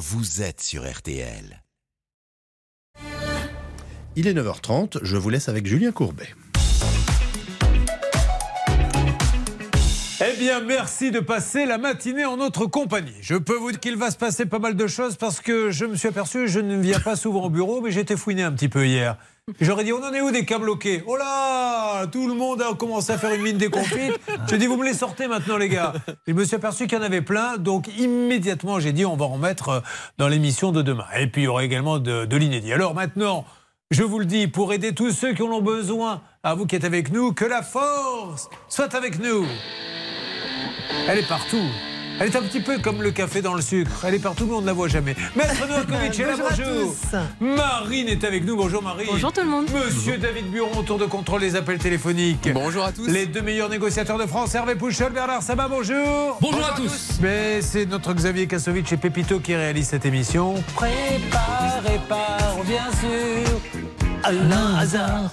vous êtes sur RTL. Il est 9h30, je vous laisse avec Julien Courbet. Bien, merci de passer la matinée en notre compagnie. Je peux vous dire qu'il va se passer pas mal de choses parce que je me suis aperçu, je ne viens pas souvent au bureau, mais été fouiné un petit peu hier. J'aurais dit, on en est où des cas bloqués Oh là Tout le monde a commencé à faire une mine déconfite. J'ai dit, vous me les sortez maintenant, les gars. Je me suis aperçu qu'il y en avait plein, donc immédiatement, j'ai dit, on va en mettre euh, dans l'émission de demain. Et puis, il y aura également de l'inédit. Alors maintenant, je vous le dis, pour aider tous ceux qui en ont besoin, à vous qui êtes avec nous, que la force soit avec nous. Elle est partout. Elle est un petit peu comme le café dans le sucre. Elle est partout, mais on ne la voit jamais. Maître Novakovic est là, Bonjour à bonjour. tous. Marine est avec nous. Bonjour Marine. Bonjour tout le monde. Monsieur David Buron, tour de contrôle des appels téléphoniques. Bonjour à tous. Les deux meilleurs négociateurs de France, Hervé Pouchol, Bernard Sabat, bonjour. Bonjour à tous. Mais c'est notre Xavier Kasovic et Pépito qui réalisent cette émission. Préparez par, bien sûr, Alain Hazard.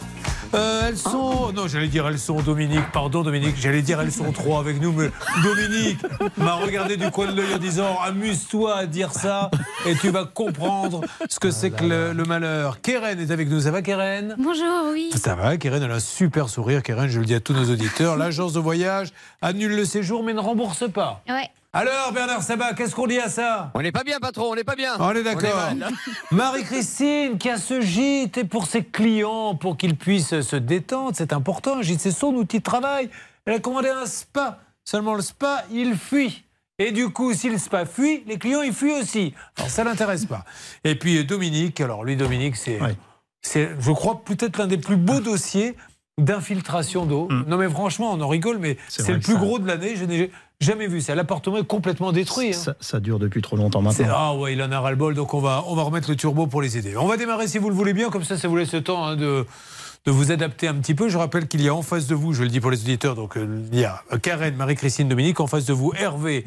Euh, elles sont. Non, j'allais dire elles sont Dominique, pardon Dominique, j'allais dire elles sont trois avec nous, mais Dominique m'a regardé du coin de l'œil en disant amuse-toi à dire ça et tu vas comprendre ce que c'est que le, le malheur. Keren est avec nous, ça va Keren? Bonjour, oui. ça va, Keren, elle a un super sourire. Keren, je le dis à tous nos auditeurs, l'agence de voyage annule le séjour mais ne rembourse pas. Ouais. Alors, Bernard Sabat, qu'est-ce qu'on dit à ça On n'est pas bien, patron, on n'est pas bien. On est d'accord. mal. Marie-Christine qui a ce gîte et pour ses clients, pour qu'ils puissent se détendre, c'est important. Un gîte, c'est son outil de travail. Elle a commandé un spa. Seulement le spa, il fuit. Et du coup, si le spa fuit, les clients, ils fuient aussi. Alors ça l'intéresse pas. Et puis Dominique, alors lui, Dominique, c'est, Ouais. c'est, je crois, peut-être l'un des plus beaux dossiers d'infiltration d'eau. Non mais franchement, on en rigole, mais C'est le plus ça- gros de l'année. Je n'ai jamais vu ça. L'appartement est complètement détruit. hein. Ça, ça dure depuis trop longtemps maintenant. Ah ouais, il en a ras-le-bol, donc on va, on va remettre le turbo pour les aider. On va démarrer si vous le voulez bien, comme ça, ça vous laisse le temps hein, de, de vous adapter un petit peu. Je rappelle qu'il y a en face de vous, je le dis pour les auditeurs, donc euh, il y a Karen, Marie-Christine, Dominique, en face de vous, Hervé,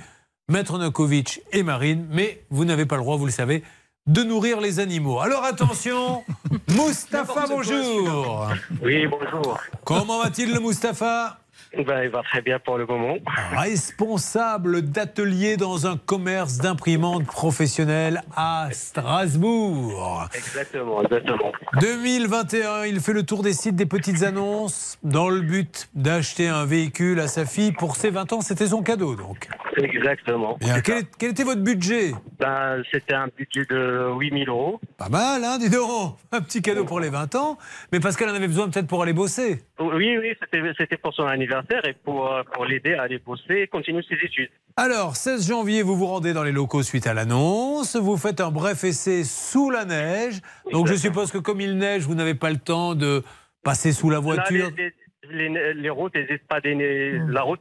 Maître Nokovic et Marine, mais vous n'avez pas le droit, vous le savez, de nourrir les animaux. Alors attention, Mustapha, bonjour. Oui, bonjour. Comment va-t-il le Mustapha? Ben, il va très bien pour le moment. Responsable d'atelier dans un commerce d'imprimantes professionnelles à Strasbourg. Exactement, exactement. 2021, il fait le tour des sites des petites annonces dans le but d'acheter un véhicule à sa fille pour ses 20 ans. C'était son cadeau donc. Exactement. Bien, quel, était votre budget? Ben, c'était un budget de 8000 euros. Pas mal, hein, dis donc Un petit cadeau pour les 20 ans, mais parce qu'elle en avait besoin peut-être pour aller bosser. Oui, oui, c'était pour son anniversaire et pour, euh, pour l'aider à aller bosser et continuer ses études. Alors, 16 janvier, vous vous rendez dans les locaux suite à l'annonce. Vous faites un bref essai sous la neige. Donc, je suppose que comme il neige, vous n'avez pas le temps de passer sous la Là, voiture. les, les- les routes n'étaient pas déneigées, la route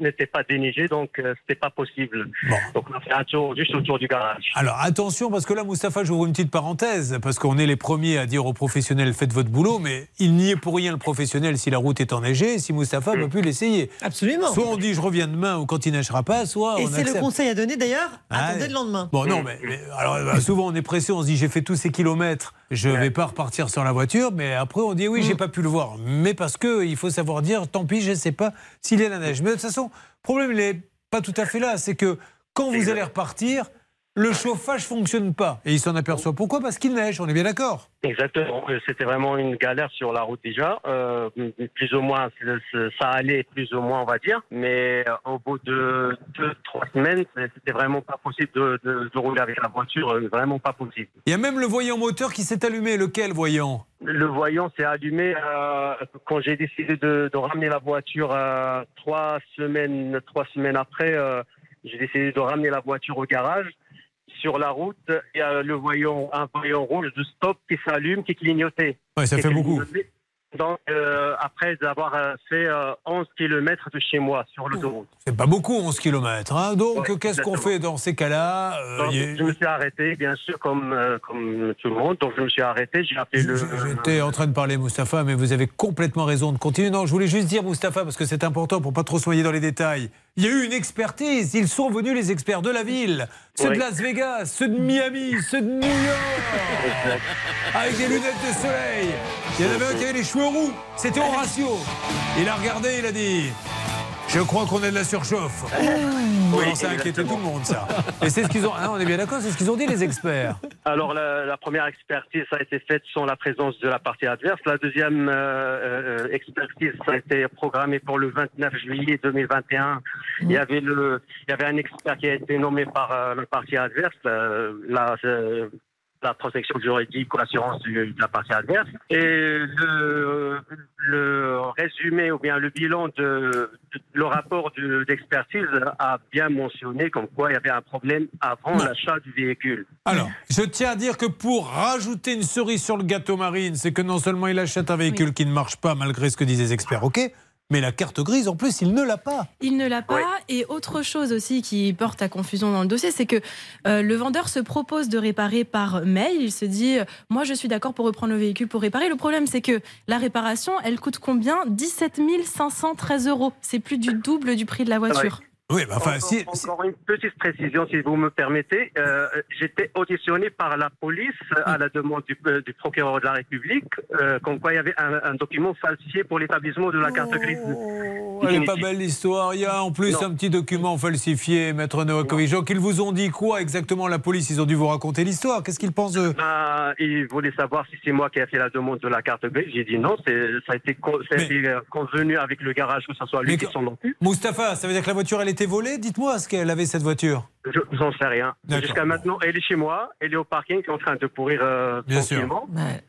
n'était pas déneigée, donc euh, c'était pas possible. Bon. Donc on a fait un tour juste autour du garage. Alors attention, parce que là, Moustapha, j'ouvre une petite parenthèse, parce qu'on est les premiers à dire aux professionnels faites votre boulot, mais il n'y est pour rien le professionnel si la route est enneigée, si Moustapha ne peut plus l'essayer. Absolument. Soit on dit je reviens demain ou quand il neigera pas, soit Et on c'est le conseil à donner d'ailleurs. Ah, Attendez le lendemain. Bon, non, mais, mais- alors euh, souvent on est pressé, on se dit j'ai fait tous ces kilomètres, je vais pas repartir sans la voiture, mais après on dit oui, j'ai pas pu le voir. Mais parce que il faut savoir dire tant pis, je sais pas s'il y a la neige. Mais de toute façon, le problème n'est pas tout à fait là, c'est que quand vous allez repartir, le chauffage fonctionne pas. Et il s'en aperçoit. Pourquoi? Parce qu'il neige, on est bien d'accord. Exactement. Euh, C'était vraiment une galère sur la route déjà. Euh, plus ou moins, ça allait plus ou moins, on va dire. Mais euh, au bout de deux, trois semaines, c'était vraiment pas possible de, de- de rouler avec la voiture. Vraiment pas possible. Il y a même le voyant moteur qui s'est allumé. Lequel voyant? Le voyant s'est allumé euh, quand j'ai décidé de, de ramener la voiture euh, trois semaines, trois semaines après. euh, j'ai décidé de ramener la voiture au garage. Sur la route, il y a le voyant, un voyant rouge de stop qui s'allume, qui clignotait. Ouais, ça Qui fait beaucoup. Donc, euh, après avoir euh, fait euh, 11 km de chez moi sur l'autoroute. C'est pas beaucoup, 11 km. Hein. Donc, Ouais, qu'est-ce qu'on fait dans ces cas-là Euh, a- je me suis arrêté, bien sûr, comme, comme tout le monde. Donc, je me suis arrêté, j'ai appelé le. J'étais en train de parler, Mustapha, mais vous avez complètement raison de continuer. Non, je voulais juste dire, Mustapha, parce que c'est important pour pas trop noyer dans les détails. Il y a eu une expertise. Ils sont venus, les experts de la ville. Ceux de. Las Vegas, ceux de Miami, ceux de New York. Avec des lunettes de soleil. Il y en avait un qui avait les cheveux roux. C'était Horatio. Il a regardé, il a dit Je crois qu'on a de la surchauffe. Oui, Non, ça a inquiété tout le monde, ça. Et c'est ce qu'ils ont. Ah, on est bien d'accord, c'est ce qu'ils ont dit, les experts. Alors la, la première expertise ça a été faite sans la présence de la partie adverse. La deuxième euh, euh, expertise ça a été programmée pour le 29 juillet 2021. Il y avait le, il y avait un expert qui a été nommé par euh, la partie adverse, euh, la, euh, la protection juridique ou l'assurance de la partie adverse. Et le, le résumé ou bien le bilan de, de- le rapport de- d'expertise a bien mentionné comme quoi il y avait un problème avant l'achat du véhicule. Alors, je tiens à dire que pour rajouter une cerise sur le gâteau marine, c'est que non seulement il achète un véhicule qui ne marche pas malgré ce que disent les experts, ok, mais la carte grise, en plus, il ne l'a pas. Il ne l'a pas. Et autre chose aussi qui porte à confusion dans le dossier, c'est que euh, le vendeur se propose de réparer par mail. Il se dit, euh, moi je suis d'accord pour reprendre le véhicule pour réparer. Le problème, c'est que la réparation, elle coûte combien? 17 513 euros. C'est plus du double du prix de la voiture. Oui, mais enfin, encore, si, si- encore une petite précision, si vous me permettez. Euh, J'étais auditionné par la police à la demande du, euh, du procureur de la République, euh, comme quoi il y avait un, un document falsifié pour l'établissement de la carte grise. Oh, Elle est pas belle l'histoire. Il y a en plus Non. un petit document falsifié, maître Novakovic. Donc, ils vous ont dit quoi exactement La police, ils ont dû vous raconter l'histoire. Qu'est-ce qu'ils pensent eux? Ah, il voulait savoir si c'est moi qui ai fait la demande de la carte grise. J'ai dit non, c'est- ça a été, con- ça a Mais- été euh, convenu avec le garage que ce soit lui Mais qui s'en occupe. Mustapha, ça veut dire que la voiture, elle était volée Dites-moi ce qu'elle avait, cette voiture? Je j'en sais rien. Jusqu'à maintenant, elle est chez moi, elle est au parking, en train de pourrir euh, Bien sûr.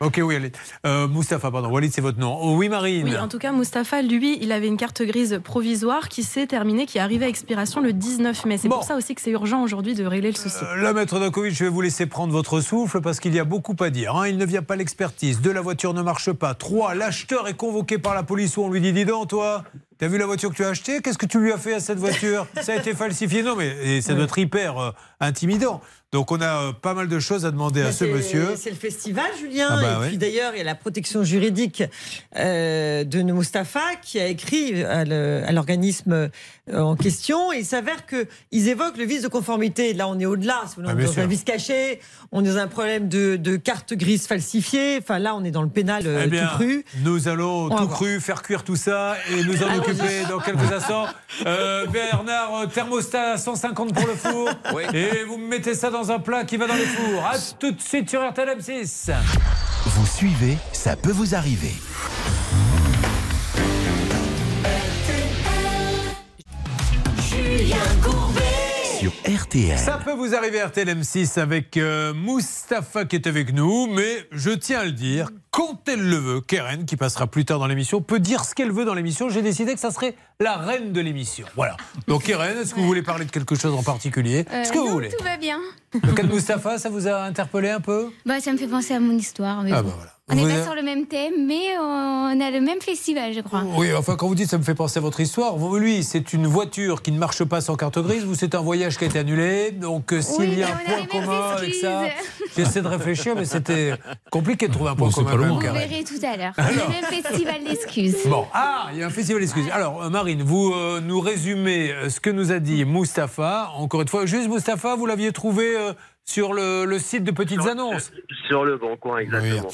Ok, oui, elle est. Euh, Mustapha, pardon. Walid, c'est votre nom. Oh, oui, Marine. Oui, en tout cas, Mustapha, lui, il avait une carte grise provisoire qui s'est terminée, qui est arrivée à expiration le 19 mai. C'est Bon. pour ça aussi que c'est urgent aujourd'hui de régler le souci. Euh, Là, maître Novakovic, je vais vous laisser prendre votre souffle parce qu'il y a beaucoup à dire. hein. Il ne vient pas l'expertise. Deux, la voiture ne marche pas. Trois, l'acheteur est convoqué par la police où on lui dit Dis donc, toi, t'as vu la voiture que tu as achetée? Qu'est-ce que tu lui as fait à cette voiture? Ça a été falsifié. Non, mais et ça doit être hyper euh, intimidant. Donc, on a euh, pas mal de choses à demander à ce monsieur. C'est le festival, Julien. Ah bah et ouais. puis d'ailleurs, il y a la protection juridique euh, de Mustapha qui a écrit à l'organisme en question. Et il s'avère qu'ils évoquent le vice de conformité. Là, on est au-delà. Si Ah, on est bien dans sûr. un vice caché, on est dans un problème de, de carte grise falsifiée. Enfin, là, on est dans le pénal euh, Eh bien, tout cru. nous allons On tout cru faire cuire tout ça et nous en occuper dans quelques instants. Euh, Bernard, euh, thermostat à 150 pour le four. Oui. Et vous me mettez ça dans un plat qui va dans les fours. À tout de suite sur RTL M6. Vous suivez, ça peut vous arriver. Sur RTL. Ça peut vous arriver RTL M6 avec euh, Mustapha qui est avec nous, mais je tiens à le dire, quand elle le veut, Keren, qui passera plus tard dans l'émission, peut dire ce qu'elle veut dans l'émission. J'ai décidé que ça serait la reine de l'émission. Voilà. Donc Keren, est-ce que vous voulez parler de quelque chose en particulier Euh, Ce que vous voulez. Tout va bien. Le cas de Mustapha, ça vous a interpellé un peu Bah, ça me fait penser à mon histoire. mais Ah bon. bah voilà. On n'est pas sur le même thème, mais on a le même festival, je crois. Oui, enfin, quand vous dites ça me fait penser à votre histoire, vous, lui, c'est une voiture qui ne marche pas sans carte grise, vous, c'est un voyage qui a été annulé. Donc, euh, s'il Oui, y a un point commun avec ça, j'essaie de réfléchir, mais c'était compliqué de trouver un point Bon, commun. pas loin. Vous verrez tout à l'heure. Le même festival d'excuses. Bon, ah, il y a un festival d'excuses. Alors, euh, Marine, vous euh, nous résumez ce que nous a dit Mustapha. Encore une fois, juste Mustapha, vous l'aviez trouvé euh, sur le, le site de Petites Annonces. Sur le bon coin, exactement.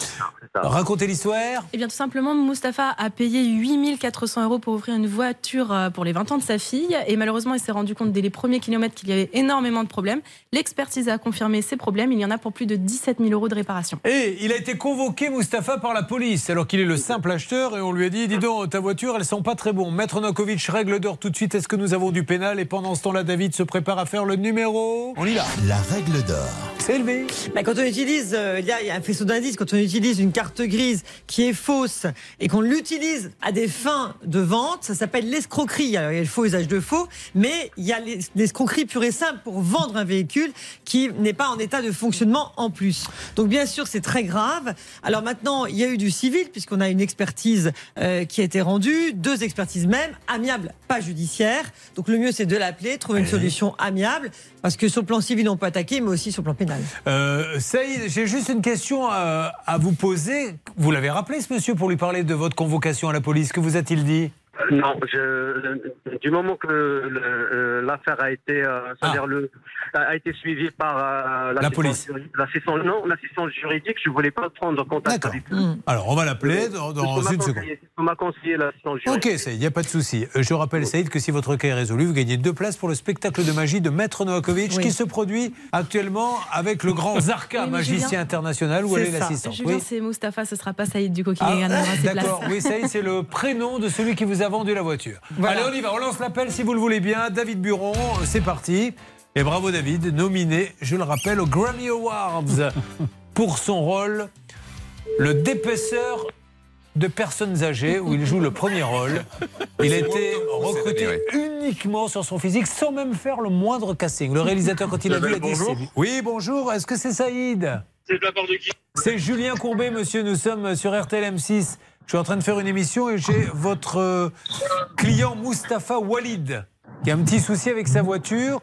Racontez l'histoire. Eh bien, tout simplement, Mustapha a payé 8400 euros pour ouvrir une voiture euh, pour les 20 ans de sa fille. Et malheureusement, il s'est rendu compte dès les premiers kilomètres qu'il y avait énormément de problèmes. L'expertise a confirmé ces problèmes. Il y en a pour plus de 17 000 euros de réparation. Et il a été convoqué, Mustapha, par la police, alors qu'il est le simple acheteur, et on lui a dit Dis donc, ta voiture, elles sont pas très bonnes. Maître Nokovic règle d'or tout de suite. Est-ce que nous avons du pénal? Et pendant ce temps-là, David se prépare à faire le numéro. On y va. La règle d'or. C'est élevé. Bah, quand on utilise, euh, il y, a- il y a un faisceau d'indices, quand on utilise une carte grise qui est fausse et qu'on l'utilise à des fins de vente, ça s'appelle l'escroquerie. Alors il y a le faux usage de faux, mais il y a l'es- l'escroquerie pure et simple pour vendre un véhicule qui n'est pas en état de fonctionnement en plus. Donc bien sûr, c'est très grave. Alors maintenant, il y a eu du civil puisqu'on a une expertise euh, qui a été rendue, deux expertises même, amiables, pas judiciaires. Donc le mieux, c'est de l'appeler, trouver une solution amiable, parce que sur le plan civil, on peut attaquer, mais aussi sur le plan pénal. Euh, Saïd, j'ai juste une question à, à vous poser. Vous l'avez rappelé, ce monsieur, pour lui parler de votre convocation à la police. Que vous a-t-il dit? Euh, Non, je, du moment que euh, l'affaire a été, euh, c'est-à-dire le, a été suivie par euh, La l'assistance police. l'assistance, non, l'assistance juridique, je voulais pas prendre contact D'accord. avec eux. Mm. Alors, on va l'appeler dans, une seconde. qu'on m'a conseillé l'assistance juridique. Ok, Saïd, il n'y a pas de souci. Euh, Je rappelle, Saïd, que si votre cas est résolu, vous gagnez deux places pour le spectacle de magie de Maître Novakovic Oui. qui se produit actuellement avec le grand Zarka, Oui, magicien Julien- international. Où elle est Julien, Oui. c'est Mustapha, ce sera pas Saïd du coup qui Ah, gagnera ses places. D'accord, oui, Saïd, c'est le prénom de celui qui vous a vendu la voiture. Voilà. Allez, on y va, on lance l'appel si vous le voulez bien. David Buron, c'est parti. Et bravo David, nominé, je le rappelle, aux Grammy Awards pour son rôle, le d'épaisseur de personnes âgées, où il joue le premier rôle. Il a été recruté uniquement sur son physique, sans même faire le moindre casting. Le réalisateur, quand il a vu, a dit Bonjour. Oui, bonjour, est-ce que c'est Saïd? C'est de la part de qui? C'est Julien Courbet, monsieur. Nous sommes sur RTL M6. Je suis en train de faire une émission et j'ai votre euh, client Mustapha Walid qui a un petit souci avec sa voiture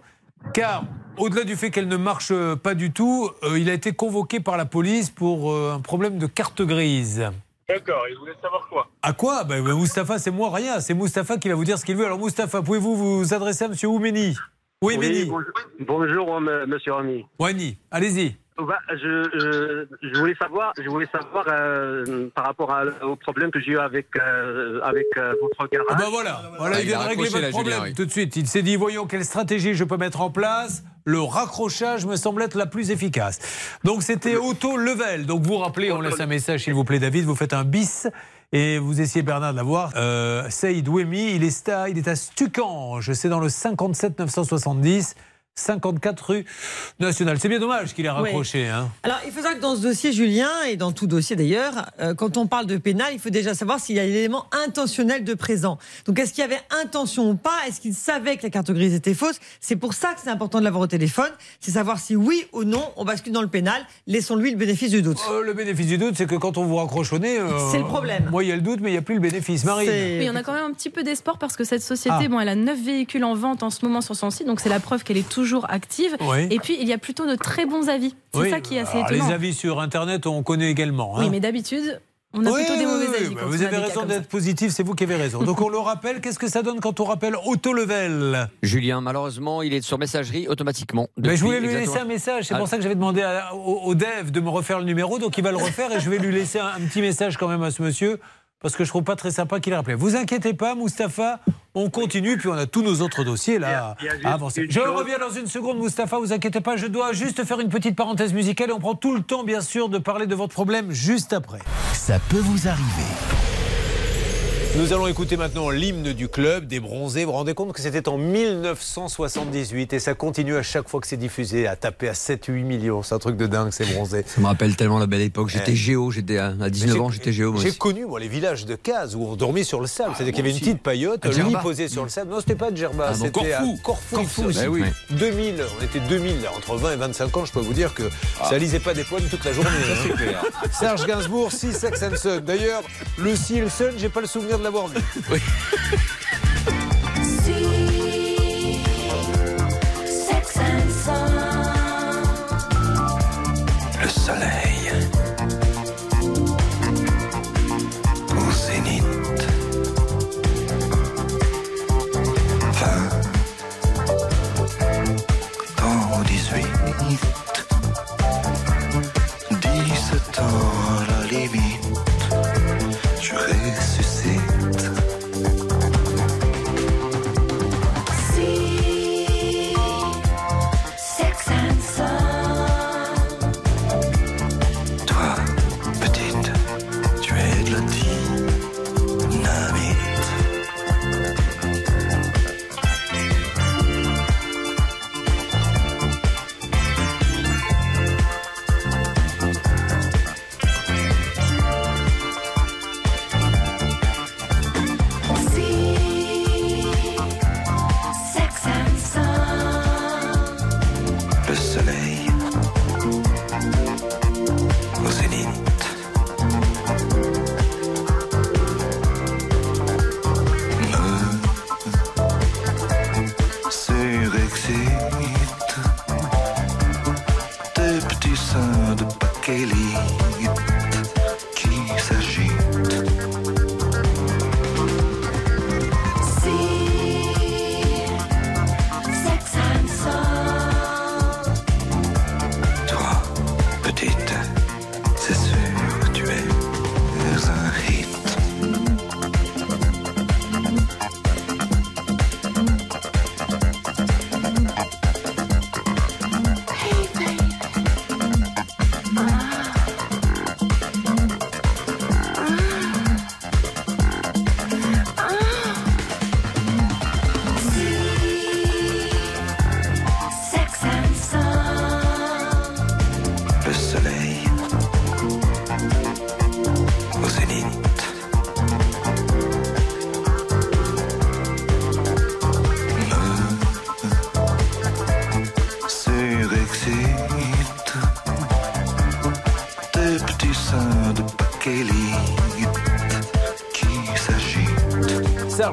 car au-delà du fait qu'elle ne marche pas du tout, euh, il a été convoqué par la police pour euh, un problème de carte grise. D'accord, il voulait savoir quoi? À quoi? Ben, ben, Mustapha, c'est moi rien. C'est Mustapha qui va vous dire ce qu'il veut. Alors Mustapha, pouvez-vous vous adresser à monsieur Oumeni Oui, Oumeni bonjour, bonjour, monsieur Rami. Ouani, allez-y. Bah, je, je, je voulais savoir, je voulais savoir euh, par rapport à- au problème que j'ai eu avec, euh, avec euh, votre garage. Ah ben voilà, voilà Ah, il vient a de régler votre Julien, problème oui. tout de suite. Il s'est dit, voyons quelle stratégie je peux mettre en place. Le raccrochage me semble être la plus efficace. Donc c'était auto-level. Donc vous rappelez, on laisse un message s'il vous plaît David, vous faites un bis. Et vous essayez Bernard de l'avoir. Euh, Saïd Ouemi, il est, à, il est à Stucange, c'est dans le 57 970, 54 rue Nationale. C'est bien dommage qu'il ait raccroché. Hein. Alors, il faut savoir que dans ce dossier, Julien, et dans tout dossier d'ailleurs, euh, quand on parle de pénal, il faut déjà savoir s'il y a l'élément intentionnel de présent. Donc, est-ce qu'il y avait intention ou pas? Est-ce qu'il savait que la carte grise était fausse? C'est pour ça que c'est important de l'avoir au téléphone. C'est savoir si oui ou non on bascule dans le pénal. Laissons-lui le bénéfice du doute. Euh, le bénéfice du doute, c'est que quand on vous raccroche au nez, euh, C'est le problème. Moi, il y a le doute, mais il n'y a plus le bénéfice. Marine. C'est- Oui, on a quand même un petit peu d'espoir parce que cette société, Ah. bon, elle a 9 véhicules en vente en ce moment sur son site, donc c'est la preuve qu'elle est toujours active. Oui. Et puis, il y a plutôt de très bons avis. C'est Oui, ça qui est assez alors, étonnant. Les avis sur Internet, on connaît également. hein. Oui, mais d'habitude, on a Oui, plutôt des mauvais avis. bah, quand vous on avez raison d'être positif, c'est vous qui avez raison. Donc on le rappelle, qu'est-ce que ça donne quand on rappelle auto-level Julien, malheureusement, il est sur messagerie automatiquement. Mais je voulais lui laisser un message, c'est Ah. pour ça que j'avais demandé à- au, au dev de me refaire le numéro, donc il va le refaire et je vais lui laisser un, un petit message quand même à ce monsieur, parce que je trouve pas très sympa qu'il ait rappelé. Vous inquiétez pas, Mustapha, on continue, puis on a tous nos autres dossiers là à avancer. Je chose. reviens dans une seconde, Mustapha, vous inquiétez pas, je dois juste faire une petite parenthèse musicale et on prend tout le temps, bien sûr, de parler de votre problème juste après. Ça peut vous arriver. Nous allons écouter maintenant l'hymne du club des bronzés. Vous vous rendez compte que c'était en 1978 et ça continue à chaque fois que c'est diffusé à taper à 7-8 millions. C'est un truc de dingue, ces bronzés. Ça me rappelle tellement la belle époque. J'étais Eh. géo, j'étais à, à 19 ans, j'étais géo. J'ai connu moi, les villages de cases où on dormait sur le sable. C'est-à-dire qu'il y avait une petite paillote, Djerba. posé sur le sable. Non, c'était pas de Djerba, Ah c'était Corfou. à Corfou. Corfou ça. aussi. Ben oui. Ouais. 2000, on était 2000, là, entre 20 et 25 ans, je peux vous dire que ça lisait pas des poignes toute la journée. hein. Serge Gainsbourg, si Sex and Son. D'ailleurs, le le Sun, j'ai pas le souvenir de l'avoir vu. Le soleil.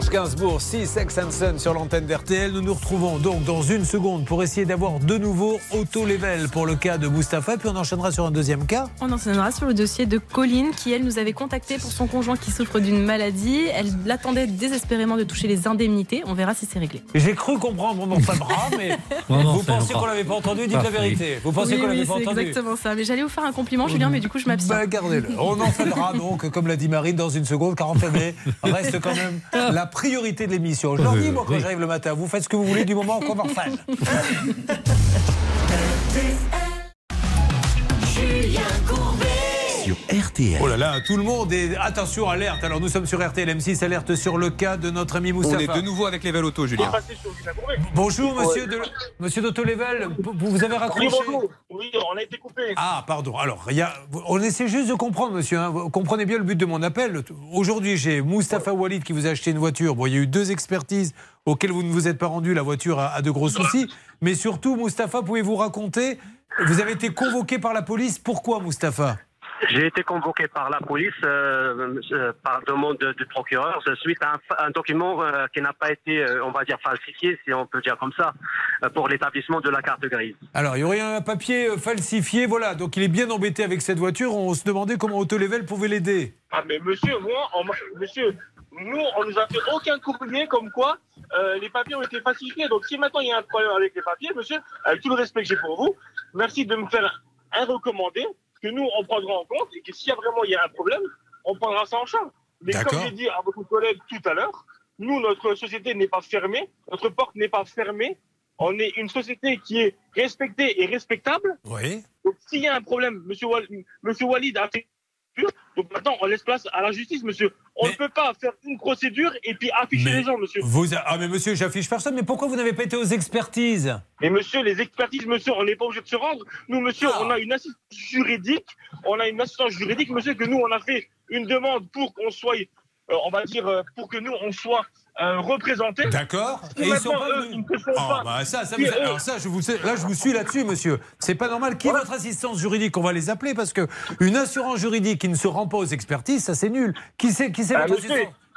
Serge Gainsbourg, 6 Sex and Son sur l'antenne d'RTL. Nous nous retrouvons donc dans une seconde pour essayer d'avoir de nouveau auto-level pour le cas de Mustapha. Puis on enchaînera sur un deuxième cas. On enchaînera sur le dossier de Colline qui, elle, nous avait contacté pour son conjoint qui souffre d'une maladie. Elle l'attendait désespérément de toucher les indemnités. On verra si c'est réglé. J'ai cru comprendre mon bras, mais Non, non, vous pensez qu'on l'avait pas entendu? Dites la vérité. Vous pensez oui, qu'on l'avait oui, pas c'est entendu? exactement ça. Mais j'allais vous faire un compliment, Julien, mais du coup, je m'abstiens. Bah, gardez-le. On en fera donc, comme l'a dit Marine, dans une seconde, car enfin, mais reste quand même la priorité de l'émission. Je leur dis, moi, quand j'arrive le matin, vous faites ce que vous voulez du moment qu'on en fait. Sur RTL. Oh là là, tout le monde est. Attention, alerte. Alors, nous sommes sur RTL M6, alerte sur le cas de notre ami On Moustapha. est de nouveau avec les Auto, Julien. Bonjour, monsieur, de... monsieur d'Autolevel. Vous vous avez raccroché Oui, on a été coupé. Ah, pardon. Alors, il y a... on essaie juste de comprendre, monsieur. hein. Vous comprenez bien le but de mon appel. Aujourd'hui, j'ai Moustapha Walid qui vous a acheté une voiture. Bon, il y a eu deux expertises auxquelles vous ne vous êtes pas rendu. La voiture a, a de gros soucis. Mais surtout, Moustapha, pouvez-vous raconter Vous avez été convoqué par la police. Pourquoi, Moustapha J'ai été convoqué par la police euh, euh, par demande de- du procureur suite à un, document euh, qui n'a pas été, euh, on va dire, falsifié, si on peut dire comme ça, euh, pour l'établissement de la carte grise. Alors, il y aurait un papier falsifié. Voilà. Donc, il est bien embêté avec cette voiture. On se demandait comment Autolevel pouvait l'aider. Ah, mais monsieur, moi, on monsieur, nous, on nous a fait aucun courrier comme quoi euh, les papiers ont été falsifiés. Donc, si maintenant il y a un problème avec les papiers, monsieur, avec tout le respect que j'ai pour vous, merci de me faire un recommandé que nous, on prendra en compte et que s'il y a vraiment il y a un problème, on prendra ça en charge. Mais comme j'ai dit à votre collègue tout à l'heure, nous, notre société n'est pas fermée, notre porte n'est pas fermée. On est une société qui est respectée et respectable. Oui. Donc, s'il y a un problème, monsieur, Wal- monsieur Walid a fait donc maintenant, on laisse place à la justice, monsieur. On Mais- ne peut pas faire une procédure et puis afficher Mais les gens, monsieur. Vous a- Ah, mais monsieur, j'affiche personne. Mais pourquoi vous n'avez pas été aux expertises? Mais monsieur, les expertises, monsieur, on n'est pas obligé de se rendre. Nous, monsieur, Ah. on a une assistance juridique. On a une assistance juridique, monsieur, que nous, on a fait une demande pour qu'on soit, euh, on va dire, euh, pour que nous, on soit euh, représentés. D'accord. Et ils sont pas eux, ils ne Ah, pas. bah ça, ça, vous- alors ça, je vous, là, je vous suis là-dessus, monsieur. C'est pas normal. Qui est votre assistance juridique? On va les appeler parce que une assurance juridique qui ne se rend pas aux expertises, ça c'est nul. Qui c'est Qui c'est Ah, votre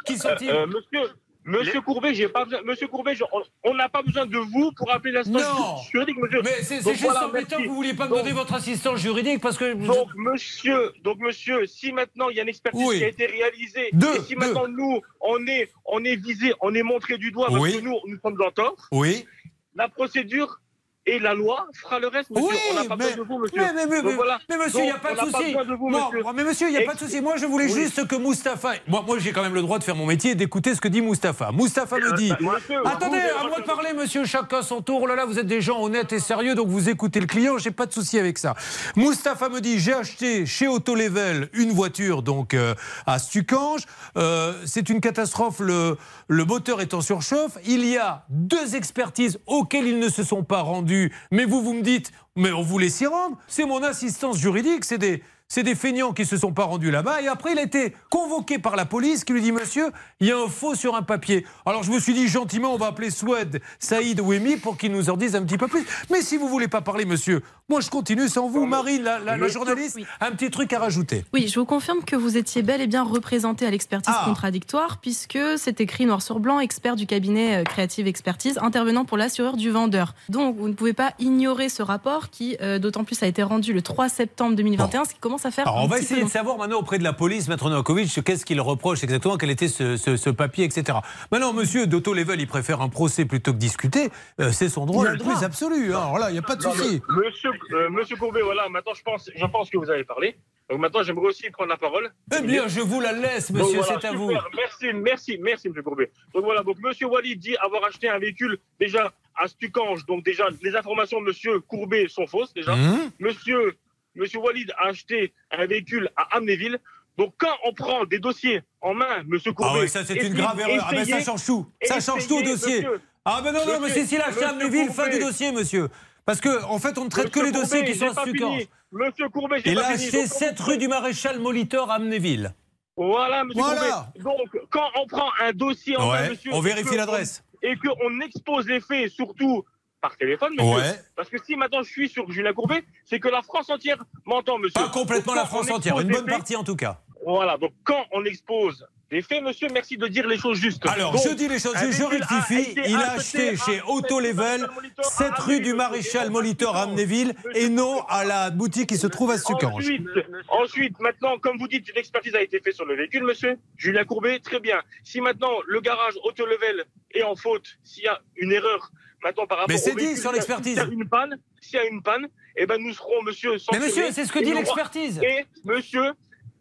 Qui sont-ils? Euh, euh, monsieur, monsieur Courbet, j'ai pas besoin, monsieur Courbet, je- on- n'a pas besoin de vous pour appeler l'assistance juridique, monsieur. Mais c'est juste voilà, embêtant que vous vouliez pas me Donc- donner votre assistance juridique parce que. Donc monsieur, donc monsieur, si maintenant il y a une expertise Oui. qui a été réalisée, Deux, et si deux. maintenant nous on est on est visé, on est montré du doigt parce Oui. que nous nous sommes en tort, Oui. la procédure et la loi fera le reste, monsieur. Oui, on n'a pas mais, besoin de vous, monsieur. mais, mais, mais, Donc mais- voilà. mais monsieur, il n'y a pas de souci. Non, mais monsieur, il n'y a pas de souci. Moi, je voulais Oui. juste que Mustapha. Moi, moi j'ai quand même le droit de faire mon métier et d'écouter ce que dit Mustapha. Mustapha me dit. Euh, monsieur, Attendez, vous, à moi de parler, monsieur, chacun son tour. Oh là là, vous êtes des gens honnêtes et sérieux, donc vous écoutez le client, j'ai pas de souci avec ça. Mustapha me dit j'ai acheté chez Autolevel une voiture donc euh, à Stucange. Euh, c'est une catastrophe, le, le moteur est en surchauffe. Il y a deux expertises auxquelles ils ne se sont pas rendus, mais vous, vous me dites, mais on voulait s'y rendre. C'est mon assistance juridique, c'est des. C'est des feignants qui se sont pas rendus là-bas. Et après, il a été convoqué par la police qui lui dit Monsieur, il y a un faux sur un papier. Alors je me suis dit gentiment, on va appeler Swed, Saïd ou Emi pour qu'ils nous en disent un petit peu plus. Mais si vous voulez pas parler, monsieur, moi je continue sans vous. Marine, la, la- la journaliste, Oui. un petit truc à rajouter. Oui, je vous confirme que vous étiez bel et bien représenté à l'expertise Ah. contradictoire, puisque c'est écrit noir sur blanc, expert du cabinet euh, Creative Expertise, intervenant pour l'assureur du vendeur. Donc, vous ne pouvez pas ignorer ce rapport qui, euh, d'autant plus, a été rendu le 3 septembre 2021, ce qui commence à faire. Alors un on va petit essayer peu de savoir maintenant auprès de la police, Maître Novakovic, qu'est-ce qu'il reproche exactement, quel était ce, ce- ce papier, etc. Maintenant, monsieur d'Auto Level, il préfère un procès plutôt que discuter. Euh, c'est son droit le le plus absolu. hein. Alors là, il n'y a pas de souci. Monsieur, euh, monsieur Courbet, voilà, maintenant je pense, je pense que vous avez parlé. Donc maintenant j'aimerais aussi prendre la parole. Eh bien, je vous la laisse, monsieur, voilà, c'est à vous. Merci, merci, merci, monsieur Courbet. Donc voilà, donc monsieur Walid dit avoir acheté un véhicule déjà à Stucange. Donc déjà, les informations de monsieur Courbet sont fausses déjà. Hum Monsieur, monsieur Walid a acheté un véhicule à Amnéville. Donc quand on prend des dossiers en main, monsieur Courbet. Ah oui, ça c'est une grave erreur. Ah ben ça change tout. Ça change tout au dossier. monsieur. Ah ben non, non, Monsieur- monsieur, s'il a acheté monsieur Amnéville, fin du dossier, monsieur. Parce que en fait, on ne traite que les dossiers qui sont à fini. Monsieur Courbet, Il a acheté Donc, 7 rue du Maréchal Molitor à Amnéville. Voilà, monsieur Voilà. Courbet. Donc, quand on prend un dossier en main, monsieur. on vérifie l'adresse. Et qu'on expose les faits, surtout par téléphone, monsieur. Ouais. Parce que si maintenant je suis sur Julien Courbet, c'est que la France entière m'entend, monsieur. Pas complètement la France entière, une les bonne faits- partie en tout cas. Voilà, donc quand on expose des faits, monsieur. Merci de dire les choses justes. Alors, Donc, je dis les choses, je rectifie. Il a acheté chez Auto Level, 7 rue du Maréchal Molitor à Amnéville, et non à la boutique qui se trouve à Sucange. Ensuite, ensuite, maintenant, comme vous dites, une expertise a été faite sur le véhicule, monsieur. Julien Courbet, très bien. Si maintenant le garage auto level est en faute, s'il y a une erreur, maintenant par rapport Mais c'est dit sur l'expertise. S'il y a une panne, s'il y a une panne, eh ben nous serons, monsieur. Mais sanctionnés. monsieur, c'est ce que dit l'expertise. Et monsieur,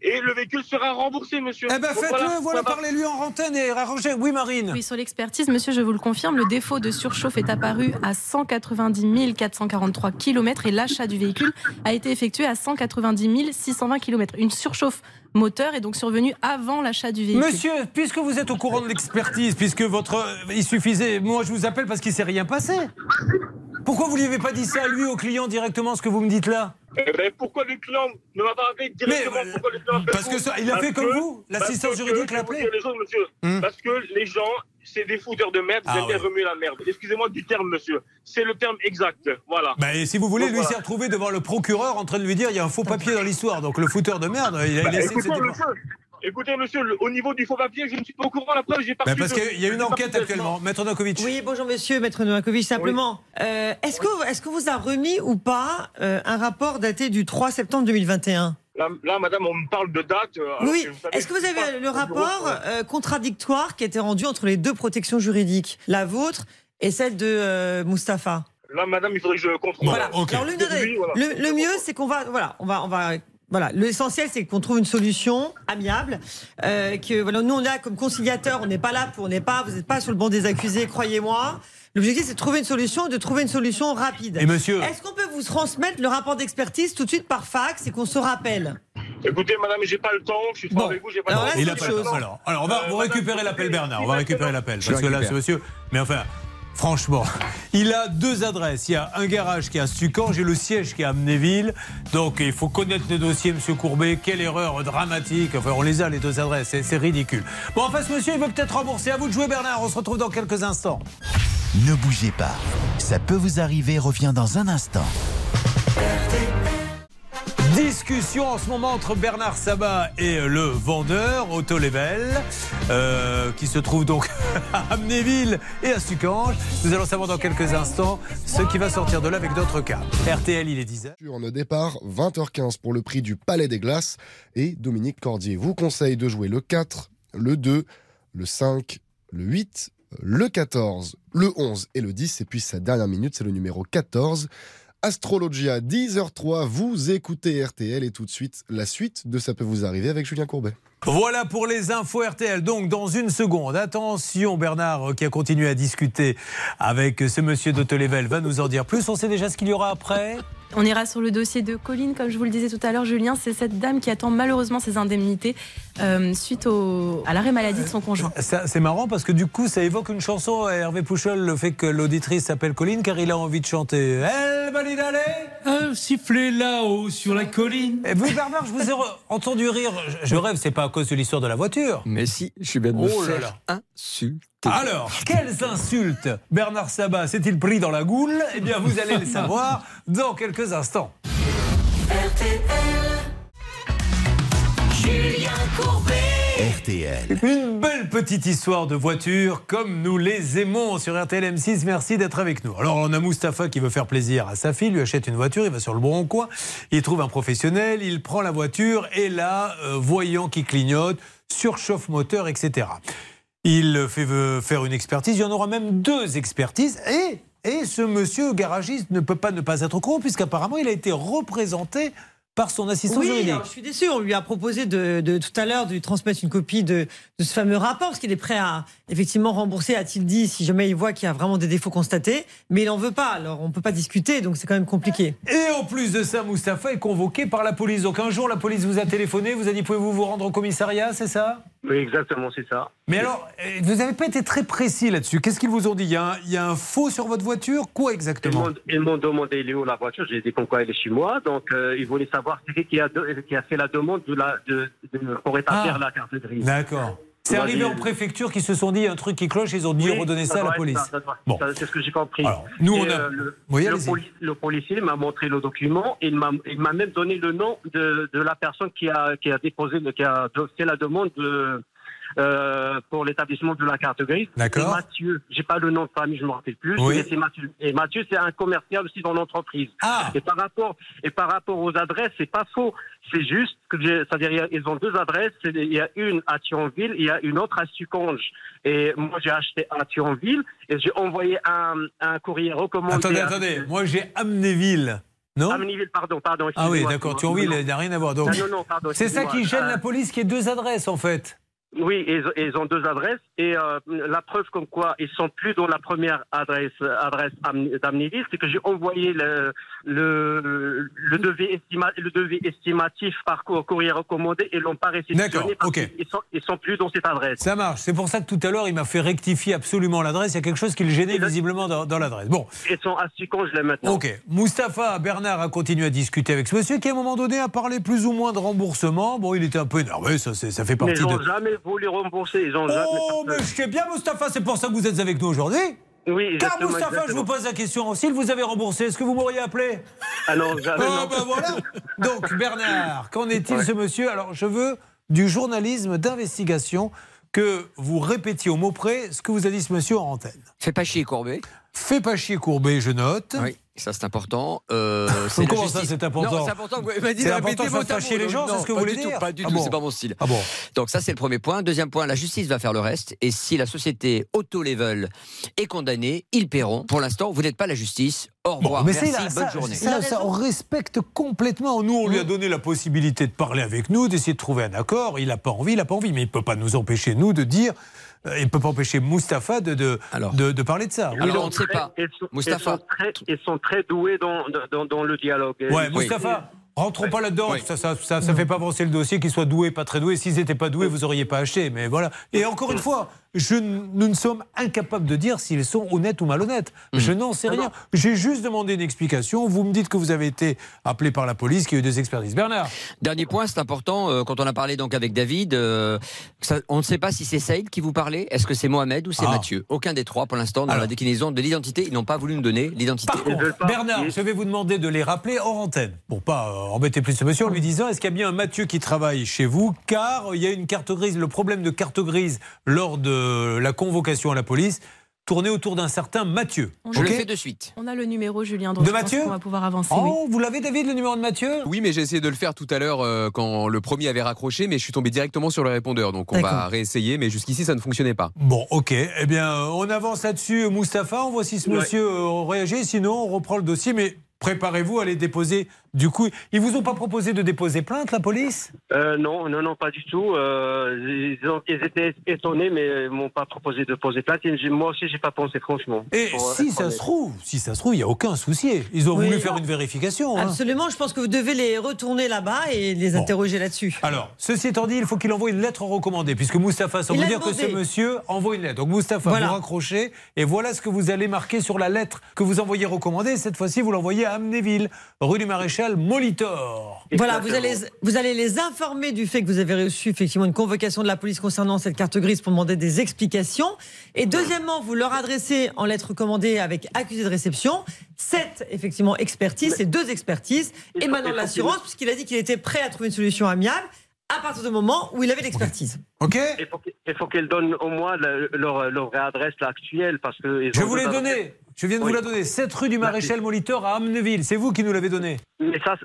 et le véhicule sera remboursé, monsieur. Eh ben faites-le, voilà, parlez-lui en antenne et arrangez. Oui, Marine. Oui, sur l'expertise, monsieur, je vous le confirme, le défaut de surchauffe est apparu à 190 443 km et l'achat du véhicule a été effectué à 190 620 km. Une surchauffe moteur est donc survenue avant l'achat du véhicule. Monsieur, puisque vous êtes au courant de l'expertise, puisque votre. Il suffisait. Moi, je vous appelle parce qu'il s'est rien passé. Pourquoi vous lui avez pas dit ça à lui, au client, directement, ce que vous me dites là Eh ben, pourquoi le client ne m'a pas appelé directement Mais, pourquoi le client parce que ça- il a fait comme que- vous L'assistance juridique l'a appelé les monsieur. Hmm. Parce que les gens, c'est des fouteurs de merde, Ah ouais. remuer la merde. Excusez-moi du terme, monsieur. C'est le terme exact. Voilà. Et si vous voulez, Donc, lui voilà. s'est retrouvé devant le procureur en train de lui dire il y a un faux papier dans l'histoire. Donc le fouteur de merde, il a Bah, laissé écoutez, monsieur, écoutez, monsieur, le- au niveau du faux papier, je ne suis pas au courant. La preuve, j'ai pas Bah, reçu parce qu'il y a une enquête actuellement. Maître Novakovic. Oui, bonjour monsieur, maître Novakovic. Simplement, euh, est-ce que est-ce que vous a remis ou pas euh, un rapport daté du 3 septembre 2021 Là, là, madame, on me parle de date. euh, alors Oui. Est-ce que vous avez le rapport euh, contradictoire qui a été rendu entre les deux protections juridiques, la vôtre et celle de euh, Mustapha? Là, madame, il faudrait que je contrôle. Voilà. Alors voilà. le, le mieux, c'est qu'on va, voilà, on va, on va. Voilà, l'essentiel c'est qu'on trouve une solution amiable. Euh, que voilà, nous on est là comme conciliateur, on n'est pas là pour, on n'est pas, vous n'êtes pas sur le banc des accusés, croyez-moi. L'objectif c'est de trouver une solution, et de trouver une solution rapide. Et monsieur Est-ce qu'on peut vous transmettre le rapport d'expertise tout de suite par fax et qu'on se rappelle? Écoutez, madame, j'ai pas le temps. Je suis pas avec vous, j'ai pas Alors le là, temps. Alors, alors, on va Euh, vous madame, récupérer l'appel Bernard. On va récupérer l'appel. Parce que là, ce monsieur. Mais enfin. Franchement, il a deux adresses. Il y a un garage qui est à Sucange et le siège qui est à Amnéville. Donc il faut connaître le dossier, monsieur Courbet. Quelle erreur dramatique. Enfin, on les a, les deux adresses. C'est- ridicule. Bon, enfin, ce monsieur, il veut peut-être rembourser. À vous de jouer, Bernard. On se retrouve dans quelques instants. Ne bougez pas. Ça peut vous arriver, revient dans un instant. Discussion en ce moment entre Bernard Sabat et le vendeur Auto Level, euh, qui se trouve donc à Amnéville et à Sucange. Nous allons savoir dans quelques instants ce qui va sortir de là avec d'autres cas. RTL, il est 10h. Sur nos départ, 20h15 pour le prix du Palais des Glaces. Et Dominique Cordier vous conseille de jouer le 4, le 2, le 5, le 8, le 14, le 11 et le 10. Et puis sa dernière minute, c'est le numéro 14. Astrologia, 10h03, vous écoutez RTL et tout de suite la suite de Ça peut vous arriver avec Julien Courbet. Voilà pour les infos RTL. Donc, dans une seconde, attention, Bernard, euh, qui a continué à discuter avec ce monsieur d'Autolevel, va nous en dire plus. On sait déjà ce qu'il y aura après On ira sur le dossier de Colline, comme je vous le disais tout à l'heure, Julien. C'est cette dame qui attend malheureusement ses indemnités euh, suite au, à l'arrêt maladie de son conjoint. C'est marrant parce que du coup, ça évoque une chanson à Hervé Pouchol, le fait que l'auditrice s'appelle Colline, car il a envie de chanter Elle va Un sifflet là-haut sur la colline. Et vous, Bernard, je vous ai entendu rire. Je, je rêve, c'est pas à cause de l'histoire de la voiture. Mais si, je suis bien de me Oh là faire insulter. Alors, quelles insultes Bernard Sabat s'est-il pris dans la goule? Eh bien, vous allez le savoir dans quelques instants. Julien Courbet. Une belle petite histoire de voiture, comme nous les aimons sur RTL M6. Merci d'être avec nous. Alors, on a Mustapha qui veut faire plaisir à sa fille, lui achète une voiture, il va sur le bon coin, il trouve un professionnel, il prend la voiture et là, euh, voyant qui clignote, surchauffe moteur, etc. Il fait faire une expertise, il y en aura même deux expertises et. Et ce monsieur garagiste ne peut pas ne pas être au courant, puisqu'apparemment il a été représenté par son assistant Oui, juridique. alors, je suis déçu. On lui a proposé de, de- tout à l'heure de lui transmettre une copie de, de ce fameux rapport, parce qu'il est prêt à effectivement rembourser, a-t-il dit, si jamais il voit qu'il y a vraiment des défauts constatés. Mais il n'en veut pas. Alors on ne peut pas discuter, donc c'est quand même compliqué. Et en plus de ça, Mustapha est convoqué par la police. Donc un jour, la police vous a téléphoné, vous a dit pouvez-vous vous rendre au commissariat, c'est ça? Oui, exactement, c'est ça. Mais alors, euh, vous n'avez pas été très précis là-dessus. Qu'est-ce qu'ils vous ont dit? Il y, a un, il y a un faux sur votre voiture? Quoi exactement? Ils m'ont demandé il est où la voiture? J'ai dit pourquoi elle est chez moi? Donc euh, ils voulaient savoir c'est qui qui a, qui a fait la demande de la, de, de- pour établir Ah. la carte grise. D'accord. C'est arrivé en préfecture qui se sont dit il y a un truc qui cloche, ils ont dit Oui, redonner ça, à doit la police. ça, ça Bon. ça, C'est ce que j'ai compris. Alors, nous, on Et, a- euh, le, Oui, le allez-y. poli- le policier m'a montré le document. M'a il m'a même donné le nom de, de la personne qui a, qui a déposé, qui a fait la demande de, euh, pour l'établissement de la carte grise. D'accord. Mathieu, j'ai pas le nom de famille, je me rappelle plus. Oui. mais c'est Mathieu. Et Mathieu, c'est un commercial aussi dans l'entreprise. Ah. Et par rapport et par rapport aux adresses, c'est pas faux. C'est juste que j'ai- c'est-à-dire ils ont deux adresses. Il y a une à Thionville, il y a une autre à Suconge. Et moi, j'ai acheté à Thionville et j'ai envoyé un, un courrier recommandé. Attendez, à- attendez. Moi, j'ai Amnéville. Non? Amnéville, pardon, pardon. Ah oui, d'accord. Thionville, il n'y a rien à voir. Donc, non, non, pardon, c'est ça qui gêne Euh, la police, qu'il y ait deux adresses, en fait. Oui, ils, ils ont deux adresses et euh, la preuve comme quoi ils sont plus dans la première adresse adresse c'est que j'ai envoyé le le le devis estima- le devis estimatif par cour- courrier recommandé et l'ont pas réceptionné D'accord, ok. qu'ils sont ils sont plus dans cette adresse. Ça marche. C'est pour ça que tout à l'heure, il m'a fait rectifier absolument l'adresse. Il y a quelque chose qui le gênait visiblement dans, dans l'adresse. Bon, Ils sont à Suconge là maintenant. ok. Mustapha Bernard a continué à discuter avec ce monsieur qui, à un moment donné, a parlé plus ou moins de remboursement. Bon, il était un peu énervé. Ça, ça fait partie ils de. jamais voulu rembourser. Ils ont jamais. Oh, mais je sais bien, Mustapha, c'est pour ça que vous êtes avec nous aujourd'hui. Oui, Car exactement, Mustapha, je vous pose la question. S'il vous avait remboursé, est-ce que vous m'auriez appelé? Ah non, jamais. Ah non. ben voilà. Donc Bernard, qu'en est-il Ouais. ce monsieur? Alors je veux du journalisme d'investigation que vous répétiez au mot près ce que vous a dit ce monsieur en antenne. Fais pas chier Courbet. Fais pas chier Courbet, je note. Oui, ça c'est important. Euh, c'est Comment ça, c'est important Non, c'est important. Il m'a dit C'est de mot. les gens, c'est ce que vous voulez dire Pas du Ah tout, bon c'est pas mon style. Ah bon Donc ça c'est le premier point. Deuxième point, la justice va faire le reste. Et si la société auto-level est condamnée, ils paieront. Pour l'instant, vous n'êtes pas la justice. Au revoir. mais Merci. c'est là, bonne ça, journée. Ça, ça, on respecte complètement. Nous, on lui a donné la possibilité de parler avec nous, d'essayer de trouver un accord. Il n'a pas envie, il n'a pas envie. Mais il ne peut pas nous empêcher, nous, de dire. Euh, il ne peut pas empêcher Mustapha de, de, de, de parler de ça. Alors, Oui, on ne sait pas. Ils sont, Mustapha. Ils sont très, ils sont très doués dans, dans, dans le dialogue. Ouais, Mustapha, rentrons pas là-dedans. Ça, ça, ça, ça fait pas avancer le dossier, qu'ils soient doués, pas très doués. S'ils n'étaient pas doués, vous n'auriez pas acheté. Mais voilà. Et encore une fois, je, nous ne sommes incapables de dire s'ils sont honnêtes ou malhonnêtes. Je n'en sais rien. J'ai juste demandé une explication. Vous me dites que vous avez été appelé par la police, qu'il y a eu des expertises. Bernard. Dernier point, c'est important. euh, quand on a parlé donc avec David, euh, ça- on ne sait pas si c'est Saïd qui vous parlait. Est-ce que c'est Mohamed ou c'est Ah. Mathieu? Aucun des trois pour l'instant dans la déclinaison de l'identité. Ils n'ont pas voulu nous donner l'identité. Bernard, je vais vous demander de les rappeler hors antenne, pour pas euh, embêter plus ce monsieur, en lui disant est-ce qu'il y a bien un Mathieu qui travaille chez vous? Car il y a une carte grise, le problème de carte grise lors de la convocation à la police tournait autour d'un certain Mathieu. On le fais de suite. On a le numéro, Julien, donc De Mathieu qu'on va pouvoir avancer. Oh, vous l'avez David, le numéro de Mathieu? Oui, mais j'ai essayé de le faire tout à l'heure euh, quand le premier avait raccroché, mais je suis tombé directement sur le répondeur. Donc on va réessayer, mais jusqu'ici ça ne fonctionnait pas. Bon, ok. Eh bien, euh, on avance là-dessus, Mustapha. On voit si ce Ouais. monsieur euh, réagit. Sinon, on reprend le dossier. Mais préparez-vous à les déposer. Du coup, ils vous ont pas proposé de déposer plainte, la police? Euh, non, non, non, pas du tout. Euh, ils, ont- ils étaient étonnés, mais ils m'ont pas proposé de poser plainte. Et moi aussi, j'ai pas pensé, franchement. Et si ça honnête. se trouve, si ça se trouve, il n'y a aucun souci. Ils ont Oui. voulu faire une vérification. hein. Absolument, je pense que vous devez les retourner là-bas et les interroger là-dessus. Alors, ceci étant dit, il faut qu'il envoie une lettre recommandée, puisque Mustapha, ça Il veut a dire que ce monsieur envoie une lettre. Donc Mustapha, Voilà. vous raccrochez, et voilà ce que vous allez marquer sur la lettre que vous envoyez recommandée. Cette fois-ci, vous l'envoyez à Amnéville, rue du Maréchal Molitor. Voilà, vous allez, vous allez les informer du fait que vous avez reçu effectivement une convocation de la police concernant cette carte grise pour demander des explications. Et deuxièmement, vous leur adressez en lettre commandée avec accusé de réception cette effectivement expertise, ces deux expertises, de faut l'assurance, qu'il- puisqu'il a dit qu'il était prêt à trouver une solution amiable à partir du moment où il avait l'expertise. Ok Il faut, faut qu'elles donnent au moins leur, leur vraie adresse actuelle. Parce que ils Je vous adresses. donné. Je viens de vous la donner. 7 rue du Maréchal Molitor à Amnéville. C'est vous qui nous l'avez donné. Mais ça,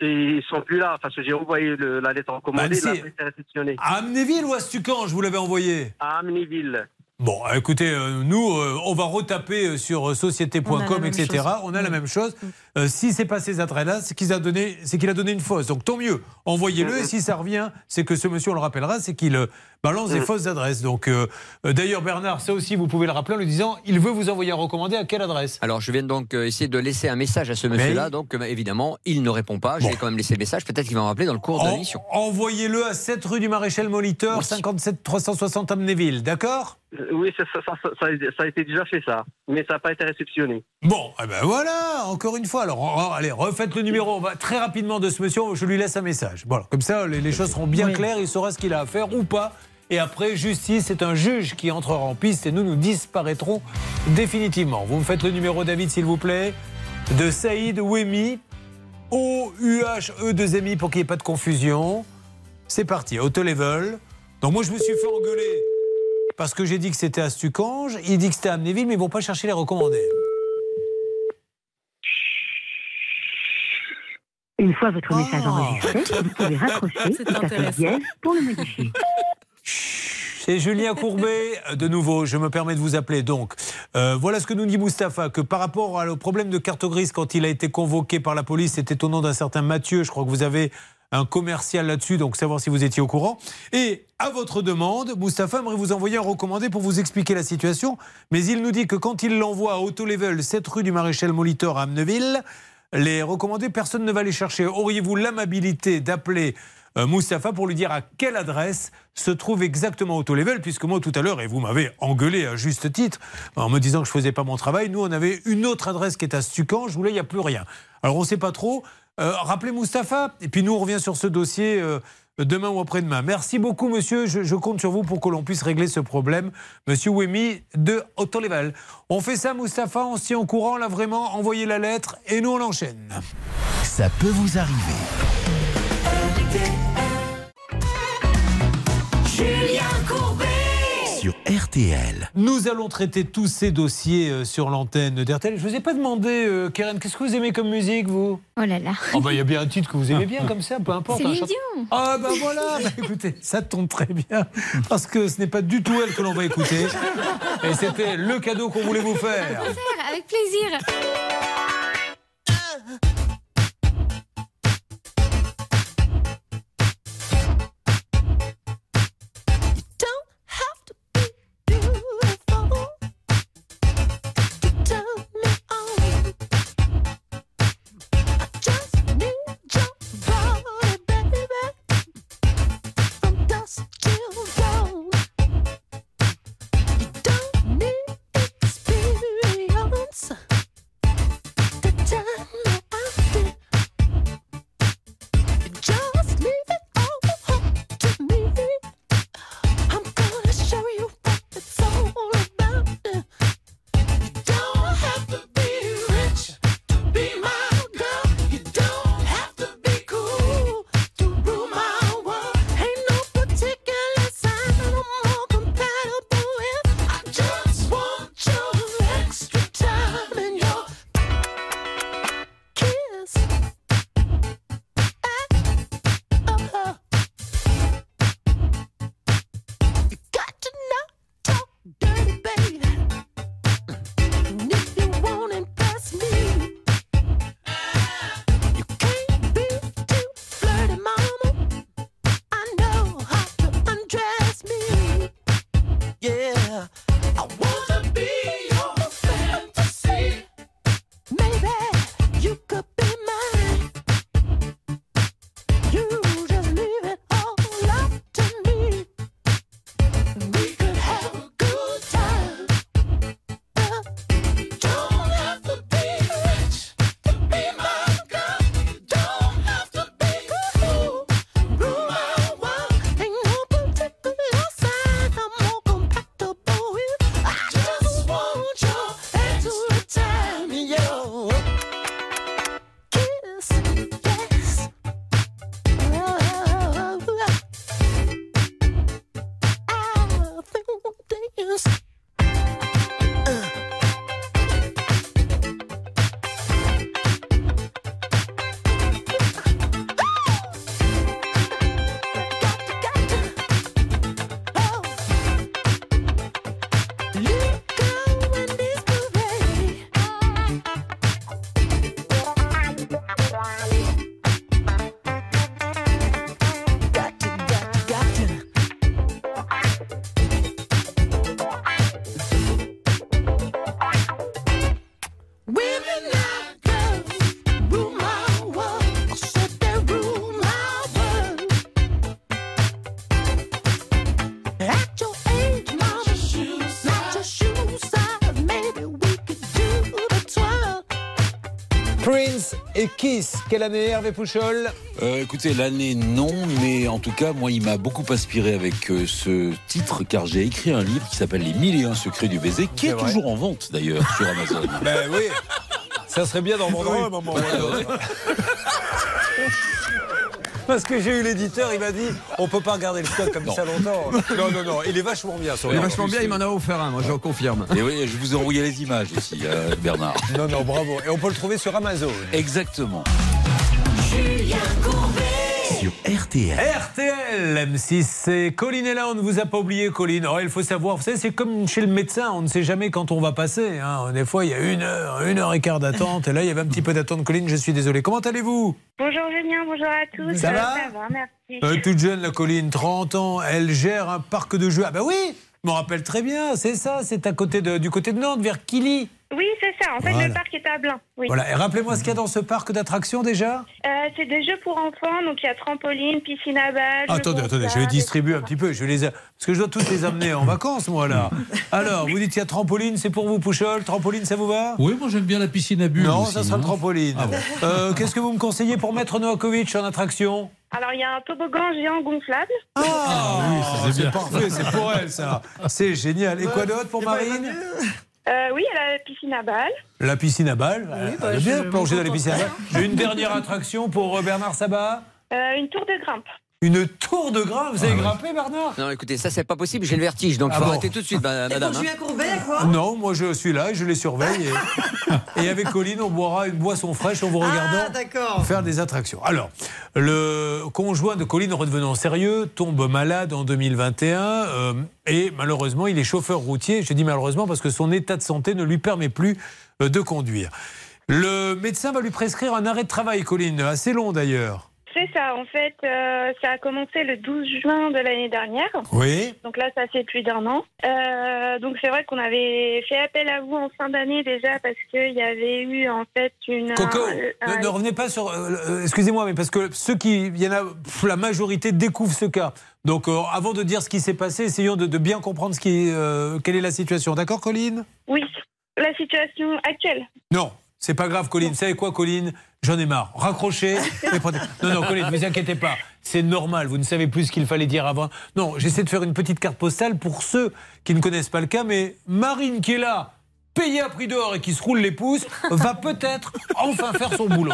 ils sont plus là. Parce que j'ai envoyé le- la lettre recommandée. Bah, la est réceptionnée. À Amnéville ou à Stucan, je vous l'avais envoyé À Amnéville. Bon, écoutez, euh, nous, euh, on va retaper euh, sur société.com, etc. chose. On a la même chose. Euh, si c'est pas ces adresses-là, c'est qu'il a donné, c'est qu'il a donné une fausse. Donc tant mieux. Envoyez-le. Et si ça revient, c'est que ce monsieur, on le rappellera, c'est qu'il balance des fausses adresses. Donc, euh, euh, d'ailleurs, Bernard, ça aussi, vous pouvez le rappeler en lui disant, il veut vous envoyer un recommandé à quelle adresse? Alors, je viens donc euh, essayer de laisser un message à ce monsieur-là. Donc, évidemment, il ne répond pas. Je vais quand même laisser le message. Peut-être qu'il va me rappeler dans le cours de En- l'émission. Envoyez-le à 7 rue du Maréchal Molitor, 57 360 Amnéville. D'accord? Oui, ça, ça, ça, ça a- ça a été déjà fait, ça. Mais ça n'a pas été réceptionné. Bon, eh ben voilà, encore une fois. Alors, en- en- allez, refaites le numéro on va, très rapidement de ce monsieur. Je lui laisse un message. Voilà, comme ça, les, les choses seront bien claires. Il saura ce qu'il a à faire ou pas. Et après, justice, c'est un juge qui entrera en piste et nous, nous disparaîtrons définitivement. Vous me faites le numéro, David, s'il vous plaît, de Saïd Ouemi, O-U-H-E-2-M-I, pour qu'il n'y ait pas de confusion. C'est parti, auto-level. Donc moi, je me suis fait engueuler parce que j'ai dit que c'était à Stucange. Il dit que c'était à Amnéville, mais ils vont pas chercher les recommandés. Une fois votre message enregistré, vous pouvez raccrocher et taper dièse pour le modifier. C'est Julien Courbet, de nouveau, je me permets de vous appeler. Donc, euh, voilà ce que nous dit Mustapha, que par rapport au problème de carte grise, quand il a été convoqué par la police, c'était au nom d'un certain Mathieu. Je crois que vous avez un commercial là-dessus, donc savoir si vous étiez au courant. Et à votre demande, Mustapha aimerait vous envoyer un recommandé pour vous expliquer la situation. Mais il nous dit que quand il l'envoie à Auto Level, 7 rue du Maréchal Molitor à Amneville, les recommandés, personne ne va les chercher. Auriez-vous l'amabilité d'appeler euh, Moustapha pour lui dire à quelle adresse se trouve exactement Auto Level, puisque moi tout à l'heure, et vous m'avez engueulé à juste titre, en me disant que je faisais pas mon travail, nous on avait une autre adresse qui est à Stucan, je voulais, il n'y a plus rien. Alors on ne sait pas trop. Euh, rappelez Moustapha, et puis nous on revient sur ce dossier. euh, Demain ou après-demain. Merci beaucoup, monsieur. Je, compte sur vous pour que l'on puisse régler ce problème. Monsieur Wemi de Autolevel. On fait ça, Moustapha. On se tient au courant, là, vraiment. Envoyez la lettre et nous, on enchaîne. Ça peut vous arriver. Julien Courbet. Sur RTL. Nous allons traiter tous ces dossiers euh, sur l'antenne d'RTL. Je ne vous ai pas demandé, euh, Karen, qu'est-ce que vous aimez comme musique, vous? Oh là là. Oh, bah, il y a bien un titre que vous aimez bien comme ça, peu importe. Chant- Dion. Ah, bah voilà. Bah, écoutez, ça tombe très bien. Parce que ce n'est pas du tout elle que l'on va écouter. Et c'était le cadeau qu'on voulait vous faire. Faire, avec plaisir. Prince et Kiss. Quelle année, Hervé Pouchol Euh, écoutez, l'année non, mais en tout cas, moi, il m'a beaucoup inspiré avec euh, ce titre, car j'ai écrit un livre qui s'appelle Les mille et un secrets du baiser, qui est, toujours en vente d'ailleurs sur Amazon. Ben oui. Ça serait bien d'en vendre un moment. Parce que j'ai eu l'éditeur, il m'a dit on peut pas regarder le stock comme ça longtemps. Non, non, non, il est vachement bien. son Il est vachement bien, il m'en a offert un, moi je confirme. Et oui, je vous ai envoyé les images aussi, euh, Bernard. Non, non, bravo. Et on peut le trouver sur Amazon. Exactement. Julien Courbet. Sur RTL. RTL, M6, c'est Colline est là, on ne vous a pas oublié, Colline. Oh, il faut savoir, vous savez, c'est comme chez le médecin, on ne sait jamais quand on va passer. hein. Des fois, il y a une heure, une heure et quart d'attente, et là, il y avait un petit peu d'attente. Colline, je suis désolé. Comment allez-vous? Bonjour Julien, bonjour à tous. Ça Euh, va? Ça va, merci. Euh, Toute jeune, la Colline, 30 ans, elle gère un parc de jeux. Ah ben oui, je me rappelle très bien, c'est ça, c'est à côté de, du côté de Nantes, vers Killy. Oui, c'est ça. En fait, Voilà. le parc est à Blain. Oui. Voilà, et rappelez-moi ce qu'il y a dans ce parc d'attractions déjà Euh, c'est des jeux pour enfants, donc il y a trampoline, piscine à balles. Attendez, attendez, je vais distribuer un petit peu. Je vais les... Parce que je dois tous les amener en vacances, moi, là. Alors, vous dites qu'il y a trampoline, c'est pour vous, Pouchol Trampoline, ça vous va? Oui, moi j'aime bien la piscine à bulles. Non, aussi, ça sera le hein. trampoline. Ah bon. Euh, Qu'est-ce que vous me conseillez pour mettre Novakovic en attraction? Alors, il y a un toboggan géant gonflable. Ah, oui, c'est parfait, c'est pour elle, ça. C'est génial. Et quoi d'autre pour Marine? Euh, oui, a la piscine à balles. La piscine à balles. elle bah, bien je plonger dans les piscines à balles. Une dernière attraction pour euh, Bernard Sabat Euh, une tour de grimpe. Une tour de grimpe. Vous avez grimpé, Bernard? Non, écoutez, ça c'est pas possible, j'ai le vertige, donc il Ah faut bon. arrêter tout de suite, ma- madame. hein. Courbet, quoi Non, moi je suis là et je les surveille. Et, et avec Colline, on boira une boisson fraîche en vous regardant Ah, d'accord. faire des attractions. Alors, le conjoint de Colline, redevenant sérieux, tombe malade en 2021 euh, et malheureusement, il est chauffeur routier. Je dis malheureusement parce que son état de santé ne lui permet plus euh, de conduire. Le médecin va lui prescrire un arrêt de travail, Colline, assez long d'ailleurs. C'est ça. En fait, euh, ça a commencé le 12 juin de l'année dernière. Oui. Donc là, ça fait plus d'un an. Euh, donc c'est vrai qu'on avait fait appel à vous en fin d'année déjà parce qu'il y avait eu en fait une. Coco, euh, ne, revenez pas sur. euh, Excusez-moi, mais parce que ceux qui. Il y en a. pff, La majorité découvrent ce cas. Donc, avant de dire ce qui s'est passé, essayons de, de bien comprendre ce qui, quelle est la situation. D'accord, Colline? Oui, la situation actuelle? Non, c'est pas grave, Colline. Vous savez quoi, Colline J'en ai marre. Raccrochez. Non, non, Colline, ne vous inquiétez pas. C'est normal. Vous ne savez plus ce qu'il fallait dire avant. Non, j'essaie de faire une petite carte postale pour ceux qui ne connaissent pas le cas, mais Marine qui est là. Payée à prix d'or et qui se roule les pouces, va peut-être enfin faire son boulot.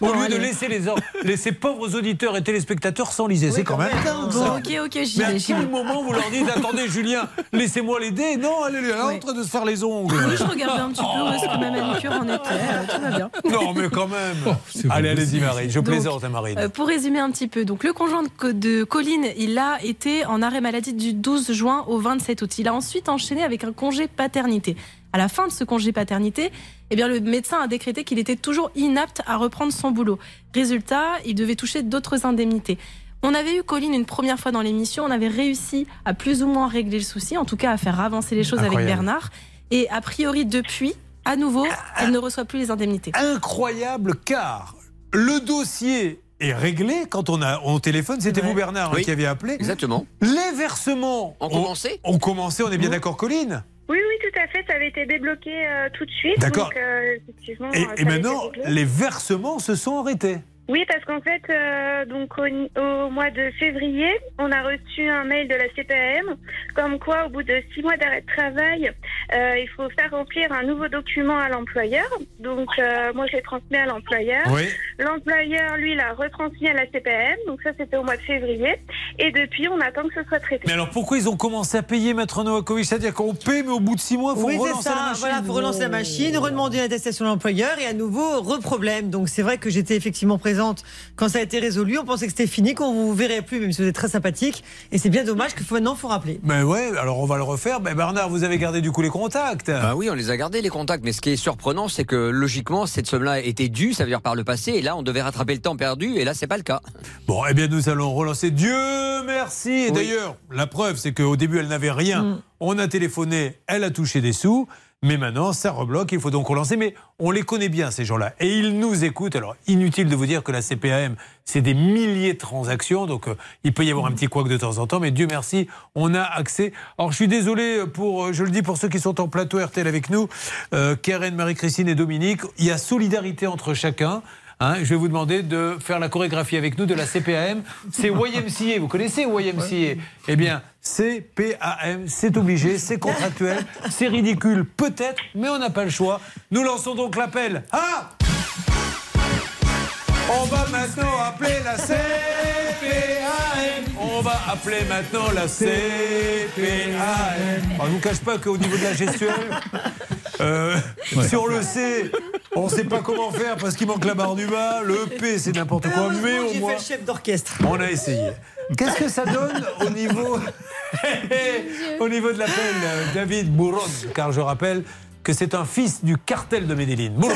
Au lieu de laisser les, or- laisser pauvres auditeurs et téléspectateurs s'enliser. c'est quand même. Bon, ça. ok, ok, j'y Mais à vais, quel vais. moment vous leur dites attendez Julien, laissez-moi l'aider Non, elle est là en train de se faire les ongles. Oui, je regardais un petit peu où est-ce que ma manucure en était. euh, tout va bien. Non, mais quand même. allez, allez-y, Marine. Je Donc, plaisante, hein, Marine. Euh, pour résumer un petit peu, donc le conjoint de, Co- de Colline, il a été en arrêt maladie du 12 juin au 27 août. Il a ensuite enchaîné avec un congé paternité. À la fin de ce congé paternité, eh bien, le médecin a décrété qu'il était toujours inapte à reprendre son boulot. Résultat, il devait toucher d'autres indemnités. On avait eu Colline une première fois dans l'émission, on avait réussi à plus ou moins régler le souci, en tout cas à faire avancer les choses avec. Bernard. Et a priori, depuis, à nouveau, elle ne reçoit plus les indemnités. Incroyable car le dossier est réglé quand on a on téléphone. C'était vous Bernard hein, Oui. qui avez appelé. Exactement. Les versements ont commencé. Ont commencé. On est bien d'accord, Colline? Oui, oui, tout à fait. Ça avait été débloqué euh, tout de suite. D'accord. Euh, effectivement, Et, maintenant, les versements se sont arrêtés. Oui, parce qu'en fait, euh, donc au, au mois de février, on a reçu un mail de la CPAM comme quoi, au bout de six mois d'arrêt de travail, euh, il faut faire remplir un nouveau document à l'employeur. Donc, euh, moi, je l'ai transmis à l'employeur. Oui. L'employeur, lui, l'a retransmis à la CPAM. Donc, ça, c'était au mois de février. Et depuis, on attend que ce soit traité. Mais alors pourquoi ils ont commencé à payer Maître Novakovic? C'est-à-dire qu'on paie, mais au bout de six mois, il faut Oui, relancer la machine. Voilà, faut relancer la machine, redemander l'attestation de l'employeur et à nouveau reproblème. Donc c'est vrai que j'étais effectivement présente quand ça a été résolu. On pensait que c'était fini, qu'on vous verrait plus, même si vous êtes très sympathique. Et c'est bien dommage que maintenant faut rappeler. Mais ouais, alors on va le refaire. Mais Bernard, vous avez gardé du coup les contacts. Bah oui, on les a gardés les contacts, mais ce qui est surprenant, c'est que logiquement, cette somme-là était due, ça veut dire par le passé, et là, on devait rattraper le temps perdu, et là, c'est pas le cas. Bon, eh bien, nous allons relancer. Dieu merci. Et d'ailleurs, la preuve, c'est qu'au début, elle n'avait rien. Mm. On a téléphoné, elle a touché des sous. Mais maintenant, ça rebloque, il faut donc relancer. Mais on les connaît bien, ces gens-là. Et ils nous écoutent. Alors, inutile de vous dire que la CPAM, c'est des milliers de transactions. Donc, euh, il peut y avoir un petit couac de temps en temps. Mais Dieu merci, on a accès. Alors, je suis désolé pour, euh, je le dis pour ceux qui sont en plateau RTL avec nous, euh, Karen, Marie-Christine et Dominique. Il y a solidarité entre chacun. Hein, je vais vous demander de faire la chorégraphie avec nous de la CPAM. C'est YMCA. Vous connaissez YMCA Eh bien, CPAM, c'est obligé, c'est contractuel, c'est ridicule, peut-être, mais on n'a pas le choix. Nous lançons donc l'appel. Ah On va maintenant appeler la CPAM. Appeler maintenant la CPAM. On ne vous cache pas qu'au niveau de la gestuelle, euh, sur le C, on ne sait pas comment faire parce qu'il manque la barre du bas. Le P, c'est n'importe quoi. Mais au J'ai moins, fait le chef d'orchestre. on a essayé. Qu'est-ce que ça donne au niveau, au niveau de l'appel euh, David Bourron Car je rappelle que c'est un fils du cartel de Medellin. Bourron,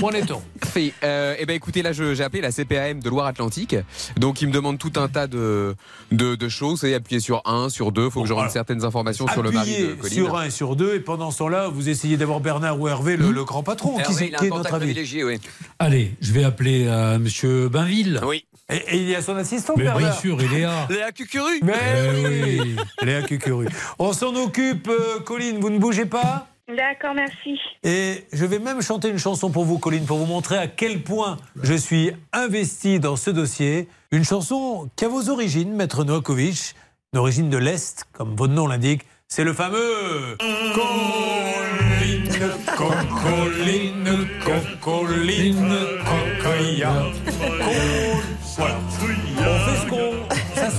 où en est-on Parfait. Euh, eh ben écoutez, là je- j'ai appelé la CPAM de Loire-Atlantique. Donc ils me demandent tout un tas de, de, de choses. C'est appuyer sur 1, sur 2. faut que je rende certaines informations sur le mari de Colline. sur un et sur deux, et pendant ce temps-là, vous essayez d'avoir Bernard ou Hervé, le, le grand patron. qui, Hervé, c'est- il a qui un est notre ami privilégié, oui. Allez, je vais appeler euh, Monsieur Bainville. Oui. Et, et il y a son assistant, Mais bien Bernard. sûr, il est là. Léa Cucuru Mais Eh oui, Léa Cucuru. On s'en occupe, euh, Colline, vous ne bougez pas? D'accord, merci. Et je vais même chanter une chanson pour vous, Colline, pour vous montrer à quel point je suis investi dans ce dossier. Une chanson qui a vos origines, Maître Novakovic, d'origine de l'Est, comme votre nom l'indique. C'est le fameux Colline, Cocoline, Cocoline, Cocoya. On fait ce qu'on. Ça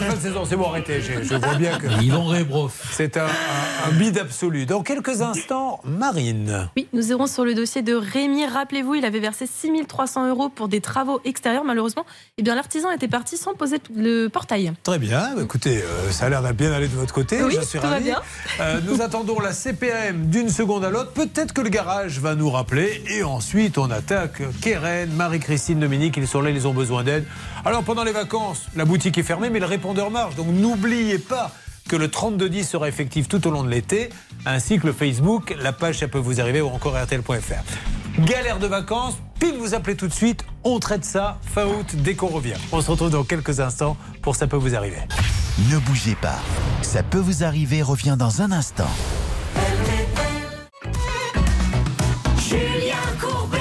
la fin de saison. C'est bon, arrêtez. Je, je vois bien que. Yvan Rebroff. C'est un, un, un bide absolu. Dans quelques instants, Marine. Oui, nous irons sur le dossier de Rémi. Rappelez-vous, il avait versé 6300 euros pour des travaux extérieurs. Malheureusement, eh bien, l'artisan était parti sans poser le portail. Très bien. Écoutez, euh, ça a l'air de bien aller de votre côté. Oui, je suis tout va ravi. bien. Euh, nous attendons la CPAM d'une seconde à l'autre. Peut-être que le garage va nous rappeler. Et ensuite, on attaque Keren, Marie-Christine, Dominique. Ils sont là, ils ont besoin d'aide. Alors, pendant les vacances, la boutique est fermée, mais le répondeur marche. Donc, n'oubliez pas que le 3210 sera effectif tout au long de l'été, ainsi que le Facebook, la page ça peut vous arriver ou encore RTL.fr. Galère de vacances, pile vous appelez tout de suite, on traite ça fin août dès qu'on revient. On se retrouve dans quelques instants pour ça peut vous arriver. Ne bougez pas. Ça peut vous arriver revient dans un instant. Julien Courbet.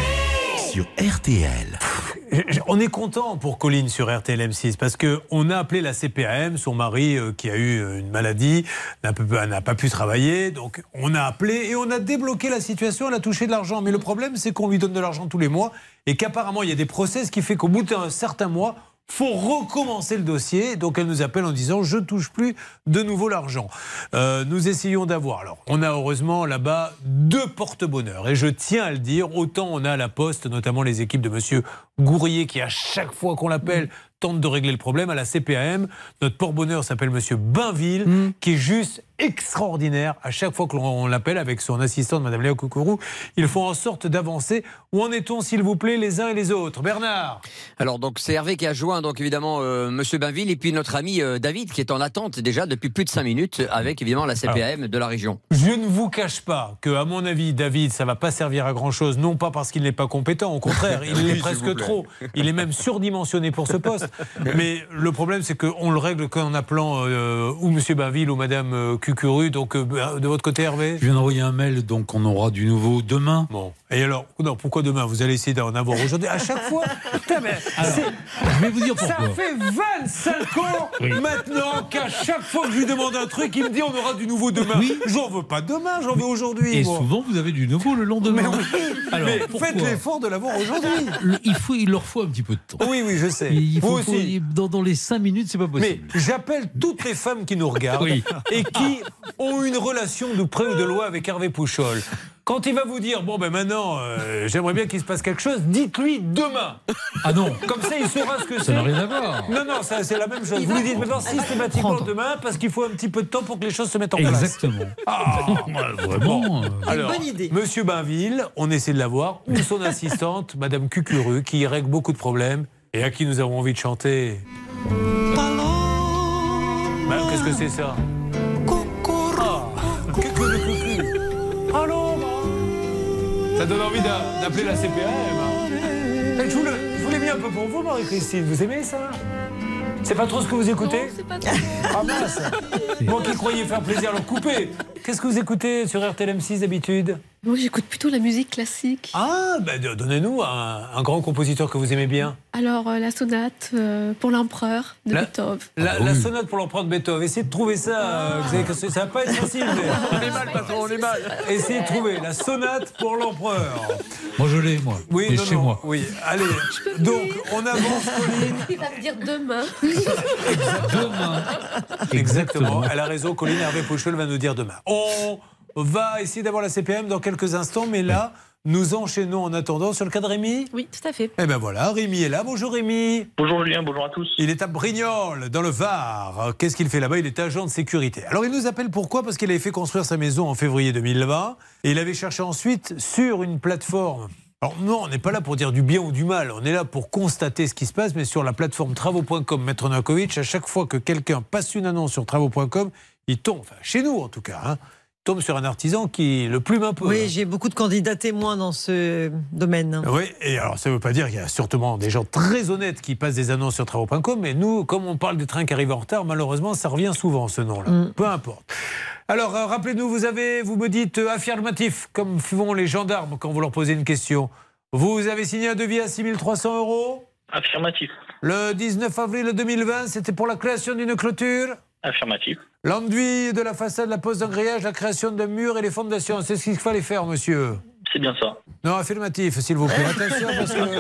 Sur RTL. On est content pour Colline sur RTL M6 parce que on a appelé la CPAM, son mari euh, qui a eu euh, une maladie n'a peu- n'a pas pu travailler, donc on a appelé et on a débloqué la situation, elle a touché de l'argent. Mais le problème c'est qu'on lui donne de l'argent tous les mois et qu'apparemment il y a des process qui fait qu'au bout d'un certain mois faut recommencer le dossier. Donc elle nous appelle en disant je touche plus de nouveau l'argent. Euh, nous essayons d'avoir. Alors on a heureusement là-bas deux porte-bonheur et je tiens à le dire. Autant on a à la poste, notamment les équipes de Monsieur Gourrier qui à chaque fois qu'on l'appelle tente de régler le problème. À la CPAM, notre porte-bonheur s'appelle Monsieur Bainville qui est juste extraordinaire. À chaque fois que l'on l'appelle avec son assistante Madame Léa Coucourou, ils font en sorte d'avancer. Où en est-on s'il vous plaît les uns et les autres? Bernard Alors donc c'est Hervé qui a joint donc évidemment euh, Monsieur Bainville et puis notre ami euh, David qui est en attente déjà depuis plus de 5 minutes avec évidemment la CPAM de la région. Je ne vous cache pas que, à mon avis, David, ça va pas servir à grand chose. Non pas parce qu'il n'est pas compétent, au contraire, il Oui, l'est presque trop. Il est même surdimensionné pour ce poste. Mais le problème, c'est qu'on le règle qu'en appelant euh, ou Monsieur Bainville ou Madame euh, Cucuru. Donc, euh, de votre côté, Hervé? Je viens d'envoyer un mail, donc on aura du nouveau demain. Bon. Et alors, non, pourquoi demain Vous allez essayer d'en avoir aujourd'hui À chaque fois Putain, mais Alors, je vais vous dire Ça pourquoi. fait 25 ans Oui. maintenant qu'à chaque fois que je lui demande un truc, il me dit on aura du nouveau demain. J'en veux pas demain, j'en veux aujourd'hui. Et moi. souvent, vous avez du nouveau le lendemain. Mais oui, Alors, mais faites l'effort de l'avoir aujourd'hui. Le- il, faut, il leur faut un petit peu de temps. Oui, oui, je sais. Il faut, Vous aussi. faut- dans, dans les 5 minutes, c'est pas Mais possible. j'appelle toutes les femmes qui nous regardent Oui. et qui ont une relation de près ou de loin avec Hervé Pouchol. Quand il va vous dire, bon ben maintenant, euh, j'aimerais bien qu'il se passe quelque chose, dites-lui demain. Ah non Comme ça, il saura ce que c'est. Ça n'a rien à voir. Non, non, ça, c'est la même chose. Il Vous lui dites maintenant systématiquement demain parce qu'il faut un petit peu de temps pour que les choses se mettent en place. Exactement. Ah, Vraiment. euh, Alors, bonne idée. Monsieur Bainville, on essaie de l'avoir, ou son assistante, Madame Cucuru, qui règle beaucoup de problèmes et à qui nous avons envie de chanter. Qu'est-ce que c'est ça? Ça donne envie d'a- d'appeler la CPAM. hein. Eh, Je vous le- je vous l'ai mis un peu pour vous, Marie-Christine. Vous aimez ça? C'est pas trop ce que vous écoutez? Non, c'est pas trop. Ah mince Moi qui croyais faire plaisir, alors coupez Qu'est-ce que vous écoutez sur RTL M6 d'habitude? Moi, j'écoute plutôt la musique classique. Ah, ben, de- donnez-nous un, un grand compositeur que vous aimez bien. Alors, euh, la sonate euh, pour l'empereur de La- Beethoven. La, la sonate pour l'empereur de Beethoven. Essayez de trouver ça. euh, vous savez que ça va pas être facile. mais- On est mal, patron, on est mal. Essayez de trouver la sonate pour l'empereur. Moi, je l'ai, moi. Oui, non, chez non, moi. Oui, allez. Donc, on avance, Colline. Il va me dire demain. Exactement. Elle a raison. Colline Hervé Pouchol va nous dire demain. On va essayer d'avoir la CPM dans quelques instants, mais là, nous enchaînons en attendant sur le cas de Rémi. Oui, tout à fait. Eh ben voilà, Rémi est là. Bonjour Rémi. Bonjour Julien, bonjour à tous. Il est à Brignoles, dans le Var. Qu'est-ce qu'il fait là-bas? Il est agent de sécurité. Alors il nous appelle pourquoi? Parce qu'il avait fait construire sa maison en février 2020 et il avait cherché ensuite sur une plateforme. Alors non, on n'est pas là pour dire du bien ou du mal, on est là pour constater ce qui se passe, mais sur la plateforme travaux.com, Maître Novakovic, à chaque fois que quelqu'un passe une annonce sur travaux.com, il tombe, enfin chez nous en tout cas, hein, tombe sur un artisan qui le plume un peu. Oui, j'ai beaucoup de candidats témoins dans ce domaine. Oui, et alors ça ne veut pas dire qu'il y a sûrement des gens très honnêtes qui passent des annonces sur travaux.com, mais nous, comme on parle des trains qui arrivent en retard, malheureusement, ça revient souvent ce nom-là. Mm. Peu importe. Alors, euh, rappelez-nous, vous avez, vous me dites euh, affirmatif, comme font les gendarmes quand vous leur posez une question. Vous avez signé un devis à 6300 euros? Affirmatif. Le 19 avril 2020, c'était pour la création d'une clôture? Affirmatif. L'enduit de la façade, la pose d'un grillage, la création d'un mur et les fondations. C'est ce qu'il fallait faire, monsieur. C'est bien ça. Non, affirmatif, s'il vous plaît. Attention,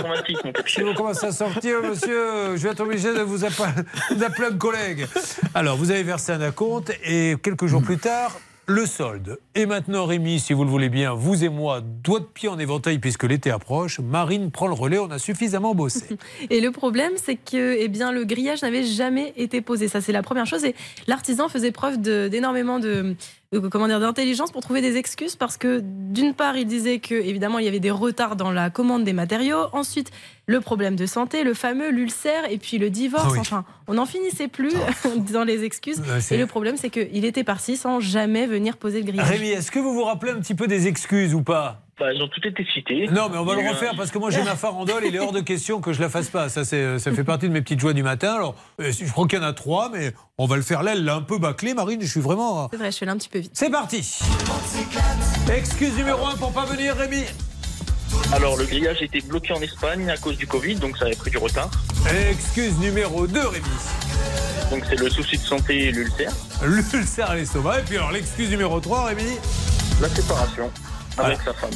parce que si vous commencez à sortir, monsieur, je vais être obligé de vous appeler un collègue. Alors, vous avez versé un acompte et quelques jours plus tard, le solde. Et maintenant, Rémi, si vous le voulez bien, vous et moi, doigt de pied en éventail puisque l'été approche, Marine prend le relais, on a suffisamment bossé. Et le problème, c'est que eh bien, le grillage n'avait jamais été posé. Ça, c'est la première chose. Et l'artisan faisait preuve d'énormément de- comment dire, d'intelligence pour trouver des excuses parce que, d'une part, il disait que, évidemment, il y avait des retards dans la commande des matériaux. Ensuite, le problème de santé, le fameux, l'ulcère, et puis le divorce. Ah oui. Enfin, on n'en finissait plus dans les excuses. Ouais, et le problème, c'est qu'il était parti sans jamais venir poser le grillage. Rémi, est-ce que vous vous rappelez un petit peu des excuses ou pas? Bah, ils ont tout été cités. Non, mais on va le a eu un- refaire parce que moi j'ai ma farandole, il est hors de question que je la fasse pas. Ça, c'est, ça fait partie de mes petites joies du matin. Alors, euh, je crois qu'il y en a trois, mais on va le faire là. Elle l'a un peu bâclé, Marine. Je suis vraiment. C'est vrai, je suis allée un petit peu vite. C'est parti. Excuse numéro un pour pas venir, Rémi. Alors, le grillage était bloqué en Espagne à cause du Covid, donc ça avait pris du retard. Excuse numéro 2, Rémi. Donc, c'est le souci de santé et l'ulcère. L'ulcère à l'estomac. Et puis alors, l'excuse numéro 3, Rémi. La séparation avec sa femme.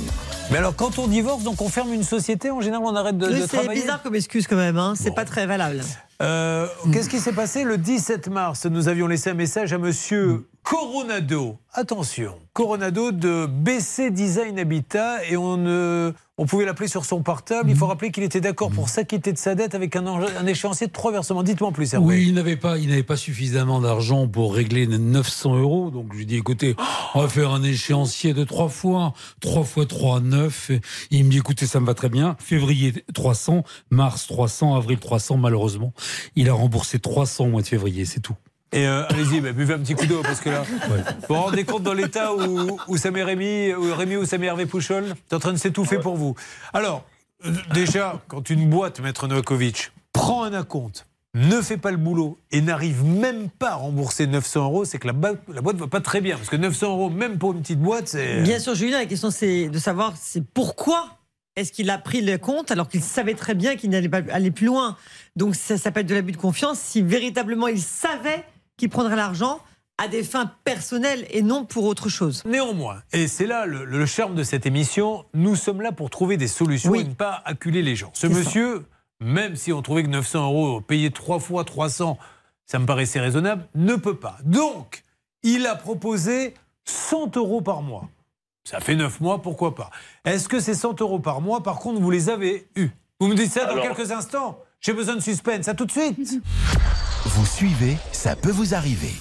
Mais alors, quand on divorce, donc on ferme une société, en général, on arrête de, Oui, de c'est travailler bizarre comme excuse quand même. Hein. C'est pas très valable. Euh, Qu'est-ce qui s'est passé le 17 mars? Nous avions laissé un message à monsieur Coronado. Attention, Coronado de BC Design Habitat et on, euh, on pouvait l'appeler sur son portable. Il faut rappeler qu'il était d'accord pour s'acquitter de sa dette avec un, échéancier de trois versements. Dites-moi en plus, Hervé. Oui, il n'avait pas, il n'avait pas suffisamment d'argent pour régler 900 euros. Donc je lui ai dit, écoutez, on va faire un échéancier de trois fois, trois fois trois, neuf. Et il me dit, écoutez, ça me va très bien. Février 300, mars 300, avril 300. Malheureusement, il a remboursé 300 au mois de février, c'est tout. Et euh, allez-y, bah, buvez un petit coup d'eau parce que là, vous vous rendez compte dans l'état où, où ça met Rémi, où Rémi ou met Hervé Pouchol C'est en train de s'étouffer pour vous. Alors, euh, déjà, quand une boîte, Maître Novakovic, prend un acompte, ne fait pas le boulot et n'arrive même pas à rembourser 900 euros, c'est que la, ba- la boîte va pas très bien. Parce que 900 euros, même pour une petite boîte, c'est. Bien sûr, Julien, la question c'est de savoir c'est pourquoi est-ce qu'il a pris le compte alors qu'il savait très bien qu'il n'allait pas aller plus loin. Donc ça s'appelle de l'abus de confiance si véritablement il savait qu'il prendrait l'argent à des fins personnelles et non pour autre chose. Néanmoins, et c'est là le, le charme de cette émission, nous sommes là pour trouver des solutions et ne pas acculer les gens. Ce ça. monsieur, même si on trouvait que 900 euros payés trois fois 300, ça me paraissait raisonnable, ne peut pas. Donc, il a proposé 100 euros par mois. Ça fait 9 mois, pourquoi pas. Est-ce que ces 100 euros par mois, par contre, vous les avez eus? Vous me dites ça dans Alors- quelques instants J'ai besoin de suspense, à tout de suite Vous suivez, ça peut vous arriver.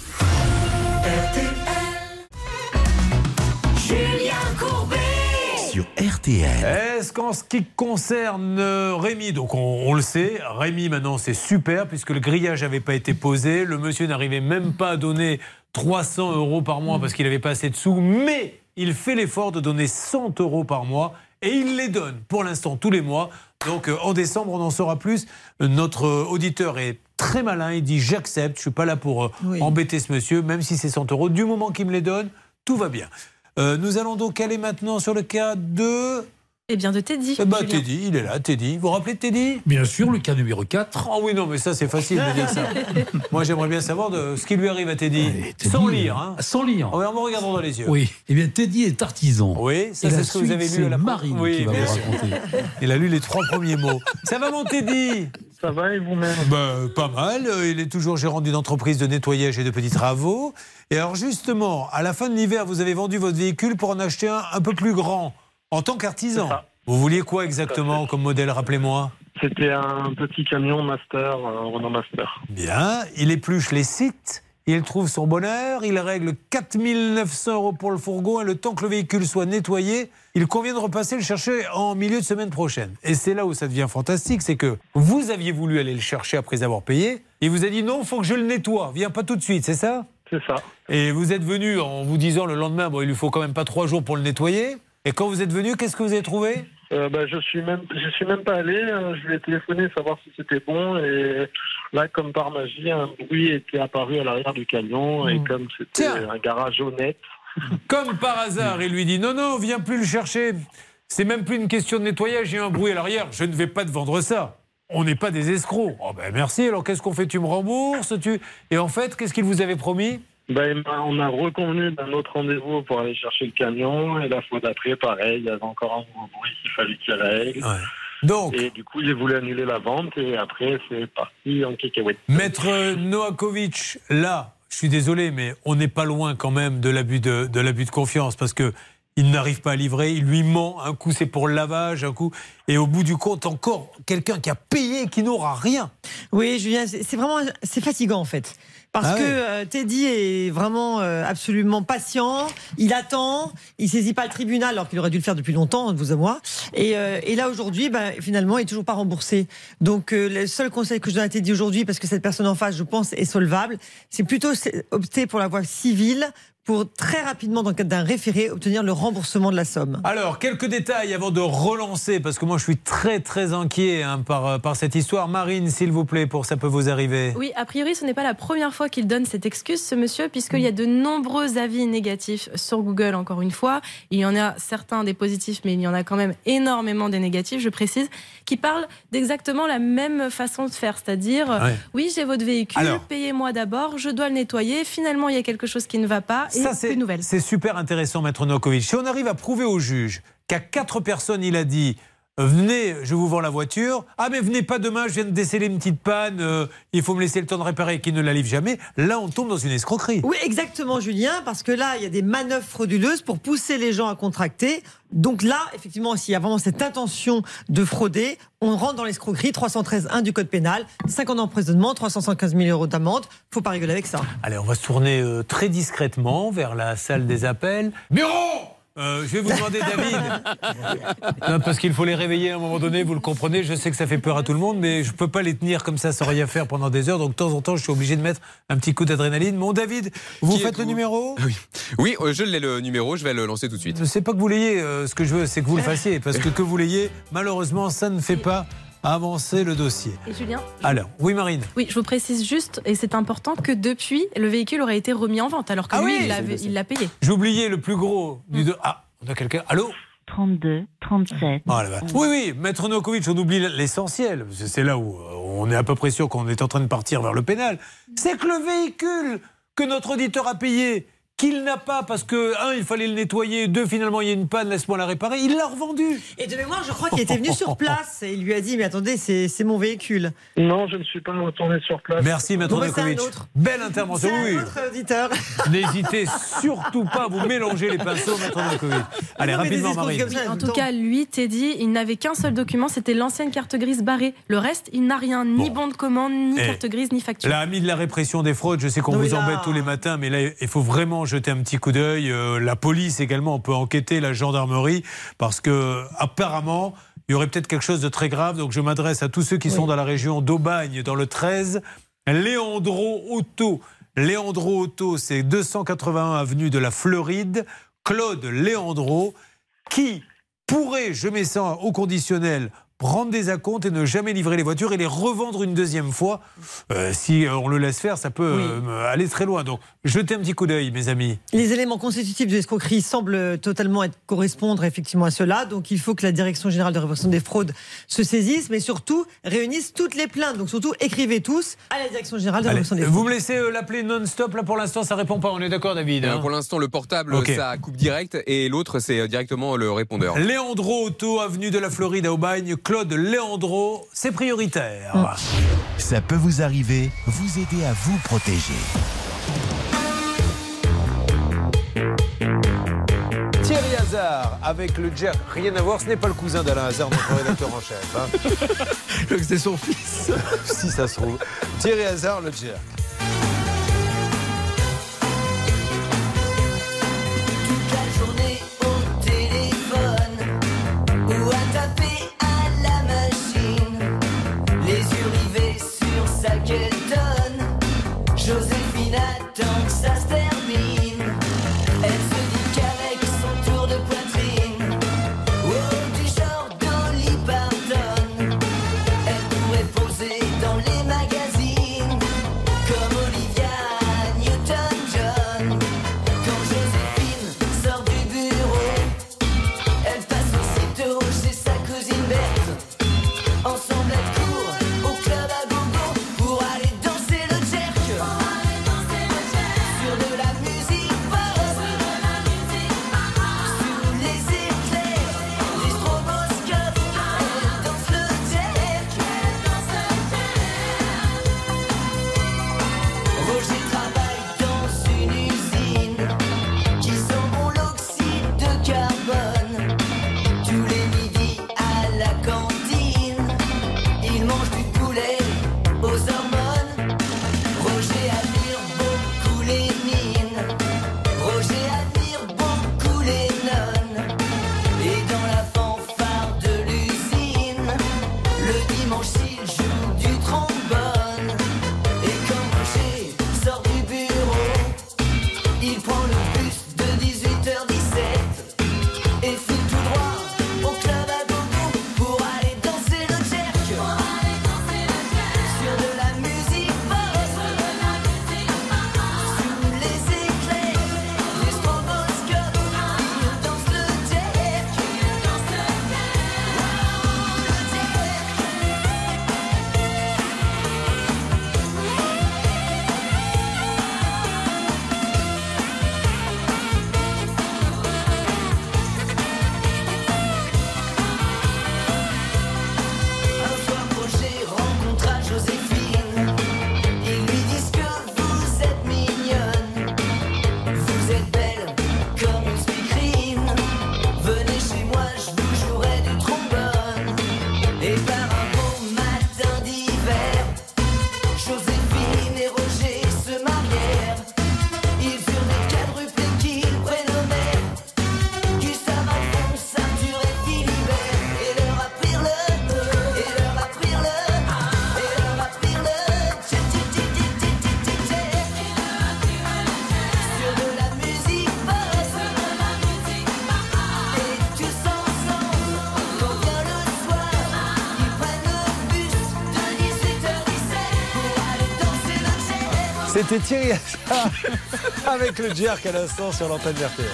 Julien Courbet Sur RTL. Est-ce qu'en ce qui concerne euh, Rémi, donc on, on le sait, Rémi maintenant c'est super puisque le grillage n'avait pas été posé, le monsieur n'arrivait même pas à donner 300 euros par mois parce qu'il n'avait pas assez de sous, mais il fait l'effort de donner 100 euros par mois et il les donne pour l'instant tous les mois. Donc euh, en décembre on en saura plus. Notre euh, auditeur est très malin, il dit j'accepte, je suis pas là pour euh, Oui. embêter ce monsieur, même si c'est 100 euros, du moment qu'il me les donne, tout va bien. Euh, nous allons donc aller maintenant sur le cas de. Eh bien, de Teddy. Eh ben. Teddy, il est là, Teddy. Vous vous rappelez de Teddy? Bien sûr, le cas numéro 4. Oh oui, non, mais ça, c'est facile de dire ça. Moi, j'aimerais bien savoir de ce qui lui arrive à Teddy. Sans lire, hein. Sans lire. Oh, mais en me regardant dans les yeux. Oui. Eh bien, Teddy est artisan. Oui, ça, c'est la ce que vous avez suite, lu à la c'est Marine Oui, qui va bien vous sûr. raconter. Il a lu les trois premiers mots. Ça va, mon Teddy? Ça va et vous-même? Bah, Pas mal. Euh, Il est toujours gérant d'une entreprise de nettoyage et de petits travaux. Et alors, justement, à la fin de l'hiver, vous avez vendu votre véhicule pour en acheter un un peu plus grand, en tant qu'artisan. Vous vouliez quoi exactement comme modèle, rappelez-moi C'était un petit camion Master, un Renault Master. Bien, il épluche les sites, il trouve son bonheur, il règle 4900 euros pour le fourgon et le temps que le véhicule soit nettoyé, il convient de repasser le chercher en milieu de semaine prochaine. Et c'est là où ça devient fantastique, c'est que vous aviez voulu aller le chercher après avoir payé, et il vous a dit non, faut que je le nettoie, viens pas tout de suite, c'est ça? C'est ça. Et vous êtes venu en vous disant le lendemain, bon, il lui faut quand même pas trois jours pour le nettoyer. Et quand vous êtes venu, qu'est-ce que vous avez trouvé? Euh, bah, je suis même, je suis même pas allé. euh, Je lui ai téléphoné savoir si c'était bon et là, comme par magie, un bruit était apparu à l'arrière du camion et comme c'était un garage honnête. Comme par hasard, il lui dit non, non, viens plus le chercher. C'est même plus une question de nettoyage, il y a un bruit à l'arrière. Je ne vais pas te vendre ça. On n'est pas des escrocs. Oh ben merci, alors qu'est-ce qu'on fait? Tu me rembourses? Tu... Et en fait, qu'est-ce qu'il vous avait promis? Il m'a- on a reconvenu d'un autre rendez-vous pour aller chercher le camion et la fois d'après, pareil, il y avait encore un nouveau bruit qu'il fallait qu'il règle. Donc. Et du coup, j'ai voulu annuler la vente et après, c'est parti en cacahuète. Maître Noakovic, là, je suis désolé, mais on n'est pas loin quand même de l'abus de, de l'abus de confiance parce que il n'arrive pas à livrer, il lui ment. Un coup, c'est pour le lavage, un coup. Et au bout du compte, encore quelqu'un qui a payé et qui n'aura rien. Oui, Julien, c'est c'est vraiment c'est fatigant en fait. Parce Ah que ouais. euh, Teddy est vraiment euh, absolument patient, il attend, il saisit pas le tribunal alors qu'il aurait dû le faire depuis longtemps, de vous à moi. Et, euh, et là aujourd'hui, ben, finalement, il est toujours pas remboursé. Donc euh, le seul conseil que je donne à Teddy aujourd'hui, parce que cette personne en face, je pense, est solvable, c'est plutôt opter pour la voie civile pour très rapidement, dans le cadre d'un référé, obtenir le remboursement de la somme. Alors, quelques détails avant de relancer, parce que moi je suis très très inquiet hein, par, euh, par cette histoire. Marine, s'il vous plaît, pour ça peut vous arriver. Oui, a priori, ce n'est pas la première fois qu'il donne cette excuse, ce monsieur, puisqu'il y a de nombreux avis négatifs sur Google, encore une fois. Il y en a certains des positifs, mais il y en a quand même énormément des négatifs, je précise, qui parlent d'exactement la même façon de faire. C'est-à-dire, Ouais. oui, j'ai votre véhicule, payez-moi d'abord, je dois le nettoyer. Finalement, il y a quelque chose qui ne va pas. Et Ça, c'est c'est super intéressant, Maître Novakovic. Si on arrive à prouver au juge qu'à quatre personnes, il a dit Venez, je vous vends la voiture. Ah, mais venez pas demain, je viens de déceler une petite panne, euh, il faut me laisser le temps de réparer et qu'il ne la livre jamais. Là, on tombe dans une escroquerie. Oui, exactement, Julien, parce que là, il y a des manœuvres frauduleuses pour pousser les gens à contracter. Donc là, effectivement, s'il y a vraiment cette intention de frauder, on rentre dans l'escroquerie 313.1 du Code pénal, 5 ans d'emprisonnement, 375 000 euros d'amende. Faut pas rigoler avec ça. Allez, on va se tourner euh, très discrètement vers la salle des appels. Bureau Euh, je vais vous demander, David. Non, parce qu'il faut les réveiller à un moment donné, vous le comprenez. Je sais que ça fait peur à tout le monde, mais je ne peux pas les tenir comme ça sans rien faire pendant des heures. Donc, de temps en temps, je suis obligé de mettre un petit coup d'adrénaline. Mon David, vous Qui faites le numéro? Oui, oui euh, je l'ai le numéro, je vais le lancer tout de suite. Je sais pas que vous l'ayez. euh, ce que je veux, c'est que vous le fassiez. Parce que que vous l'ayez, malheureusement, ça ne fait pas avancer le dossier. Et Julien Alors, oui, Marine. Oui, je vous précise juste, et c'est important, que depuis, le véhicule aurait été remis en vente, alors que Ah lui, oui, il l'a payé. J'ai oublié le plus gros du. deux- Ah, on a quelqu'un. Allô 32, 37. Ah, là, bah. Oui, oui, Maître Nokovic, on oublie l'essentiel. C'est c'est là où euh, on est à peu près sûr qu'on est en train de partir vers le pénal. C'est que le véhicule que notre auditeur a payé, qu'il n'a pas parce que, un, il fallait le nettoyer, deux, finalement, il y a une panne, laisse-moi la réparer, il l'a revendu. Et de mémoire, je crois qu'il était venu sur place et il lui a dit Mais attendez, c'est c'est mon véhicule. Non, je ne suis pas retourné sur place. Merci, Maître Bon, bah. Belle intervention, oui. auditeur. N'hésitez surtout pas à vous mélanger les pinceaux, Maître. Allez, Non, rapidement, ça, En tout cas, lui, Teddy, il n'avait qu'un seul document, c'était l'ancienne carte grise barrée. Le reste, il n'a rien, ni bon de commande, ni Eh, carte grise, ni facture. L'ami de la répression des fraudes, je sais qu'on vous là- embête tous les matins, mais là, il faut vraiment jeter un petit coup d'œil. Euh, la police également, on peut enquêter, la gendarmerie, parce que apparemment, il y aurait peut-être quelque chose de très grave. Donc, je m'adresse à tous ceux qui sont dans la région d'Aubagne, dans le 13. Léandro Auto. Léandro Auto, c'est 281 avenue de la Fleuride. Claude Léandro, qui pourrait, je mets ça au conditionnel, prendre des acomptes et ne jamais livrer les voitures et les revendre une deuxième fois. Euh, si euh, on le laisse faire, ça peut euh, aller très loin. Donc, jetez un petit coup d'œil, mes amis. Les éléments constitutifs de l'escroquerie semblent totalement être, correspondre effectivement à cela. Donc il faut que la Direction générale de répression des fraudes se saisisse, mais surtout réunisse toutes les plaintes. Donc surtout écrivez tous à la Direction générale de Allez, répression des fraudes. vous me laissez euh, l'appeler non-stop. Là, pour l'instant, ça répond pas. On est d'accord, David Euh, hein pour l'instant, le portable, ça coupe direct et l'autre, c'est directement le répondeur. Léandro Auto, avenue de la Floride à Aubagne. Claude Léandro, c'est prioritaire. Ça peut vous arriver, vous aider à vous protéger. Thierry Hazard avec le jerk. Rien à voir, ce n'est pas le cousin d'Alain Hazard, notre rédacteur en chef. hein. C'est son fils. si ça se trouve. Thierry Hazard, le jerk. C'était Thierry avec le jerk à l'instant sur l'antenne RTL.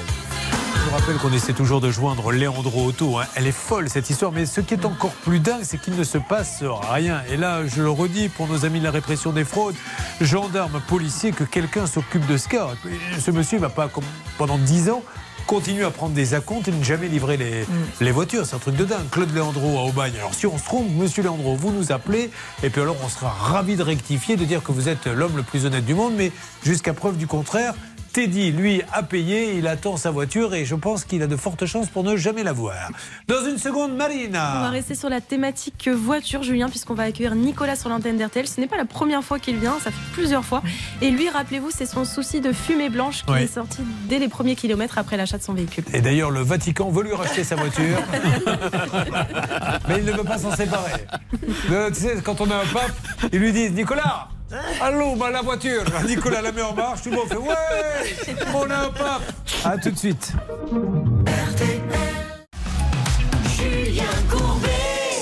Je vous rappelle qu'on essaie toujours de joindre Léandro Auto. hein. Elle est folle cette histoire, mais ce qui est encore plus dingue, c'est qu'il ne se passe rien. Et là, je le redis pour nos amis de la répression des fraudes, gendarmes, policiers, que quelqu'un s'occupe de ce cas. Ce monsieur ne va pas, pendant 10 ans, continuer à prendre des acomptes et ne jamais livrer les, les voitures. C'est un truc de dingue. Claude Léandro à Aubagne. Alors si on se trompe, monsieur Léandro, vous nous appelez et puis alors on sera ravi de rectifier, de dire que vous êtes l'homme le plus honnête du monde, mais jusqu'à preuve du contraire. Teddy, lui, a payé, il attend sa voiture et je pense qu'il a de fortes chances pour ne jamais la voir. Dans une seconde, On va Marina. rester sur la thématique voiture, Julien, puisqu'on va accueillir Nicolas sur l'antenne d'RTL. Ce n'est pas la première fois qu'il vient, ça fait plusieurs fois. Et lui, rappelez-vous, c'est son souci de fumée blanche qui Oui. est sorti dès les premiers kilomètres après l'achat de son véhicule. Et d'ailleurs, le Vatican veut lui racheter sa voiture. Mais il ne veut pas s'en séparer. Euh, tu sais, quand on a un pape, ils lui disent Nicolas, allô, bah, la voiture. Nicolas la met en marche, tout le monde fait Ouais, on a un pape. A tout de suite. Julien Courbet.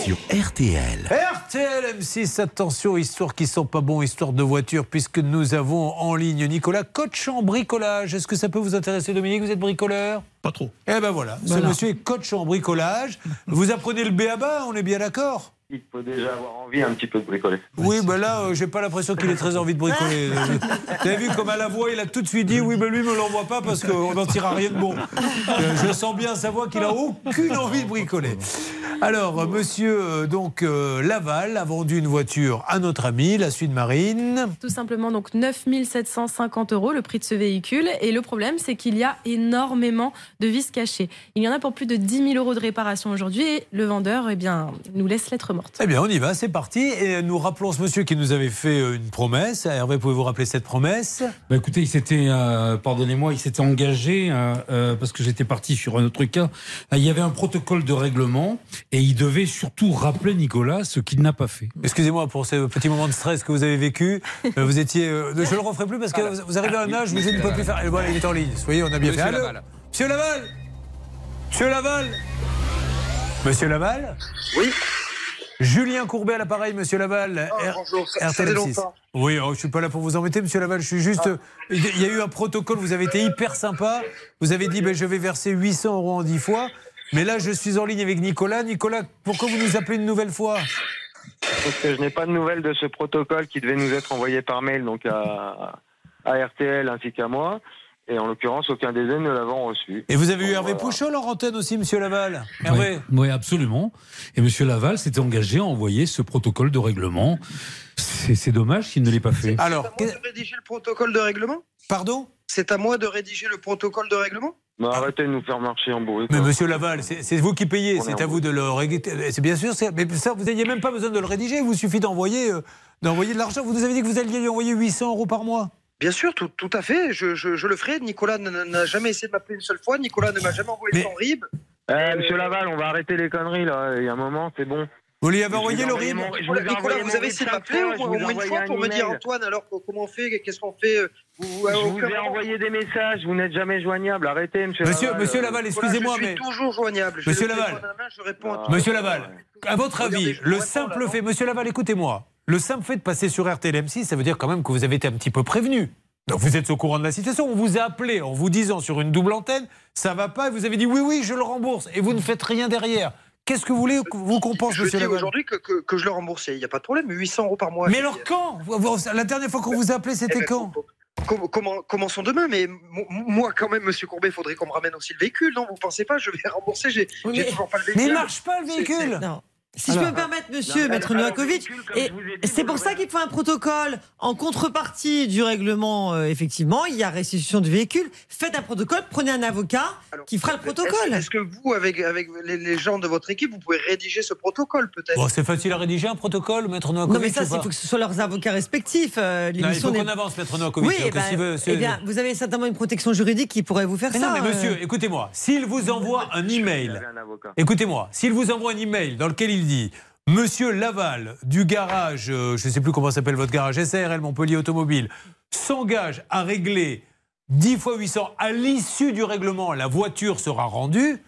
Sur RTL. RTL M6, attention, histoire qui sont pas bons, histoire de voiture, puisque nous avons en ligne Nicolas coach en bricolage. Est-ce que ça peut vous intéresser, Dominique Vous êtes bricoleur? Pas trop. Eh ben voilà, ce monsieur est coach en bricolage. Vous apprenez le B à bas, on est bien d'accord? Il faut déjà avoir envie un petit peu de bricoler. Oui, ben là, euh, j'ai pas l'impression qu'il ait très envie de bricoler. Vous avez vu comme à la voix, il a tout de suite dit oui, mais lui me l'envoie pas parce qu'on n'en tirera rien de bon. Euh, Je sens bien à sa voix qu'il a aucune envie de bricoler. Alors, monsieur euh, donc euh, Laval a vendu une voiture à notre ami, la Suite Marine. Tout simplement, donc 9 750 euros le prix de ce véhicule. Et le problème, c'est qu'il y a énormément de vis cachées. Il y en a pour plus de 10 000 euros de réparation aujourd'hui. Et le vendeur, eh bien, nous laisse lettre morte. Eh bien, on y va, c'est parti. Et nous rappelons ce monsieur qui nous avait fait euh, une promesse. Hervé, pouvez-vous rappeler cette promesse? Bah écoutez, il s'était, euh, pardonnez-moi, il s'était engagé euh, euh, parce que j'étais parti sur un autre cas. Il y avait un protocole de règlement et il devait surtout rappeler Nicolas ce qu'il n'a pas fait. Excusez-moi pour ce petit moment de stress que vous avez vécu. Vous étiez. euh, je ne le referai plus parce que vous- vous arrivez à un âge où vous ne pouvez plus faire. Et voilà, il est en ligne. Soyez, on a bien Monsieur fait. Laval. Monsieur Laval Monsieur Laval Monsieur Laval Oui. Julien Courbet à l'appareil, monsieur Laval. Ah, R- bonjour, ça- ça RTL fait 6. longtemps. Oui, oh, je suis pas là pour vous embêter, monsieur Laval. Je suis juste. euh, Il y a eu un protocole, vous avez été hyper sympa. Vous avez dit, ben, je vais verser 800 euros en 10 fois. Mais là, je suis en ligne avec Nicolas. Nicolas, pourquoi vous nous appelez une nouvelle fois? Parce que je n'ai pas de nouvelles de ce protocole qui devait nous être envoyé par mail donc à, à RTL ainsi qu'à moi. Et en l'occurrence, aucun des deux ne l'avons reçu. Et vous avez eu Hervé Pouchol en antenne aussi, monsieur Laval? Hervé? Oui, oui, absolument. Et Monsieur Laval s'était engagé à envoyer ce protocole de règlement. C'est dommage qu'il ne l'ait pas fait. Alors, C'est à moi de rédiger le protocole de règlement? Pardon? C'est à moi de rédiger le protocole de règlement? Mais arrêtez de nous faire marcher en bruit. Mais quoi. monsieur Laval, c'est vous qui payez, c'est à vous de le rédiger. C'est bien sûr, mais ça, vous n'aviez même pas besoin de le rédiger, il vous suffit d'envoyer euh, d'envoyer de l'argent. Vous nous avez dit que vous alliez lui envoyer 800 euros par mois. Bien sûr, tout, tout à fait, je, je- je le ferai. Nicolas n'a jamais essayé de m'appeler une seule fois. Nicolas ne m'a jamais envoyé son RIB. Eh, monsieur Laval, on va arrêter les conneries là. Il y a un moment, c'est bon. Vous lui avez envoyé le RIB Nicolas, vous avez essayé de m'appeler au moins une fois un pour me dire. Antoine, alors comment on fait? Qu'est-ce qu'on fait? Vous, vous- Je au vous ai envoyé des messages, vous n'êtes jamais joignable. Arrêtez, monsieur, Monsieur, Laval. monsieur Laval, excusez-moi, je suis mais. toujours joignable. Monsieur Laval. Monsieur Laval, à votre avis, le simple fait, monsieur Laval, écoutez-moi, le simple fait de passer sur RTLM6, ça veut dire quand même que vous avez été un petit peu prévenu. Donc vous êtes au courant de la situation. On vous a appelé en vous disant sur une double antenne, ça va pas, et vous avez dit oui, oui, je le rembourse, et vous ne faites rien derrière. Qu'est-ce que vous voulez que vous qu'on pense, Je monsieur dis aujourd'hui que, que, que je le rembourse, il n'y a pas de problème, 800 euros par mois. Mais alors quand La dernière fois qu'on vous a appelé, c'était Eh ben, quand Com- comment, commençons demain, mais mo- moi, quand même, monsieur Courbet, il faudrait qu'on me ramène aussi le véhicule, non Vous pensez pas Je vais rembourser, j'ai toujours pas le véhicule. Mais il marche pas le véhicule Non. Si je peux me permettre, monsieur, Non, maître Novakovic, c'est pour ça qu'il faut un protocole en contrepartie du règlement, euh, effectivement, il y a restitution du véhicule. Faites un protocole, prenez un avocat qui fera le protocole. Est-ce que vous, avec, avec les, les gens de votre équipe, vous pouvez rédiger ce protocole, peut-être Bon, c'est facile à rédiger un protocole, maître Non, Novakovic mais ça, il faut que ce soit leurs avocats respectifs. euh, Non, il faut qu'on avance, maître Novakovic. Oui, eh ben, si eh bien, vous avez certainement une protection juridique qui pourrait vous faire Mais ça. non, mais euh. monsieur, écoutez-moi, s'il vous envoie un email, écoutez-moi, s'il vous envoie un email dans lequel il dit Monsieur Laval du garage, euh, je ne sais plus comment s'appelle votre garage, SARL Montpellier Automobile, s'engage à régler 10 fois 800 à l'issue du règlement, la voiture sera rendue,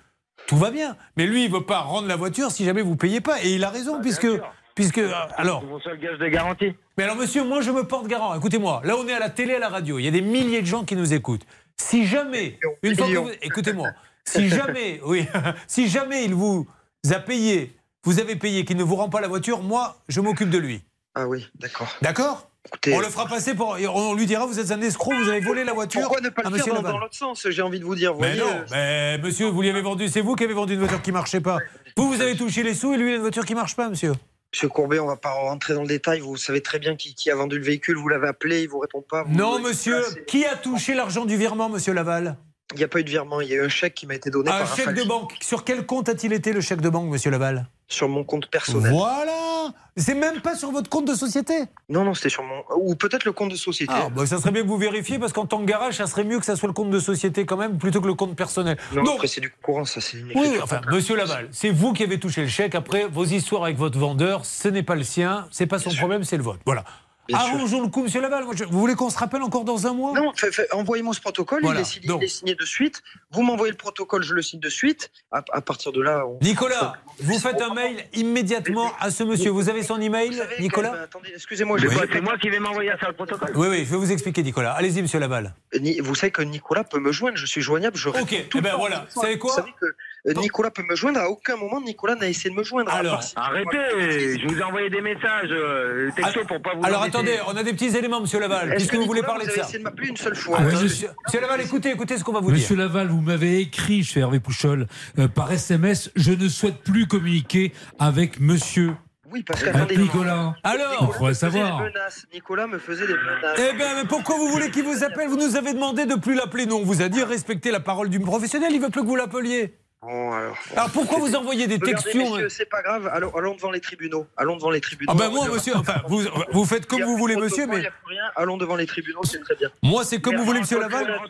tout va bien. Mais lui, il ne veut pas rendre la voiture si jamais vous payez pas. Et il a raison, puisque. puisque euh, alors, C'est mon seul gage de garantie. mais alors, monsieur, moi, je me porte garant. Écoutez-moi, là, on est à la télé, à la radio. Il y a des milliers de gens qui nous écoutent. Si jamais, une fois que vous... Écoutez-moi, si jamais, oui, si jamais il vous a payé, vous avez payé, qu'il ne vous rend pas la voiture, moi, je m'occupe de lui. Ah oui, d'accord. D'accord? Écoutez, On le fera passer pour. On lui dira, vous êtes un escroc, vous avez volé la voiture. Pourquoi ne pas le monsieur faire dans, l'autre sens J'ai envie de vous dire. Vous Mais voyez, non, euh, mais monsieur, vous lui avez vendu, c'est vous qui avez vendu une voiture qui marchait pas. Vous, vous avez touché les sous et lui, il a une voiture qui marche pas, monsieur. Monsieur Courbet, on va pas rentrer dans le détail. Vous savez très bien qui, qui a vendu le véhicule. Vous l'avez appelé, il vous répond pas. vous- Non, monsieur, qui a touché l'argent du virement, monsieur Laval? Il n'y a pas eu de virement. Il y a eu un chèque qui m'a été donné Un par chèque de banque. Sur quel compte a-t-il été le chèque de banque, monsieur Laval? Sur mon compte personnel. Voilà C'est même pas sur votre compte de société Non, non, c'était sur mon. Ou peut-être le compte de société. Ah, bah, ça serait bien que vous vérifiez parce qu'en tant que garage, ça serait mieux que ça soit le compte de société quand même plutôt que le compte personnel. non, Donc, après, c'est du courant, ça, c'est une oui, enfin, monsieur Laval, c'est vous qui avez touché le chèque. Après, vos histoires avec votre vendeur, ce n'est pas le sien, c'est pas son problème, c'est le vôtre. Voilà. Bien sûr. Arrangeons le coup, monsieur Laval. Vous voulez qu'on se rappelle encore dans un mois Non, envoyez-moi ce protocole, Voilà, il, est signé, donc. il est signé de suite. Vous m'envoyez le protocole, je le signe de suite. À, à partir de là, on... Nicolas, vous faites un mail immédiatement à ce monsieur. Vous avez son email, Nicolas Attendez, excusez-moi, Oui. C'est moi qui vais m'envoyer ça le protocole. Oui, oui, je vais vous expliquer, Nicolas. Allez-y, monsieur Laval. Ni- Vous savez que Nicolas peut me joindre, je suis joignable, je Ok, tout eh ben voilà. Vous savez quoi Vous savez que euh, Nicolas peut me joindre, à aucun moment Nicolas n'a essayé de me joindre. Alors, si- Arrêtez, je vous ai envoyé des messages euh, texto pour pas vous Alors attendez, on a des petits éléments, monsieur Laval, Est-ce puisque que vous voulez parler de vous avez ça. essayé de m'appeler une seule fois. Ah, Attendez, monsieur- Monsieur Laval, écoutez, écoutez ce qu'on va vous dire. Monsieur Laval, vous m'avez écrit, je suis Hervé Pouchol, euh, par SMS, je ne souhaite plus communiquer avec monsieur. Oui, parce qu'attendez. Nicolas. Alors me savoir. des menaces. Nicolas me faisait des menaces. Eh bien, mais pourquoi vous voulez qu'il vous appelle? Vous nous avez demandé de plus l'appeler. Nous, on vous a dit respectez la parole du professionnel. Il veut plus que vous l'appeliez. Bon, alors. Alors pourquoi vous envoyez des Regardez, textos messieurs, hein c'est pas grave. Allons, allons devant les tribunaux. Allons devant les tribunaux. Ah ben moi, monsieur, enfin, vous, vous faites comme vous voulez, monsieur, mais rien. Allons devant les tribunaux, c'est très bien. moi, c'est comme vous voulez, monsieur Laval. Alors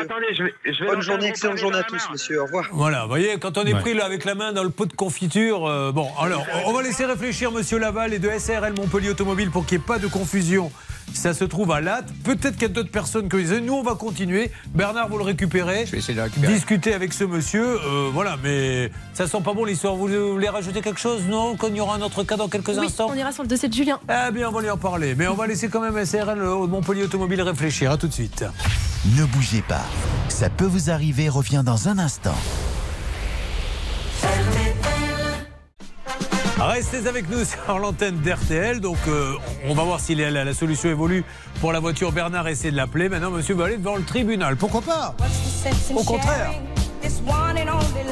attendez, je vais, je vais Bonne journée, excellente journée à tous, main. messieurs. Au revoir. Voilà, vous voyez, quand on est Ouais. pris là avec la main dans le pot de confiture, euh, bon, alors on va laisser réfléchir Monsieur Laval et de SRL Montpellier Automobile pour qu'il n'y ait pas de confusion. Ça se trouve à Latte. Peut-être qu'il y a d'autres personnes qui disaient. Nous, on va continuer. Bernard, vous le récupérez. Je vais essayer de le récupérer. Discuter avec ce monsieur, euh, voilà, mais ça sent pas bon l'histoire. Vous voulez rajouter quelque chose Non? Qu'on y aura un autre cas dans quelques Oui, instants? on ira sur le dossier de Julien. Eh bien, on va lui en parler. Mais on va laisser quand même SRL euh, Montpellier Automobile réfléchir. À tout de suite. Ne bougez pas. Ça peut vous arriver revient dans un instant. Restez avec nous sur l'antenne d'RTL. Donc, euh, on va voir si la, solution évolue pour la voiture. Bernard essaie de l'appeler. Maintenant, monsieur va aller devant le tribunal. Pourquoi pas? Au contraire.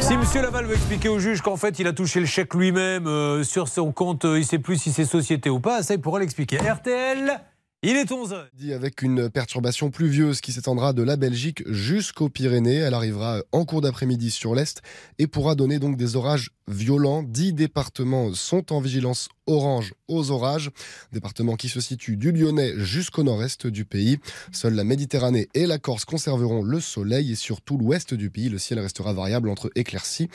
Si monsieur Laval veut expliquer au juge qu'en fait il a touché le chèque lui-même euh, sur son compte, euh, il sait plus si c'est société ou pas, ça il pourra l'expliquer. RTL, il est 11h. Dit avec une perturbation pluvieuse qui s'étendra de la Belgique jusqu'aux Pyrénées. Elle arrivera en cours d'après-midi sur l'Est et pourra donner donc des orages violents. Dix départements sont en vigilance orange aux orages. Départements qui se situent du Lyonnais jusqu'au nord-est du pays. Seule la Méditerranée et la Corse conserveront le soleil et sur tout l'ouest du pays, le ciel restera variable entre éclaircies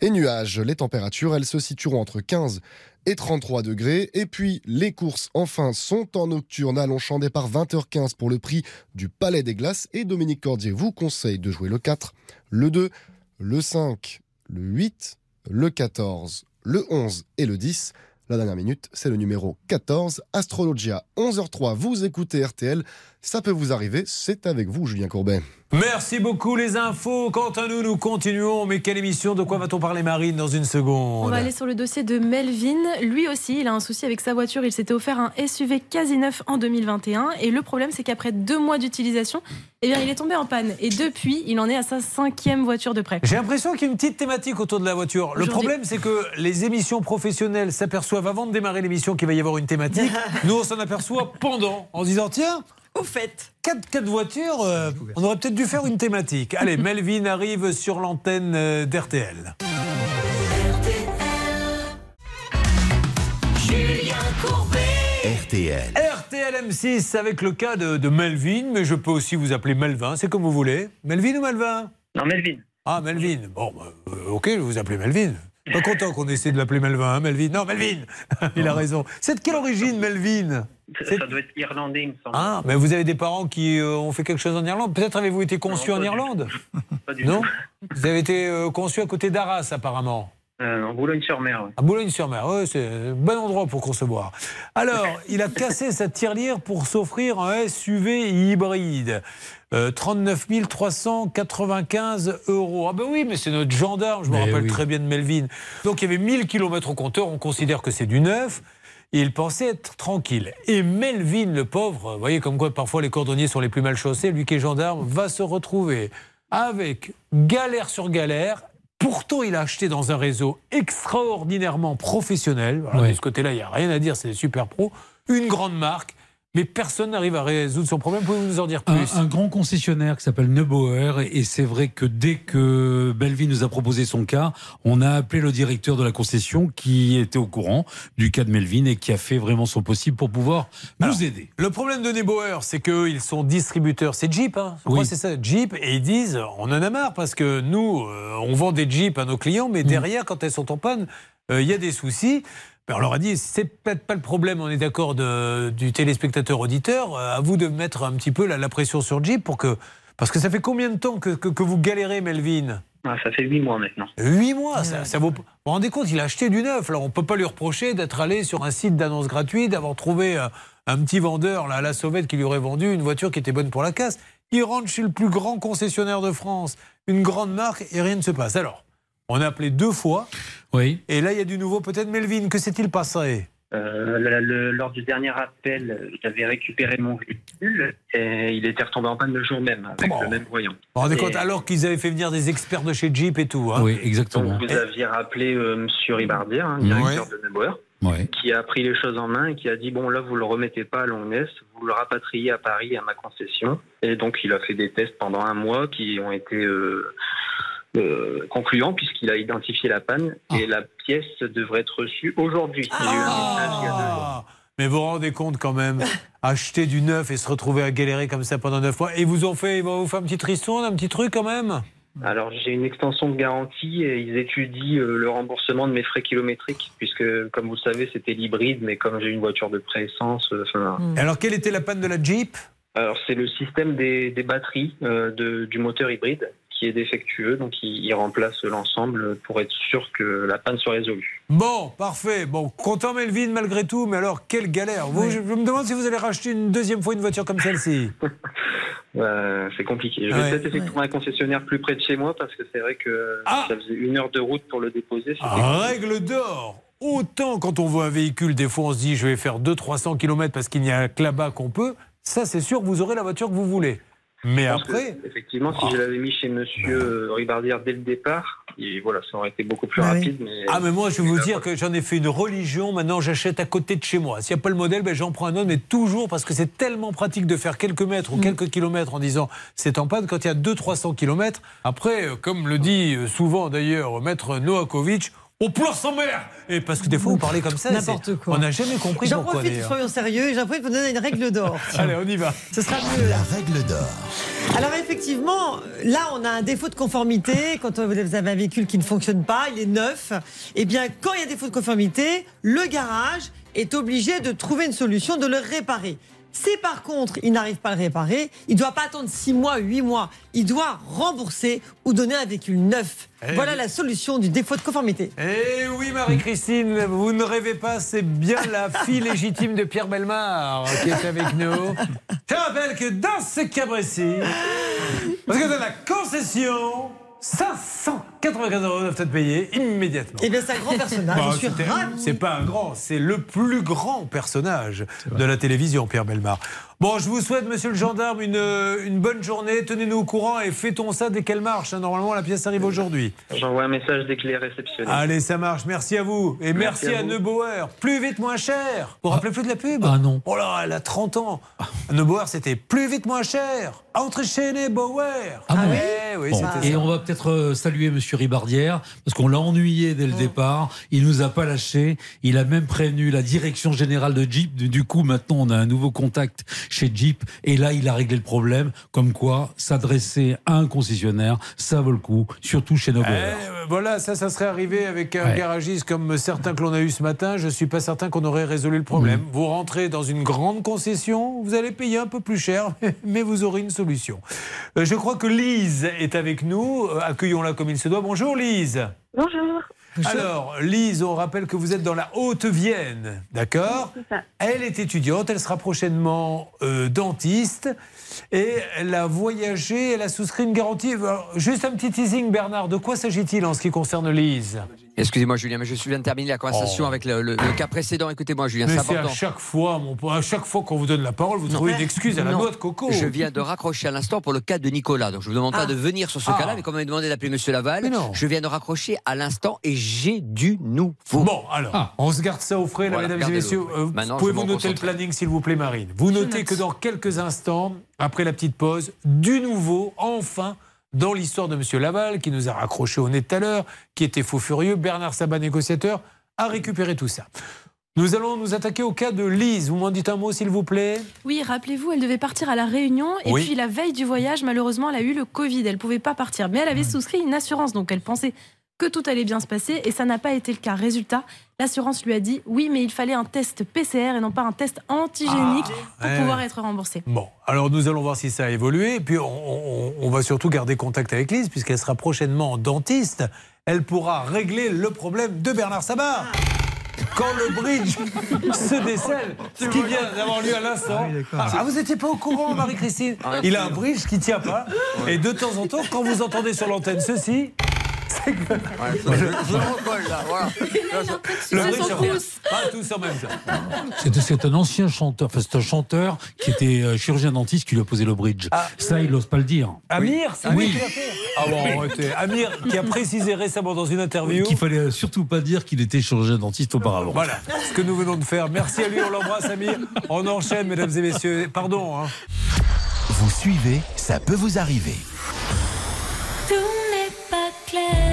et nuages. Les températures, elles se situeront entre 15 et 33 degrés. Et puis, les courses, enfin, sont en nocturne à Longchamp, départ 20h15 pour le prix du Palais des Glaces. Et Dominique Cordier vous conseille de jouer le 4, le 2, le 5, le 8, le 14, le 11 et le 10. La dernière minute, c'est le numéro 14, Astrologia, 11h03. Vous écoutez RTL, ça peut vous arriver, c'est avec vous, Julien Courbet. Merci beaucoup les infos. Quant à nous, nous continuons. Mais quelle émission De quoi va-t-on parler Marine dans une seconde On va aller sur le dossier de Melvin. Lui aussi, il a un souci avec sa voiture. Il s'était offert un SUV quasi neuf en 2021. Et le problème, c'est qu'après deux mois d'utilisation, eh bien, il est tombé en panne. Et depuis, il en est à sa cinquième voiture de prêt. J'ai l'impression qu'il y a une petite thématique autour de la voiture. Le problème, c'est que les émissions professionnelles s'aperçoivent avant de démarrer l'émission qu'il va y avoir une thématique. Nous, on s'en aperçoit pendant, en se disant tiens, au fait, quatre, quatre voitures, euh, on aurait peut-être dû faire une thématique. Allez, Melvin arrive sur l'antenne euh, d'RTL. Julien Courbet. RTL. RTL M6 avec le cas de, de Melvin, mais je peux aussi vous appeler Melvin, c'est comme vous voulez. Melvin ou Melvin? Non, Melvin. Ah, Melvin. Bon, bah, euh, ok, je vais vous appeler Melvin. Pas content qu'on essaie de l'appeler Melvin, hein, Melvin. Non, Melvin Il a raison. C'est de quelle origine, Melvin Ça, ça doit être irlandais, il me semble. Ah, mais vous avez des parents qui euh, ont fait quelque chose en Irlande? Peut-être avez-vous été conçu en Irlande? Pas du Non tout. Vous avez été euh, conçu à côté d'Arras, apparemment. Euh, en Boulogne-sur-Mer, ouais. À Boulogne-sur-Mer, ouais, c'est un bon endroit pour concevoir. Alors, il a cassé sa tirelire pour s'offrir un SUV hybride. Euh, 39 395 euros. Ah ben oui, mais c'est notre gendarme, je me Mais rappelle oui. très bien de Melvin. Donc il y avait 1000 km au compteur, on considère que c'est du neuf. Et il pensait être tranquille. Et Melvin, le pauvre, vous voyez comme quoi parfois les cordonniers sont les plus mal chaussés, lui qui est gendarme, va se retrouver avec galère sur galère. Pourtant, il a acheté dans un réseau extraordinairement professionnel. Voilà. De ce côté-là, il n'y a rien à dire, c'est des super pros. Une grande marque, mais personne n'arrive à résoudre son problème. Pouvez-vous nous en dire Un, plus? un grand concessionnaire qui s'appelle Neubauer et c'est vrai que dès que Belleville nous a proposé son cas, on a appelé le directeur de la concession qui était au courant du cas de Melvin et qui a fait vraiment son possible pour pouvoir nous aider. Le problème de Neubauer, c'est qu'ils sont distributeurs. C'est Jeep, hein Oui. c'est ça, Jeep. Et ils disent, on en a marre parce que nous, euh, on vend des Jeeps à nos clients, Mm. mais derrière, quand elles sont en panne, euh, il y a des soucis. Ben, on leur a dit, c'est peut-être pas le problème, on est d'accord, du téléspectateur auditeur. euh, À vous de mettre un petit peu la, la pression sur Jeep pour que. Parce que ça fait combien de temps que, que- que vous galérez, Melvin? Ah, ça fait huit mois maintenant. Huit mois, ça, ça vaut. Vous vous rendez compte, il a acheté du neuf. Alors on peut pas lui reprocher d'être allé sur un site d'annonce gratuite, d'avoir trouvé euh, un petit vendeur là, à la sauvette qui lui aurait vendu une voiture qui était bonne pour la casse. Il rentre chez le plus grand concessionnaire de France, une grande marque, et rien ne se passe. Alors, on a appelé deux fois. Oui. Et là, il y a du nouveau. Peut-être Melvin, que s'est-il passé? Euh, le- le- lors du dernier appel, j'avais récupéré mon véhicule et il était retombé en panne le jour même avec le même voyant. Vous vous rendez Et compte Alors qu'ils avaient fait venir des experts de chez Jeep et tout. hein. Oui, exactement. Donc vous aviez rappelé euh, Monsieur Ribardier, hein, directeur de Neubauer, Ouais. qui a pris les choses en main et qui a dit bon là vous le remettez pas à Longness, vous le rapatriez à Paris à ma concession. Et donc il a fait des tests pendant un mois qui ont été euh, euh, concluants puisqu'il a identifié la panne et la pièce devrait être reçue aujourd'hui. Ah. Mais vous vous rendez compte quand même, acheter du neuf et se retrouver à galérer comme ça pendant neuf mois. Et ils vous ont fait, ils vont vous faire un petit tristourne, un petit truc quand même? Alors j'ai une extension de garantie et ils étudient euh, le remboursement de mes frais kilométriques puisque comme vous le savez c'était l'hybride mais comme j'ai une voiture de pré-essence, euh, enfin, Et Alors quelle était la panne de la Jeep? Alors c'est le système des, des batteries euh, de- du moteur hybride qui est défectueux donc il, il remplace l'ensemble pour être sûr que la panne soit résolue. Bon, parfait. Bon, content Melvin malgré tout, mais alors quelle galère. Vous, je, je me demande si vous allez racheter une deuxième fois une voiture comme celle-ci. Euh, c'est compliqué. Je vais Ouais. peut-être essayer de trouver un concessionnaire plus près de chez moi parce que c'est vrai que Ah. ça faisait une heure de route pour le déposer. c'était Règle d'or. Autant quand on voit un véhicule, des fois on se dit je vais faire 200-300 km parce qu'il n'y a que là-bas qu'on peut. Ça, c'est sûr, vous aurez la voiture que vous voulez. Mais après, que, effectivement, si je l'avais mis chez Monsieur euh, Ribardière dès le départ, et voilà, ça aurait été beaucoup plus Ah oui. rapide. Mais Ah, mais moi, je vais vous dire que j'en ai fait une religion. Maintenant, j'achète à côté de chez moi. S'il n'y a pas le modèle, ben, j'en prends un autre, mais toujours parce que c'est tellement pratique de faire quelques mètres ou quelques kilomètres en disant c'est en panne. Quand il y a 200-300 kilomètres, après, euh, comme le dit euh, souvent d'ailleurs Maître Noakovic, on pleure sans mère Et parce que des fois, vous parlez comme ça. N'importe quoi. On n'a jamais compris J'en pourquoi. profite, d'ailleurs. soyons sérieux, et j'en profite pour donner une règle d'or. Allez, on y va. Ce sera mieux. La règle d'or. Alors effectivement, là on a un défaut de conformité. Quand vous avez un véhicule qui ne fonctionne pas, il est neuf. Eh bien, quand il y a défaut de conformité, le garage est obligé de trouver une solution, de le réparer. Si par contre il n'arrive pas à le réparer, il ne doit pas attendre 6 mois, 8 mois. Il doit rembourser ou donner un véhicule neuf. Eh voilà oui. la solution du défaut de conformité. Eh oui, Marie-Christine, vous ne rêvez pas, c'est bien la fille légitime de Pierre Belmar qui est avec nous. Je rappelle que dans ce cas précis, parce que dans la concession, 594 euros doivent être payés immédiatement. Eh bien, c'est un grand personnage, Bah, je suis. C'est pas un grand, c'est le plus grand personnage de la télévision, Pierre Belmar. Bon, je vous souhaite, monsieur le gendarme, une, une bonne journée. Tenez-nous au courant et fêtons ça dès qu'elle marche. hein. Normalement, la pièce arrive aujourd'hui. J'envoie un message dès que les réceptionné. Allez, ça marche. Merci à vous. Et merci, Merci à à. Neubauer. Plus vite, moins cher. Vous vous rappelez plus de la pub? Ah non. Oh là, elle a 30 ans. Neubauer, c'était plus vite, moins cher. Entrez chez Neubauer. Ah Eh oui, Bon, c'était et ça. on va peut-être euh, saluer Monsieur Ribardière parce qu'on l'a ennuyé dès le départ. Il nous a pas lâché. Il a même prévenu la direction générale de Jeep. Du du coup, maintenant, on a un nouveau contact chez Jeep et là, il a réglé le problème. Comme quoi, s'adresser à un concessionnaire, ça vaut le coup, surtout chez nos Eh, voilà, ça, ça serait arrivé avec un Ouais. garagiste comme certains que l'on a eu ce matin. Je suis pas certain qu'on aurait résolu le problème. Mm. Vous rentrez dans une grande concession, vous allez payer un peu plus cher, mais vous aurez une solution. Euh, je crois que Lise est avec nous. Euh, Accueillons-la comme il se doit. Bonjour Lise. Bonjour. Alors, Lise, on rappelle que vous êtes dans la Haute-Vienne, d'accord. Elle est étudiante, elle sera prochainement euh, dentiste et elle a voyagé, elle a souscrit une garantie. Alors, juste un petit teasing, Bernard, de quoi s'agit-il en ce qui concerne Lise? Excusez-moi, Julien, mais je viens de terminer la conversation Oh. avec le, le- le cas précédent. Écoutez-moi, Julien, c'est c'est à important. chaque fois, mon à chaque fois qu'on vous donne la parole, vous trouvez une excuse à la Non. noix de coco. Je viens de raccrocher à l'instant pour le cas de Nicolas. Donc je ne vous demande Ah. pas de venir sur ce Ah. cas-là, mais comme on m'a demandé d'appeler Monsieur Laval, non. je viens de raccrocher à l'instant et j'ai du nouveau. Bon, alors, on se garde ça au frais, là, mesdames et messieurs. Euh, Pouvez-vous noter le planning, s'il vous plaît, Marine Vous notez note. que dans quelques instants, après la petite pause, du nouveau, enfin, dans l'histoire de Monsieur Laval, qui nous a raccroché au nez tout à l'heure, qui était faux furieux, Bernard Sabat, négociateur, a récupéré tout ça. Nous allons nous attaquer au cas de Lise. Vous m'en dites un mot, s'il vous plaît? Oui, rappelez-vous, elle devait partir à La Réunion et Oui. puis la veille du voyage, malheureusement, elle a eu le Covid. Elle pouvait pas partir, mais elle avait souscrit une assurance, donc elle pensait que tout allait bien se passer et ça n'a pas été le cas. Résultat, l'assurance lui a dit oui, mais il fallait un test PCR et non pas un test antigénique pour ouais. pouvoir être remboursé. Bon, alors nous allons voir si ça a évolué. Et puis on, on- on va surtout garder contact avec Lise, puisqu'elle sera prochainement dentiste. Elle pourra régler le problème de Bernard Sabat. Quand le bridge se décèle, ce qui vient d'avoir lieu à l'instant. Ah, ah, vous n'étiez pas au courant, Marie-Christine Il a un bridge qui tient pas. Et de temps en temps, quand vous entendez sur l'antenne ceci, c'est que. je me recolle là, voilà. Le. Pas tous en même temps. C'est un ancien chanteur, enfin c'est un chanteur qui était euh, chirurgien dentiste qui lui a posé le bridge. Ça, il n'ose pas le dire. Amir, c'est lui Oui. Ah bon. Amir, qui a précisé récemment dans une interview. Qu'il fallait surtout pas dire qu'il était chirurgien dentiste auparavant. Voilà ce que nous venons de faire. Merci à lui, on l'embrasse, Amir. On enchaîne, mesdames et messieurs. Pardon. hein. Vous suivez, ça peut vous arriver. Tout n'est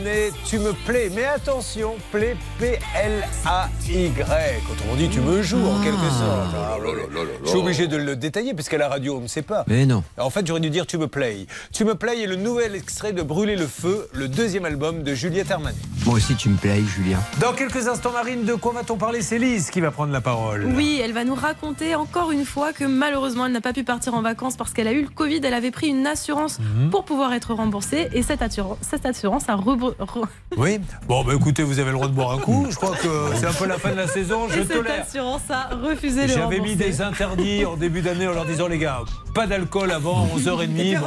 Juliette Armanet, tu me plais. Mais attention, plais P-L-A-Y. Autrement dit, tu me joues en quelque sorte. Ah, ouais, ouais. Je suis obligé de le détailler parce qu'à la radio, on ne sait pas. Mais non. En fait, j'aurais dû dire Tu me play. Tu me play est le nouvel extrait de Brûler le feu, le deuxième album de Juliette Armanet. Moi aussi, tu me plais, Julien. Dans quelques instants, Marine, de quoi va-t-on parler? C'est Lise qui va prendre la parole. Oui, elle va nous raconter encore une fois que malheureusement elle n'a pas pu partir en vacances parce qu'elle a eu le Covid. Elle avait pris une assurance Mhm. pour pouvoir être remboursée et cette, assur- cette assurance a rebr- re- Oui Bon, bah écoutez, vous avez le droit de boire un coup. Je crois que c'est un peu la fin de la saison. Je et cette tolère. assurance a refusé de J'avais mis des interdits en début d'année en leur disant les gars, pas d'alcool avant 11h30. Bon,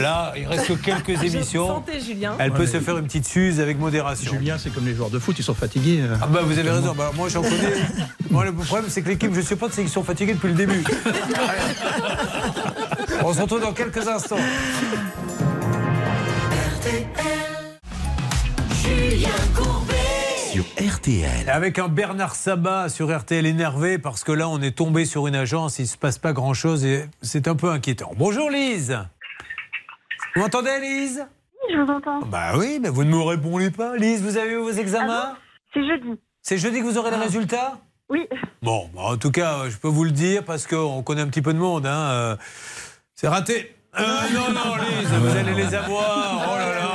là, il reste que quelques émissions. Julien. Elle peut se faire une petite suze avec modération. Julien, c'est comme les joueurs de foot, ils sont fatigués. euh. Ah bah vous avez raison, bah, moi j'en connais. Moi le problème c'est que l'équipe je supporte c'est qu'ils sont fatigués depuis le début. On se retrouve dans quelques instants. Julien Courbet. Sur RTL. Avec un Bernard Sabat sur RTL énervé parce que là on est tombé sur une agence, il se passe pas grand chose et c'est un peu inquiétant. Bonjour Lise. Vous m'entendez Lise? Je vous entends. Bah oui, mais vous ne me répondez pas. Lise, vous avez eu vos examens? C'est jeudi. C'est jeudi que vous aurez les résultats? Oui. Bon, bah, en tout cas, je peux vous le dire parce qu'on connaît un petit peu de monde. Hein, euh, c'est raté. Euh, non, non, Lise, vous allez les avoir. Oh là là.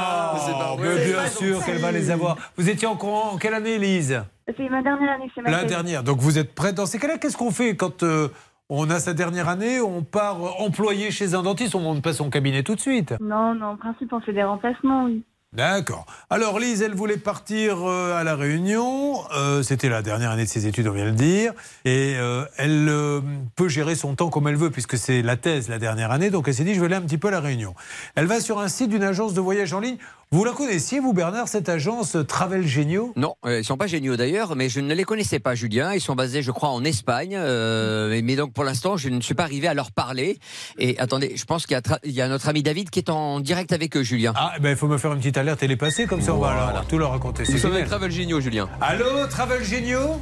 Mais bien sûr qu'elle va les avoir. Vous étiez en, courant- en quelle année, Lise C'est ma dernière année, c'est ma La dernière. Donc vous êtes prête. Dans ces cas-là, qu'est-ce qu'on fait quand euh, on a sa dernière année On part euh, employé chez un dentiste, on monte pas son cabinet tout de suite. Non, non, en principe, on fait des remplacements, oui. D'accord. Alors Lise, elle voulait partir euh, à la Réunion. Euh, C'était la dernière année de ses études, on vient de le dire. Et euh, elle euh, peut gérer son temps comme elle veut, puisque c'est la thèse la dernière année. Donc elle s'est dit, je vais aller un petit peu à la Réunion. Elle va sur un site d'une agence de voyage en ligne. Vous la connaissiez, vous, Bernard, cette agence Travel Géniaux Non, euh, ils sont pas géniaux d'ailleurs, mais je ne les connaissais pas, Julien. Ils sont basés, je crois, en Espagne. euh, mais- mais donc pour l'instant, je ne suis pas arrivé à leur parler. Et attendez, je pense qu'il y, a y notre ami David qui est en direct avec eux, Julien. Ah, ben, il faut me faire une petite alerte télépassée, comme ça on va alors tout leur raconter. Nous C'est sommes avec. Travel Géniaux, Julien. Allô, Travel Géniaux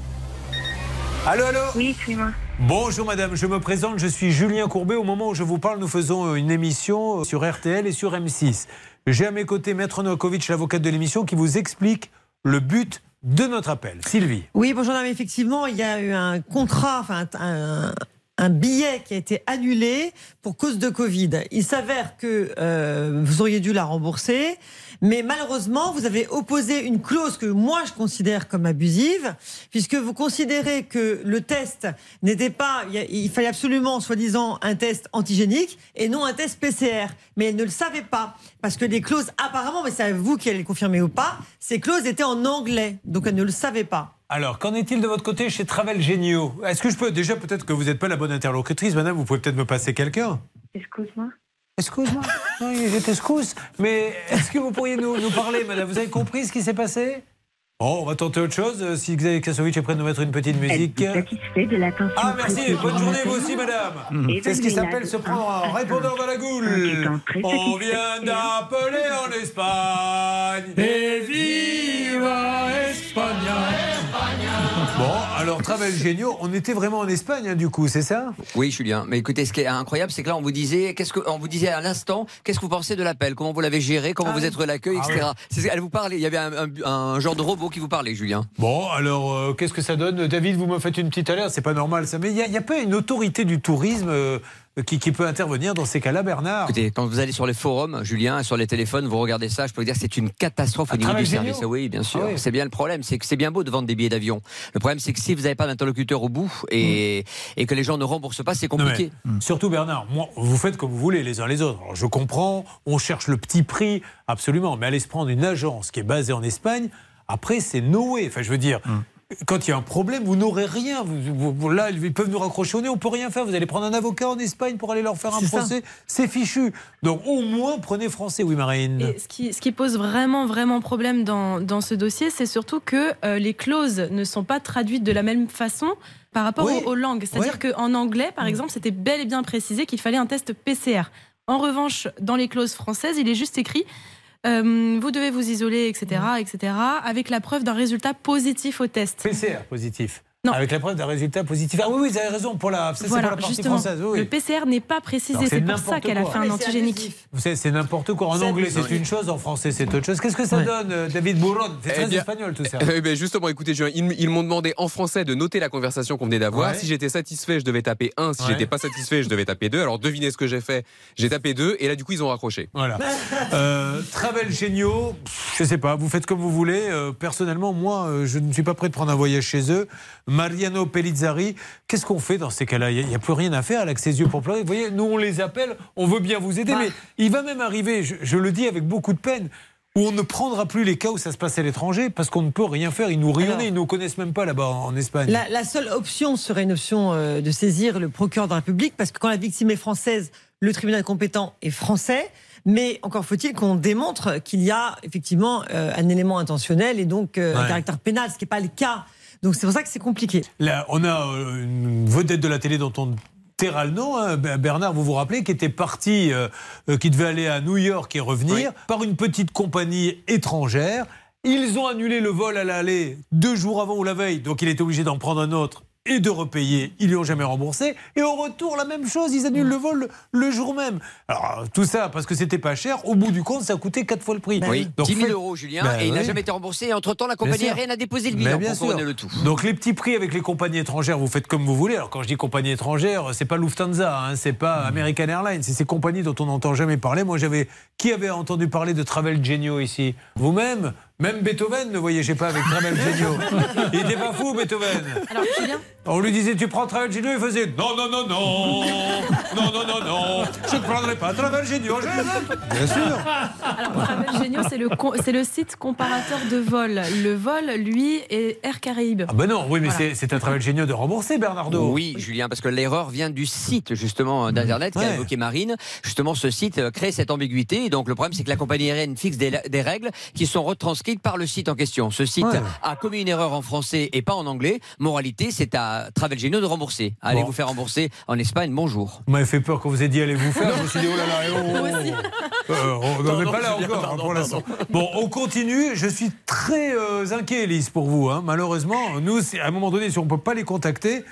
Allô, allô? Oui, c'est moi. Bonjour madame, je me présente, je suis Julien Courbet. Au moment où je vous parle, nous faisons une émission sur RTL et sur M6. J'ai à mes côtés Maître Novakovic, l'avocate de l'émission, qui vous explique le but de notre appel. Sylvie. Oui, bonjour, madame. Effectivement, il y a eu un contrat, enfin, un, un billet qui a été annulé pour cause de Covid. Il s'avère que euh, vous auriez dû la rembourser, mais malheureusement, vous avez opposé une clause que moi je considère comme abusive, puisque vous considérez que le test n'était pas, il fallait absolument, soi-disant, un test antigénique et non un test PCR. Mais elle ne le savait pas, parce que les clauses, apparemment, mais c'est vous qui allez le confirmer ou pas, ces clauses étaient en anglais, donc elle ne le savait pas. Alors, qu'en est-il de votre côté chez Travel Géniaux Est-ce que je peux, déjà peut-être que vous n'êtes pas la bonne interlocutrice, madame, vous pouvez peut-être me passer quelqu'un? Excuse-moi. Excuse-moi. Non, je t'excuse. Mais est-ce que vous pourriez nous, nous parler, madame? Vous avez compris ce qui s'est passé? Bon, on va tenter autre chose. euh, Si Xavier Kasovic est prêt de nous mettre une petite musique. Satisfait de l'attention Ah, merci. Bonne journée, vous aussi, madame. C'est ce qui s'appelle de se prendre répondeur cinq. dans la En goule. On vient d'appeler en Espagne. Et alors, Travel Géniaux, on était vraiment en Espagne, hein, du coup, c'est ça? Oui, Julien. Mais écoutez, ce qui est incroyable, c'est que là, on vous disait, qu'est-ce que, on vous disait à l'instant, qu'est-ce que vous pensez de l'appel, comment vous l'avez géré, comment vous êtes l'accueil, Ah etc. oui. Qu'elle vous parlait. Il y avait un, un- un genre de robot qui vous parlait, Julien. Bon, alors, euh, qu'est-ce que ça donne? David, vous me faites une petite alerte, c'est pas normal ça. Mais il n'y a pas une autorité du tourisme euh, qui, qui peut intervenir dans ces cas-là, Bernard Écoutez, quand vous allez sur les forums, Julien, sur les téléphones, vous regardez ça, je peux vous dire que c'est une catastrophe au À niveau du service. Ah Oui, bien sûr. Ah oui. C'est bien le problème, c'est que c'est bien beau de vendre des billets d'avion. Le problème, c'est que si vous n'avez pas d'interlocuteur au bout et, et que les gens ne remboursent pas, c'est Non, mais, compliqué. Surtout Bernard, moi, vous faites comme vous voulez les uns les autres. Alors, je comprends, on cherche le petit prix, absolument, mais allez se prendre une agence qui est basée en Espagne, après c'est Noé. Enfin, je veux dire, quand il y a un problème, vous n'aurez rien. Vous- vous- vous- là, ils peuvent nous raccrocher au nez, on peut rien faire. Vous allez prendre un avocat en Espagne pour aller leur faire un procès, c'est fichu. Donc au moins prenez français, oui Marine. Et ce qui, ce qui pose vraiment, vraiment problème dans, dans ce dossier, c'est surtout que euh, les clauses ne sont pas traduites de la même façon par rapport Oui. aux, aux langues. C'est-à-dire qu'en anglais, par exemple, c'était bel et bien précisé qu'il fallait un test PCR. En revanche, dans les clauses françaises, il est juste écrit euh, vous devez vous isoler, etc., etc., avec la preuve d'un résultat positif au test. PCR positif. Non. Avec la preuve d'un résultat positif. Ah oui, oui, vous avez raison pour la, ça, c'est Voilà, pour la partie justement. française. oui. Le PCR n'est pas précisé. c'est pour ça qu'elle a fait un antigénique. abusif. Vous savez, c'est n'importe quoi. En anglais, c'est une chose, en français, c'est autre chose. Qu'est-ce que ça Ouais. donne, euh, David Bourron C'est Eh très bien, espagnol, tout ça. Eh ben, justement, écoutez, Julien, ils, ils m'ont demandé en français de noter la conversation qu'on venait d'avoir. Ouais. Si j'étais satisfait, je devais taper 1. Si Ouais. j'étais pas satisfait, je devais taper 2. Alors devinez ce que j'ai fait. J'ai tapé 2 et là, du coup, ils ont raccroché. Voilà. Euh, Travel Géniaux, pff, je sais pas, vous faites comme vous voulez. Euh, personnellement, moi, je ne suis pas prêt de prendre un voyage chez eux. Mariano Pellizzari, qu'est-ce qu'on fait dans ces cas-là? Il n'y a, plus rien à faire avec ses yeux pour pleurer. Vous voyez, nous, on les appelle, on veut bien vous aider, Bah. mais il va même arriver, je, je le dis avec beaucoup de peine, où on ne prendra plus les cas où ça se passe à l'étranger parce qu'on ne peut rien faire. Ils nous rayonnent, ils nous connaissent même pas là-bas en, en Espagne. La, la seule option serait une option euh, de saisir le procureur de la République, parce que quand la victime est française, le tribunal compétent est français. Mais encore faut-il qu'on démontre qu'il y a effectivement euh, un élément intentionnel et donc euh, un caractère pénal, ce qui n'est pas le cas. Donc c'est pour ça que c'est compliqué. Là, on a euh, une vedette de la télé dont on taira le nom, hein, Ber- Bernard, vous vous rappelez, qui était parti, euh, euh, qui devait aller à New York et revenir par une petite compagnie étrangère. Ils ont annulé le vol à l'aller deux jours avant ou la veille, donc il était obligé d'en prendre un autre et de repayer. Ils lui ont jamais remboursé. Et au retour, la même chose, ils annulent le vol le, jour même. Alors, tout ça parce que c'était pas cher. Au bout du compte, ça a coûté quatre fois le prix. Oui, Donc, 10 000 faites- euros, Julien, Ben et il n'a oui. jamais été remboursé. Et entre-temps, la compagnie aérienne a déposé le bilan bien pour sûr. le tout. Donc les petits prix avec les compagnies étrangères, vous faites comme vous voulez. Alors quand je dis compagnie étrangère, c'est pas Lufthansa, hein, c'est pas Hmm. American Airlines, c'est ces compagnies dont on n'entend jamais parler. Moi j'avais qui avait entendu parler de Travel Genio ici? Vous-même? Même Beethoven ne voyageait pas avec Travel Genio. Il était pas fou, Beethoven. Alors, Julien On lui disait tu prends Travel Genio, il faisait non, non, non, non, non, non, non, non, je ne prendrai pas Travel Genio. je- Bien sûr. Alors, Travel Genio, c'est le, c'est le site comparateur de vol. Le vol, lui, est Air Caraïbes. Ah ben non, oui, mais Voilà. c'est- c'est un Travel Genio de rembourser, Bernardo. Oui, Julien, parce que l'erreur vient du site justement d'internet qui a Ouais. évoqué Marine. Justement, ce site euh, crée cette ambiguïté. Et donc le problème, c'est que la compagnie aérienne fixe des, des règles qui sont retranscrites par le site en question. Ce site Ouais. a commis une erreur en français et pas en anglais. Moralité, c'est à Travel Genio de rembourser. Allez Bon. vous faire rembourser en Espagne. Bonjour. Vous m'avez fait peur quand vous avez dit allez vous faire. Je me suis dit oh là là, oh, oh. Euh, on n'en est pas là encore hein, pardon, pour l'instant. Bon, on continue. Je suis très euh, inquiet, Elise, pour vous. hein. Malheureusement, nous, c'est- à un moment donné, si on ne peut pas les contacter,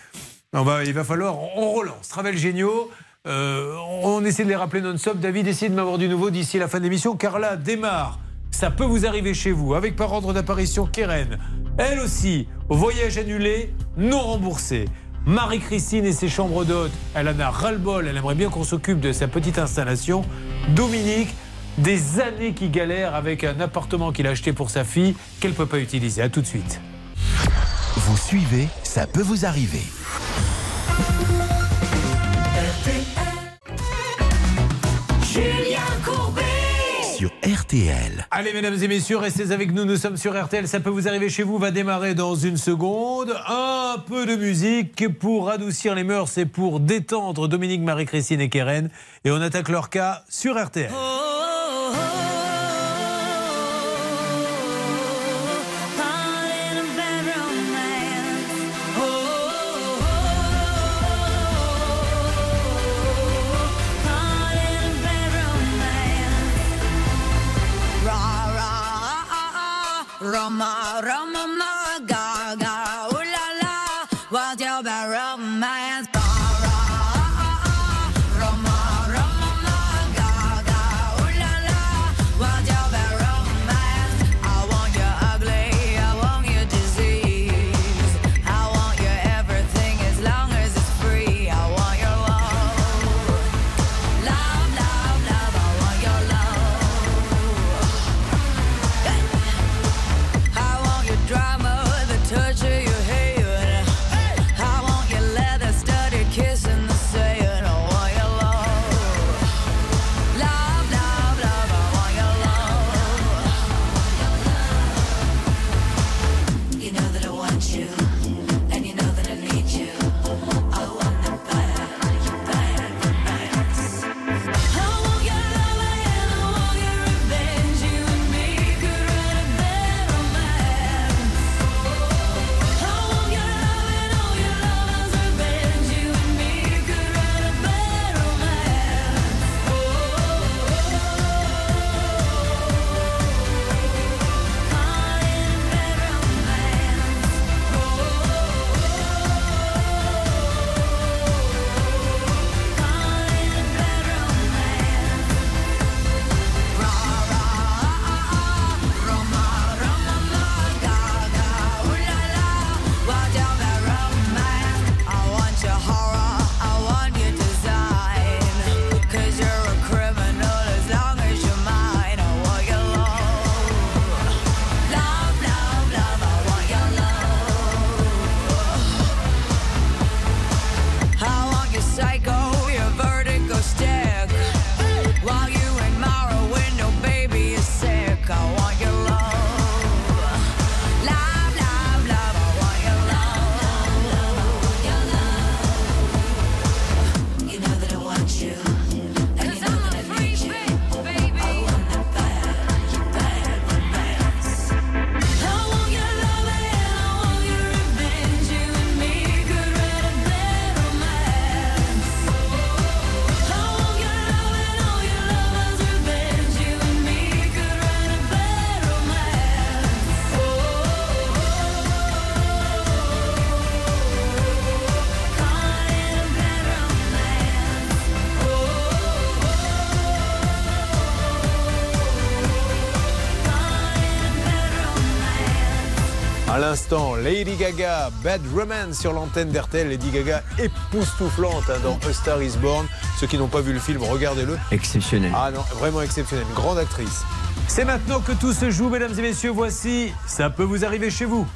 on va, il va falloir, on relance. Travel Géniaux. euh, on essaie de les rappeler non-stop. David, essayez de m'avoir du nouveau d'ici la fin de l'émission. Carla démarre. Ça peut vous arriver chez vous. Avec par ordre d'apparition Keren. Elle aussi, voyage annulé, non remboursé. Marie-Christine et ses chambres d'hôtes, elle en a ras-le-bol, elle aimerait bien qu'on s'occupe de sa petite installation. Dominique, des années qui galère avec un appartement qu'il a acheté pour sa fille qu'elle ne peut pas utiliser. A tout de suite. Vous suivez, ça peut vous arriver. RTL. Allez, mesdames et messieurs, restez avec nous. Nous sommes sur RTL. Ça peut vous arriver chez vous. Va démarrer dans une seconde. Un peu de musique pour adoucir les mœurs et pour détendre Dominique, Marie-Christine et Keren. Et on attaque leur cas sur RTL. Roma, l'instant, Lady Gaga, Bad Romance sur l'antenne d'RTL. Lady Gaga époustouflante hein, dans A Star Is Born. Ceux qui n'ont pas vu le film, regardez-le. Exceptionnel. Ah non, vraiment exceptionnel. Grande actrice. C'est maintenant que tout se joue, mesdames et messieurs. Voici, ça peut vous arriver chez vous.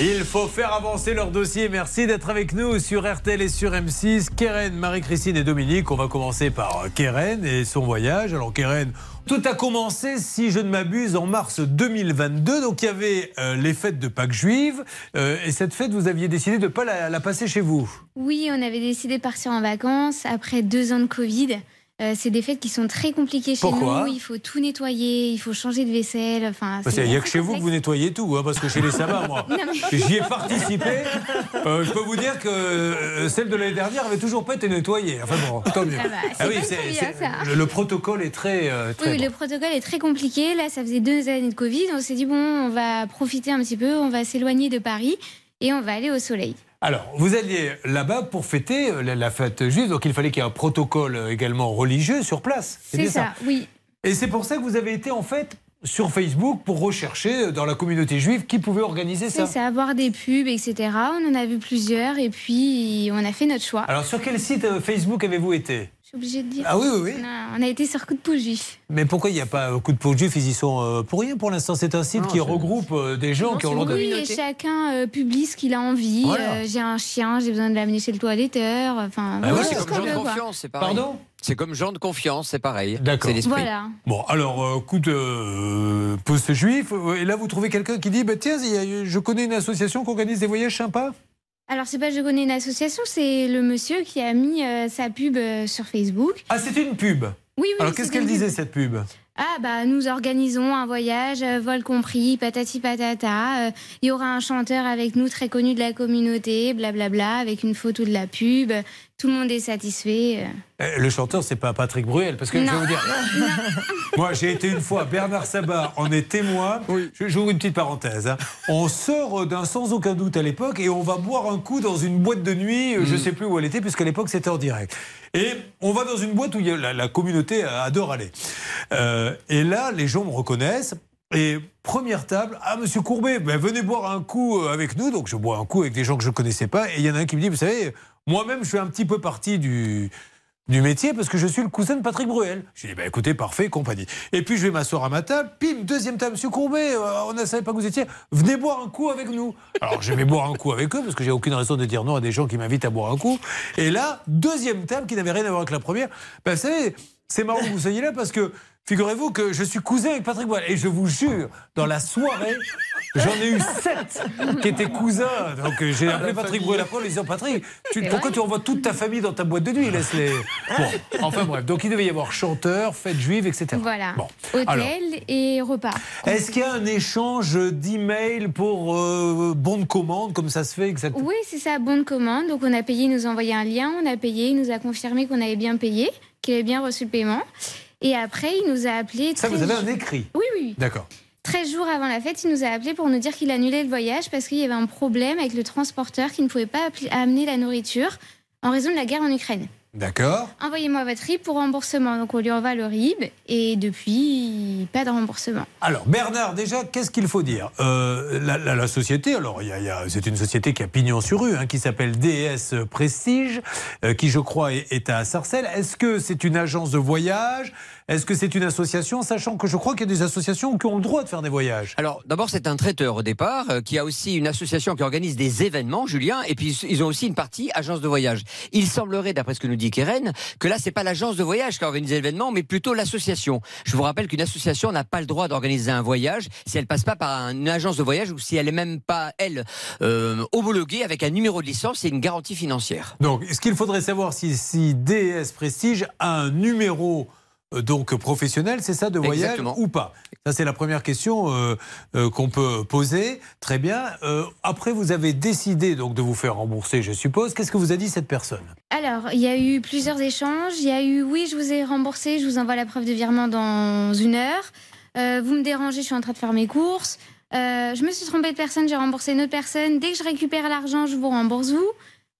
Il faut faire avancer leur dossier. Merci d'être avec nous sur RTL et sur M6. Keren, Marie-Christine et Dominique. On va commencer par Keren et son voyage. Alors Keren, tout a commencé, si je ne m'abuse, en mars 2022. Donc il y avait euh, les fêtes de Pâques juives. Euh, et cette fête, vous aviez décidé de ne pas la passer chez vous? Oui, on avait décidé de partir en vacances après deux ans de Covid. Euh, c'est des fêtes qui sont très compliquées chez Pourquoi nous. Il faut tout nettoyer, il faut changer de vaisselle. Enfin, Parce c'est qu'il n'y a que chez vous que vous nettoyez tout, hein, parce que chez les sabbats, moi, mais- j'y ai participé. Euh, je peux vous dire que euh, celle de l'année dernière avait toujours pas été nettoyée. Enfin bon, tant mieux. Ah bah, bien, ça. le, le protocole est très, euh, très Oui, bon. le protocole est très compliqué. Là, ça faisait deux années de Covid. On s'est dit, bon, on va profiter un petit peu, on va s'éloigner de Paris et on va aller au soleil. Alors, vous alliez là-bas pour fêter euh, la, fête juive, donc il fallait qu'il y ait un protocole euh, également religieux sur place. C'est bien ça, oui. Et c'est pour ça que vous avez été en fait sur Facebook pour rechercher euh, dans la communauté juive qui pouvait organiser C'est ça. ça, voir des pubs, etc. On en a vu plusieurs et puis on a fait notre choix. Alors, sur quel site Facebook avez-vous été? Je suis obligée de dire. Ah oui, oui, oui. On a, on a été sur coup de pouce juif. Mais pourquoi il n'y a pas un coup de peau juif? Ils y sont euh, pour rien pour l'instant. C'est un site qui regroupe euh, des gens qui ont le droit de- Oui, et chacun euh, publie ce qu'il a envie. Voilà. Euh, j'ai un chien, j'ai besoin de l'amener chez le toiletteur. Enfin, Ah oui, c'est ce comme genre de confiance, c'est pareil. Pardon? C'est comme genre de confiance, c'est pareil. D'accord. C'est l'esprit. Voilà. Bon, alors, euh, coup de euh, poste juif. euh, Et là, vous trouvez quelqu'un qui dit bah, Tiens, je connais une association qui organise des voyages sympas? Alors, c'est pas je connais une association, c'est le monsieur qui a mis euh, sa pub euh, sur Facebook. Ah, c'était une pub Oui, oui. Alors, qu'est-ce qu'elle disait, cette pub? Ah, bah, nous organisons un voyage, euh, vol compris, patati patata. Il y aura un chanteur avec nous très connu de la communauté, blablabla, avec une photo de la pub. Tout le monde est satisfait. euh. Eh, Le chanteur, c'est pas Patrick Bruel. Parce que je vais vous dire. Moi, j'ai été une fois, Bernard Sabat en est témoin. Je J'ouvre une petite parenthèse. hein. On sort d'un sans aucun doute à l'époque et on va boire un coup dans une boîte de nuit. Je sais plus où elle était, puisqu'à l'époque, c'était en direct. Et on va dans une boîte où il y a- la, la communauté adore aller. Euh, et là, les gens me reconnaissent. Et première table, ah monsieur Courbet, ben, venez boire un coup euh, avec nous. Donc je bois un coup avec des gens que je ne connaissais pas. Et il y en a un qui me dit, vous savez, moi-même je fais un petit peu partie du, métier parce que je suis le cousin de Patrick Bruel. Je dis, bah, écoutez, parfait, compagnie. Et puis je vais m'asseoir à ma table, pim, deuxième table, monsieur Courbet, on ne savait pas que vous étiez, venez boire un coup avec nous. Alors je vais boire un coup avec eux parce que j'ai aucune raison de dire non à des gens qui m'invitent à boire un coup. Et là, deuxième table qui n'avait rien à voir avec la première. Ben, vous savez, c'est marrant que vous soyez là parce que figurez-vous que je suis cousin avec Patrick Bruel. Et je vous jure, dans la soirée, j'en ai eu sept qui étaient cousins. Donc j'ai appelé Patrick Bruel après en lui disant Patrick, tu- C'est pourquoi tu envoies toute ta famille dans ta boîte de nuit? Laisse-les. Bon, enfin bref. Donc il devait y avoir chanteur, fête juive, etc. Voilà. Bon. Hôtel Alors, et repas. est-ce qu'il y a un échange d'emails pour euh, bon de commande, comme ça se fait exactement Oui, c'est ça, bon de commande. Donc on a payé, il nous a envoyé un lien, on a payé, il nous a confirmé qu'on avait bien payé, qu'il avait bien reçu le paiement. Et après, il nous a appelé. Ça, vous 13 avez un écrit Oui, oui. oui. D'accord. 13 jours avant la fête, il nous a appelé pour nous dire qu'il annulait le voyage parce qu'il y avait un problème avec le transporteur qui ne pouvait pas amener la nourriture en raison de la guerre en Ukraine. D'accord. Envoyez-moi votre RIB pour remboursement. Donc on lui envoie le RIB et depuis, pas de remboursement. Alors, Bernard, déjà, qu'est-ce qu'il faut dire? Euh, la, la- la société, alors, il y a- il y a- c'est une société qui a pignon sur rue, hein, qui s'appelle DS Prestige, euh, qui, je crois, est, est à Sarcelles. Est-ce que c'est une agence de voyage? Est-ce que c'est une association Sachant que je crois qu'il y a des associations qui ont le droit de faire des voyages? Alors, d'abord, c'est un traiteur au départ, euh, qui a aussi une association qui organise des événements, Julien, et puis ils ont aussi une partie agence de voyage. Il semblerait, d'après ce que nous dit Keren, que là, c'est pas l'agence de voyage qui organise l'événement, mais plutôt l'association. Je vous rappelle qu'une association n'a pas le droit d'organiser un voyage si elle passe pas par une agence de voyage ou si elle est même pas, elle, euh, homologuée avec un numéro de licence et une garantie financière. Donc, ce qu'il faudrait savoir, si, si DS Prestige a un numéro donc professionnel, c'est ça, de voyage Exactement. ou pas? Ça, c'est la première question euh, euh, qu'on peut poser. Très bien. Euh, après, vous avez décidé donc de vous faire rembourser, je suppose. Qu'est-ce que vous a dit cette personne? Alors, il y a eu plusieurs échanges. Il y a eu, oui, je vous ai remboursé, je vous envoie la preuve de virement dans une heure. Euh, vous me dérangez, je suis en train de faire mes courses. Euh, je me suis trompée de personne, j'ai remboursé une autre personne. Dès que je récupère l'argent, je vous rembourse vous.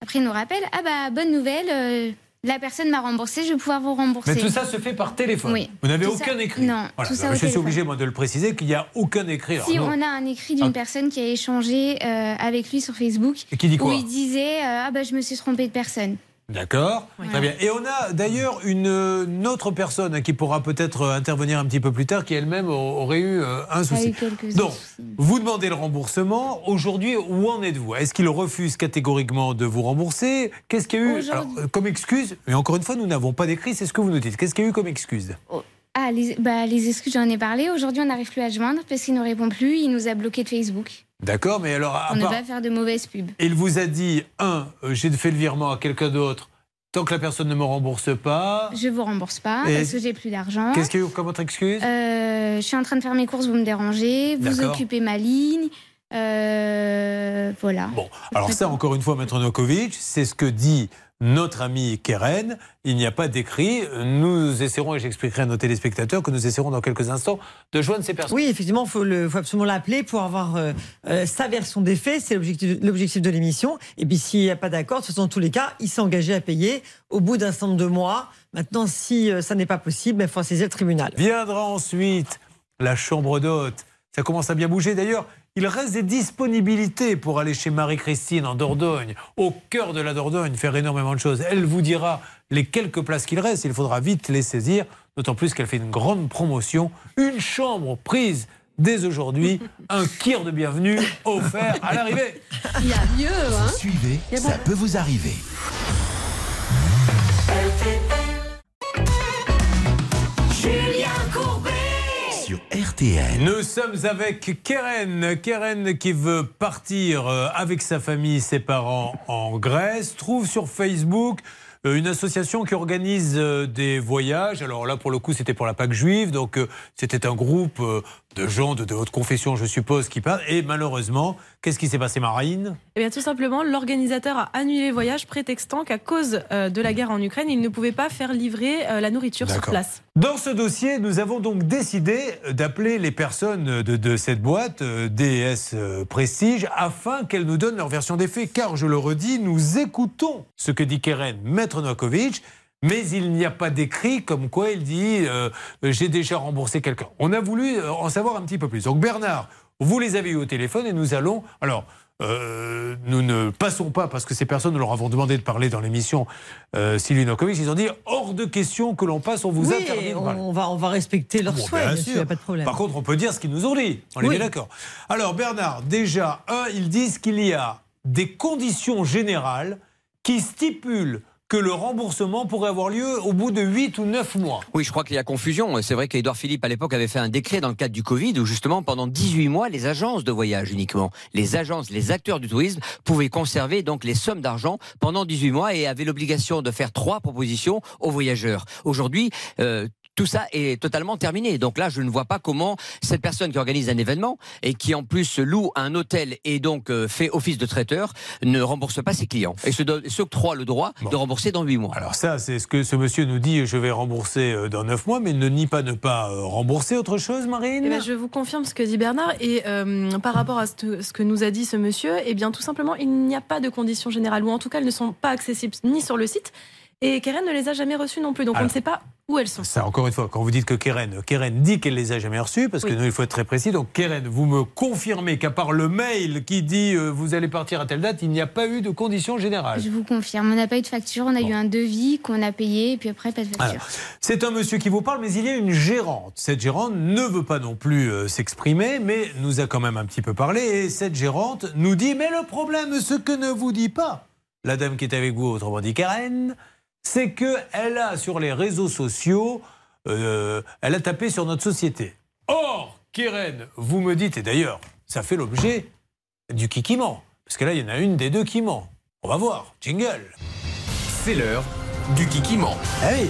Après, il nous rappelle, ah bah, bonne nouvelle, euh, la personne m'a remboursé, je vais pouvoir vous rembourser. Mais tout ça se fait par téléphone. Oui. Vous n'avez aucun ça- écrit. Non, Voilà. tout ça je suis obligé moi de le préciser qu'il n'y a aucun écrit. Alors, Si non. on a un écrit d'une Ah. personne qui a échangé euh, avec lui sur Facebook, Et qui dit quoi où il disait euh, ah bah je me suis trompé de personne. D'accord Très bien. Et on a d'ailleurs une, une autre personne qui pourra peut-être euh, intervenir un petit peu plus tard, qui elle-même aurait eu euh, un souci. eu Donc, vous demandez le remboursement. Aujourd'hui, où en êtes-vous? Est-ce qu'il refuse catégoriquement de vous rembourser? Qu'est-ce qu'il y a eu? Alors, euh, comme excuse Et encore une fois, nous n'avons pas d'écrit, c'est ce que vous nous dites. Qu'est-ce qu'il y a eu comme excuse? Ah, les, bah, les excuses, j'en ai parlé. Aujourd'hui, on n'arrive plus à joindre parce qu'il ne répond plus. Il nous a bloqué de Facebook. D'accord, mais alors, à Pour ne part- pas faire de mauvaises pubs. il vous a dit un, euh, j'ai fait le virement à quelqu'un d'autre. Tant que la personne ne me rembourse pas, Je vous rembourse pas Et- parce que j'ai plus d'argent. qu'est-ce qu'il y a eu comme autre excuse Euh, je suis en train de faire mes courses, vous me dérangez, vous occupez ma ligne. Euh, voilà. Bon, alors ça, encore une fois, Maître Nokovic, c'est ce que dit notre ami Keren. Il n'y a pas d'écrit. Nous essaierons, et j'expliquerai à nos téléspectateurs, que nous essaierons dans quelques instants de joindre ces personnes. Oui, effectivement, il faut, absolument l'appeler pour avoir euh, euh, sa version des faits. C'est l'objectif de l'émission. Et puis, s'il n'y a pas d'accord, façon, dans tous les cas, il s'est engagé à payer au bout d'un certain nombre de mois. Maintenant, si euh, ça n'est pas possible, il faut saisir le tribunal. Viendra ensuite la chambre d'hôte. Ça commence à bien bouger. D'ailleurs, il reste des disponibilités pour aller chez Marie-Christine en Dordogne, au cœur de la Dordogne, faire énormément de choses. Elle vous dira les quelques places qu'il reste. Il faudra vite les saisir, d'autant plus qu'elle fait une grande promotion. Une chambre prise dès aujourd'hui, un kir de bienvenue offert à l'arrivée. Il y a mieux, hein Suivez, ça bon- peut vous arriver. Nous sommes avec Keren. Keren qui veut partir euh, avec sa famille, ses parents en Grèce, trouve sur Facebook euh, une association qui organise euh, des voyages. Alors là, pour le coup, c'était pour la Pâque juive, donc c'était un groupe de gens de, de haute confession, je suppose, qui partent. Et malheureusement, qu'est-ce qui s'est passé, Marine? Eh bien, tout simplement, l'organisateur a annulé le voyage, prétextant qu'à cause euh, de la guerre en Ukraine, il ne pouvait pas faire livrer euh, la nourriture sur place. Dans ce dossier, nous avons donc décidé d'appeler les personnes de, de cette boîte, euh, DS euh, Prestige, afin qu'elles nous donnent leur version des faits. Car, je le redis, nous écoutons ce que dit Keren, Maître Novakovic, mais il n'y a pas d'écrit comme quoi il dit euh, j'ai déjà remboursé quelqu'un. On a voulu euh, en savoir un petit peu plus. Donc Bernard, vous les avez eu au téléphone et nous allons. Alors, euh, nous ne passons pas, parce que ces personnes nous leur avons demandé de parler dans l'émission euh, Sylvie ils ont dit hors de question que l'on passe, on vous oui, interdit on, on va, on va respecter leurs Bon, souhaits, bien bien sûr, n'y a pas de problème. Par contre, on peut dire ce qu'ils nous ont dit. On est bien d'accord. Alors, Bernard, déjà, un, ils disent qu'il y a des conditions générales qui stipulent que le remboursement pourrait avoir lieu au bout de 8 ou 9 mois. Oui, je crois qu'il y a confusion. C'est vrai qu'Edouard Philippe, à l'époque, avait fait un décret dans le cadre du Covid où, justement, pendant 18 mois, les agences de voyage uniquement, les agences, les acteurs du tourisme pouvaient conserver donc les sommes d'argent pendant 18 mois et avaient l'obligation de faire trois propositions aux voyageurs. Aujourd'hui, euh, tout ça est totalement terminé. Donc là, je ne vois pas comment cette personne qui organise un événement et qui en plus loue un hôtel et donc euh, fait office de traiteur ne rembourse pas ses clients et s'octroie le droit de rembourser dans 8 mois. Alors ça, c'est ce que ce monsieur nous dit, je vais rembourser euh, dans 9 mois, mais il ne nie pas ne pas euh, rembourser. Autre chose, Marine Eh ben, je vous confirme ce que dit Bernard. Et euh, par rapport à ce, que nous a dit ce monsieur, eh bien, tout simplement, il n'y a pas de conditions générales, ou en tout cas, elles ne sont pas accessibles ni sur le site. Et Keren ne les a jamais reçues non plus, donc on ne sait pas où elles sont. Ça, encore une fois, quand vous dites que Keren, Keren dit qu'elle les a jamais reçus, parce que nous, il faut être très précis. Donc, Keren, vous me confirmez qu'à part le mail qui dit euh, vous allez partir à telle date, il n'y a pas eu de conditions générales. Je vous confirme, on n'a pas eu de facture, on a eu un devis qu'on a payé, et puis après, pas de facture. C'est un monsieur qui vous parle, mais il y a une gérante. Cette gérante ne veut pas non plus euh, s'exprimer, mais nous a quand même un petit peu parlé. Et cette gérante nous dit Mais le problème, ce que ne vous dit pas la dame qui est avec vous, autrement dit Karen, c'est qu'elle a sur les réseaux sociaux, euh, elle a tapé sur notre société. Or, Karen, vous me dites, et d'ailleurs, ça fait l'objet du kikiment. Parce que là, il y en a une des deux qui ment. On va voir. Jingle. C'est l'heure du kikiment. Ah oui.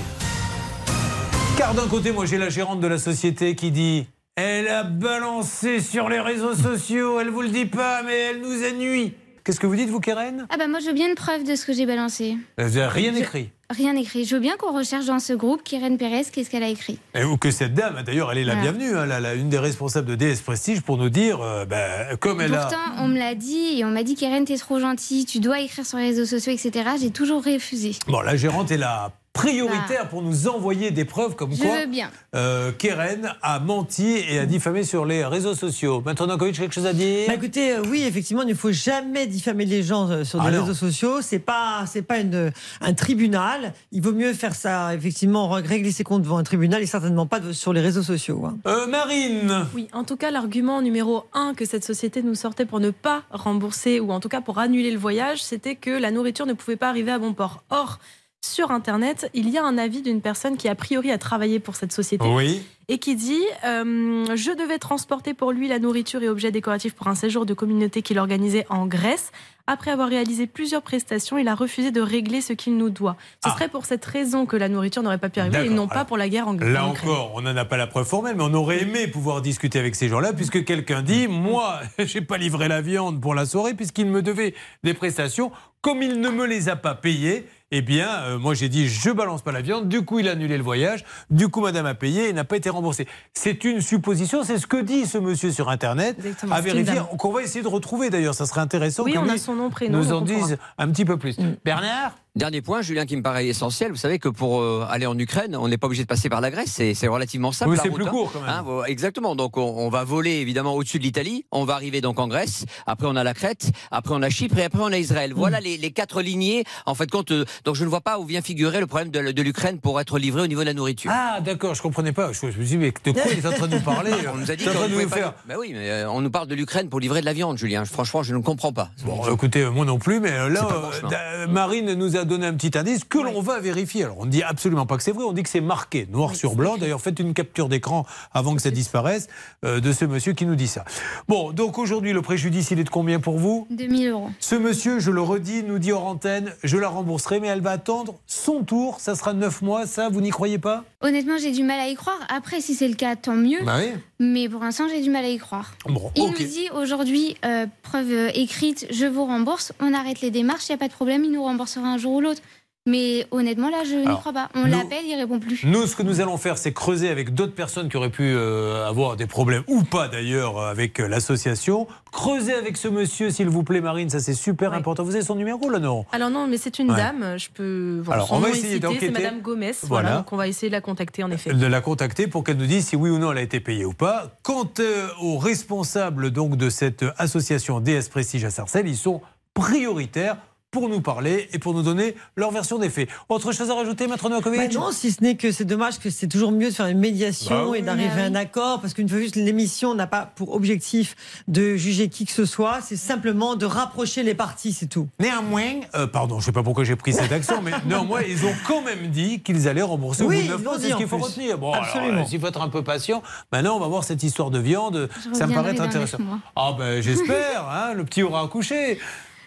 Car d'un côté, moi j'ai la gérante de la société qui dit Elle a balancé sur les réseaux sociaux, elle vous le dit pas, mais elle nous a nuit. Qu'est-ce que vous dites, vous, Keren? Ah bah moi, je veux bien une preuve de ce que j'ai balancé. Vous n'avez rien Je- écrit. Rien écrit. Je veux bien qu'on recherche dans ce groupe Keren Pérez, qu'est-ce qu'elle a écrit. Et ou que cette dame, d'ailleurs, elle est la Voilà. bienvenue, hein, la- la- une des responsables de DS Prestige, pour nous dire, euh, ben, comme elle Pourtant, a. on me l'a dit et on m'a dit Keren, t'es trop gentille, tu dois écrire sur les réseaux sociaux, etc. J'ai toujours refusé. Bon, la gérante est la prioritaire pour nous envoyer des preuves comme Je quoi veux bien. euh, Keren a menti et a diffamé sur les réseaux sociaux. Maintenant, Nankovic, quelque chose à dire? Bah écoutez, euh, oui, effectivement, il ne faut jamais diffamer les gens euh, sur Ah non. réseaux sociaux. C'est pas, c'est pas une, un tribunal. Il vaut mieux faire ça, effectivement, régler ses comptes devant un tribunal et certainement pas de- sur les réseaux sociaux. hein. Euh, Marine? Oui, en tout cas, l'argument numéro un que cette société nous sortait pour ne pas rembourser ou en tout cas pour annuler le voyage, c'était que la nourriture ne pouvait pas arriver à bon port. Or, sur Internet, il y a un avis d'une personne qui a priori a travaillé pour cette société Oui. et qui dit euh, Je devais transporter pour lui la nourriture et objets décoratifs pour un séjour de communauté qu'il organisait en Grèce. Après avoir réalisé plusieurs prestations, il a refusé de régler ce qu'il nous doit. Ce Ah. serait pour cette raison que la nourriture n'aurait pas pu arriver et non pas pour la guerre en Là en Ukraine. encore, on n'en a pas la preuve formelle, mais on aurait aimé pouvoir discuter avec ces gens-là, puisque quelqu'un dit Moi, j'ai pas livré la viande pour la soirée, puisqu'il me devait des prestations. Comme il ne me les a pas payées, eh bien, euh, moi j'ai dit Je balance pas la viande. Du coup, il a annulé le voyage. Du coup, madame a payé et n'a pas été remboursée. C'est une supposition, c'est ce que dit ce monsieur sur Internet. Exactement, À vérifier, qu'on va essayer de retrouver d'ailleurs. Ça serait intéressant Oui, que on lui a son nom, prénom, nous en dise un petit peu plus. Bernard Dernier point, Julien, qui me paraît essentiel. Vous savez que pour euh, aller en Ukraine, on n'est pas obligé de passer par la Grèce. C'est relativement simple. Oui, c'est plus hein. court, quand même. Hein, exactement. Donc on, on va voler évidemment au-dessus de l'Italie. On va arriver donc en Grèce. Après on a la Crète. Après on a Chypre et après on a Israël. Mm. Voilà les, les quatre lignées. En fait, compte. Donc je ne vois pas où vient figurer le problème de, de l'Ukraine pour être livré au niveau de la nourriture. Ah, d'accord, je comprenais pas. Je, je me suis dit, mais de quoi il est en train de nous parler On nous a dit Il est en qu'on train de pouvait nous pas- faire. Bah oui, mais euh, on nous parle de l'Ukraine pour livrer de la viande, Julien. Franchement, je ne comprends pas. Bon, écoutez, moi non plus, mais euh, là, pas bon euh, euh, Marine nous a donné un petit indice que l'on va vérifier. Alors, on ne dit absolument pas que c'est vrai, on dit que c'est marqué, noir sur blanc. D'ailleurs, faites une capture d'écran avant que ça disparaisse euh, de ce monsieur qui nous dit ça. Bon, donc aujourd'hui, le préjudice, il est de combien pour vous? 2000 euros. Ce monsieur, je le redis, nous dit hors antenne, je la rembourserai, mais elle va attendre son tour. Ça sera 9 mois, ça, vous n'y croyez pas? Honnêtement, j'ai du mal à y croire. Après, si c'est le cas, tant mieux. Bah oui. Mais pour l'instant, j'ai du mal à y croire. Bon, Il nous dit aujourd'hui, euh, preuve euh, écrite, je vous rembourse. On arrête les démarches, il n'y a pas de problème, il nous remboursera un jour ou l'autre. Mais honnêtement, là, je n'y crois pas. On l'appelle, il répond plus. Nous, ce que nous allons faire, c'est creuser avec d'autres personnes qui auraient pu euh, avoir des problèmes, ou pas d'ailleurs, avec euh, l'association. Creuser avec ce monsieur, s'il vous plaît, Marine, ça c'est super important. Vous avez son numéro là, non? Alors non, mais c'est une Ouais. dame. Je peux. bon, Alors, on va essayer. C'est Madame Gomez. Voilà. Voilà. Donc on va essayer de la contacter en effet. de la contacter pour qu'elle nous dise si oui ou non elle a été payée ou pas. Quant euh, aux responsables donc de cette association DS Prestige à Sarcelles, ils sont prioritaires pour nous parler et pour nous donner leur version des faits. Autre chose à rajouter, Maître Novakovic Bah non, si ce n'est que c'est dommage que c'est toujours mieux de faire une médiation Bah oui. et d'arriver Bah à un accord, parce qu'une fois juste, l'émission n'a pas pour objectif de juger qui que ce soit, c'est simplement de rapprocher les parties, c'est tout. Néanmoins, euh, pardon, je ne sais pas pourquoi j'ai pris cette action, mais néanmoins, ils ont quand même dit qu'ils allaient rembourser au Oui, bout de neuf ils mois. l'ont C'est ce qu'il faut plus. retenir. Bon, alors, Absolument. euh, s'il faut être un peu patient, maintenant on va voir cette histoire de viande. Je Ça me paraît intéressant. Ah ben j'espère, hein, le petit aura accouché.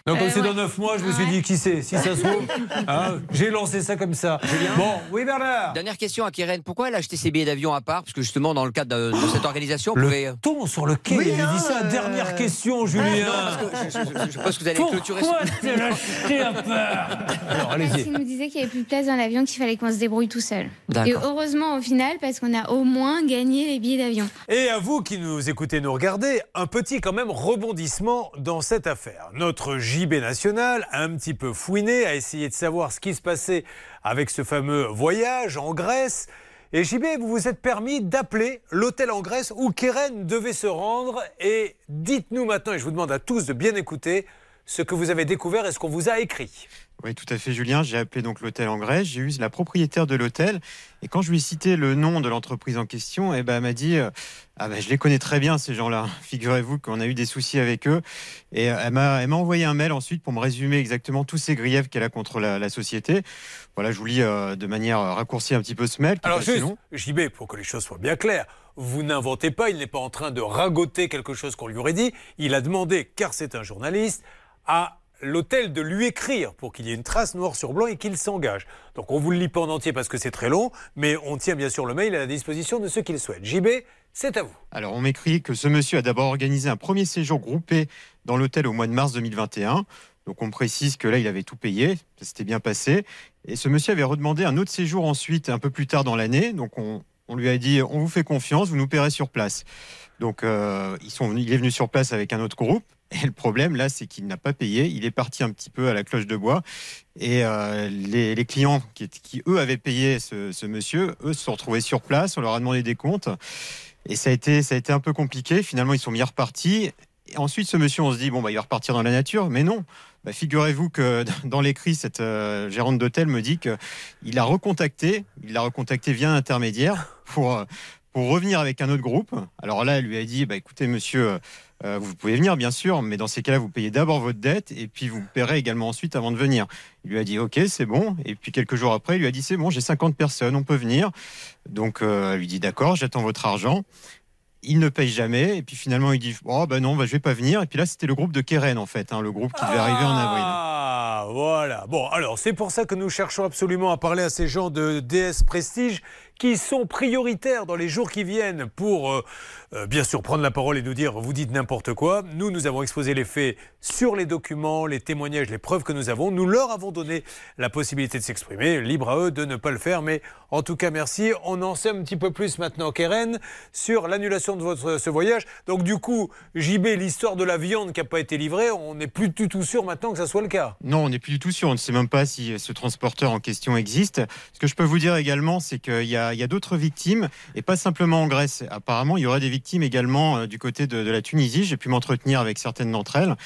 Donc comme Euh, c'est dans ouais. 9 mois, je me suis dit qui c'est, si ça se trouve. hein, j'ai lancé ça comme ça. Bon, oui Bernard. Dernière question à Keren. Pourquoi elle a acheté ses billets d'avion à part? Parce que justement, dans le cadre de, de cette organisation, on Le pouvait. ton sur lequel Oui, il a dit hein, ça, euh, dernière question, Julien. Parce que je, je- je- je pense que vous allez clôturer Pourquoi ce... tu l'as acheté à part? Alors Parce allez-y. qu'il nous disait qu'il n'y avait plus de place dans l'avion, qu'il fallait qu'on se débrouille tout seul. Et heureusement, au final, parce qu'on a au moins gagné les billets d'avion. Et à vous qui nous écoutez, nous regardez, un petit quand même rebondissement dans cette affaire. Notre JB national un petit peu fouiné, a essayé de savoir ce qui se passait avec ce fameux voyage en Grèce. Et JB, vous vous êtes permis d'appeler l'hôtel en Grèce où Keren devait se rendre. Et dites-nous maintenant, et je vous demande à tous de bien écouter, ce que vous avez découvert et ce qu'on vous a écrit. Oui, tout à fait, Julien. J'ai appelé donc l'hôtel en Grèce. J'ai eu la propriétaire de l'hôtel. Et quand je lui ai cité le nom de l'entreprise en question, eh ben, elle m'a dit euh, Ah ben, Je les connais très bien, ces gens-là. Figurez-vous qu'on a eu des soucis avec eux. Et euh, elle m'a envoyé un mail ensuite pour me résumer exactement tous ces griefs qu'elle a contre la, la société. Voilà, je vous lis euh, de manière raccourcie un petit peu ce mail. Alors juste. JB, pour que les choses soient bien claires, vous n'inventez pas, il n'est pas en train de ragoter quelque chose qu'on lui aurait dit. Il a demandé, car c'est un journaliste, à l'hôtel de lui écrire pour qu'il y ait une trace noir sur blanc et qu'il s'engage. Donc on vous le lit pas en entier parce que c'est très long, mais on tient bien sûr le mail à la disposition de ceux qui le souhaitent. JB, c'est à vous. Alors, on m'écrit que ce monsieur a d'abord organisé un premier séjour groupé dans l'hôtel au mois de mars 2021. Donc, on précise que là, il avait tout payé, ça s'était bien passé. Et ce monsieur avait redemandé un autre séjour ensuite, un peu plus tard dans l'année. Donc, on, lui a dit on vous fait confiance, vous nous paierez sur place. Donc, euh, ils sont il est venu sur place avec un autre groupe. Et le problème, là, c'est qu'il n'a pas payé. Il est parti un petit peu à la cloche de bois. Et euh, les, clients qui, eux, avaient payé ce, ce monsieur, eux, se sont retrouvés sur place. On leur a demandé des comptes. Et ça a été, ça a été un peu compliqué. Finalement, ils sont bien repartis. Et ensuite, ce monsieur, on se dit, bon, bah, il va repartir dans la nature. Mais non. Bah, Figurez-vous que dans l'écrit, cette euh, gérante d'hôtel me dit qu'il a recontacté, il l'a recontacté via un intermédiaire pour, euh, pour revenir avec un autre groupe. Alors là, elle lui a dit, bah, écoutez, monsieur, euh, vous pouvez venir, bien sûr, mais dans ces cas-là, vous payez d'abord votre dette et puis vous paierez également ensuite avant de venir. Il lui a dit, OK, c'est bon. Et puis quelques jours après, il lui a dit, c'est bon, j'ai 50 personnes, on peut venir. Donc, euh, elle lui dit, d'accord, j'attends votre argent. Il ne paye jamais. Et puis finalement, il dit, oh, ben non, bah, je vais pas venir. Et puis là, c'était le groupe de Keren, en fait, hein, le groupe qui devait arriver en avril. Ah, voilà. Bon, alors c'est pour ça que nous cherchons absolument à parler à ces gens de DS Prestige qui sont prioritaires dans les jours qui viennent pour, euh, euh, bien sûr, prendre la parole et nous dire vous dites n'importe quoi. Nous, nous avons exposé les faits sur les documents, les témoignages, les preuves que nous avons. Nous leur avons donné la possibilité de s'exprimer. Libre à eux de ne pas le faire. Mais en tout cas, merci. On en sait un petit peu plus maintenant, Keren, sur l'annulation de votre, ce voyage. Donc, du coup, JB, l'histoire de la viande qui n'a pas été livrée, on n'est plus du tout sûr maintenant que ça soit le cas. Non, on n'est plus du tout sûr. On ne sait même pas si ce transporteur en question existe. Ce que je peux vous dire également, c'est qu'il y a, il y a d'autres victimes, et pas simplement en Grèce. Apparemment, il y aurait des victimes également euh, du côté de, de la Tunisie. J'ai pu m'entretenir avec certaines d'entre elles,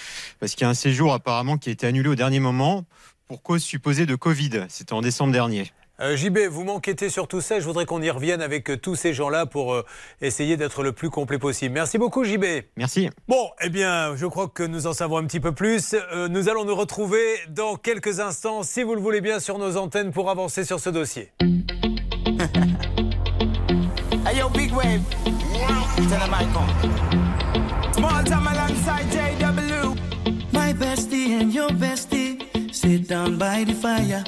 parce qu'il y a un séjour apparemment qui a été annulé au dernier moment pour cause supposée de Covid. C'était en décembre dernier. Euh, JB, vous m'enquêtez sur tout ça. Je voudrais qu'on y revienne avec euh, tous ces gens-là pour euh, essayer d'être le plus complet possible. Merci beaucoup, JB. Merci. Bon, eh bien, je crois que nous en savons un petit peu plus. Nous allons nous retrouver dans quelques instants, si vous le voulez bien, sur nos antennes pour avancer sur ce dossier. Hey yo, big wave. Tell them I come. Small time alongside JW. My bestie and your bestie sit down by the fire.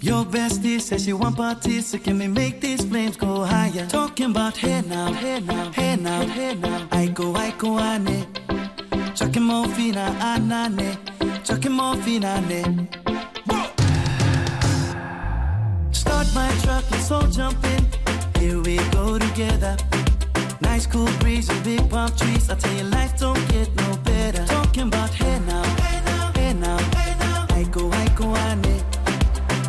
Your bestie says she want parties, so can we make these flames go higher? Talking about hey now, hey now, hey now, hey now. I go, I go, ane. Chucking more fina, anane. Chucking more fina, Start my truck, let's all jump in. Here we go together. Nice cool breeze and big palm trees. I tell you, life don't get no better. Talking about hey now, hey now, hey now, hey now. I go, I go, ane.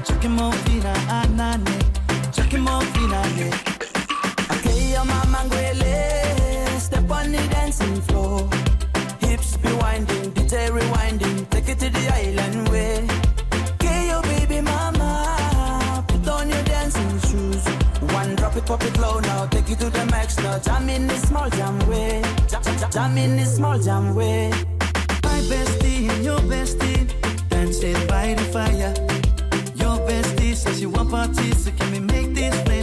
Chucking more fina, anane. Chucking more fina. Okay, your. Step on the dancing floor. Hips be winding, DJ rewinding. Take it to the island way. Pop it low now. Take it to the max now. Jam in the small jam way. Jam, jam, in the small jam way. My bestie and your bestie dancing by the fire. Your bestie says she want parties, so can we make this flames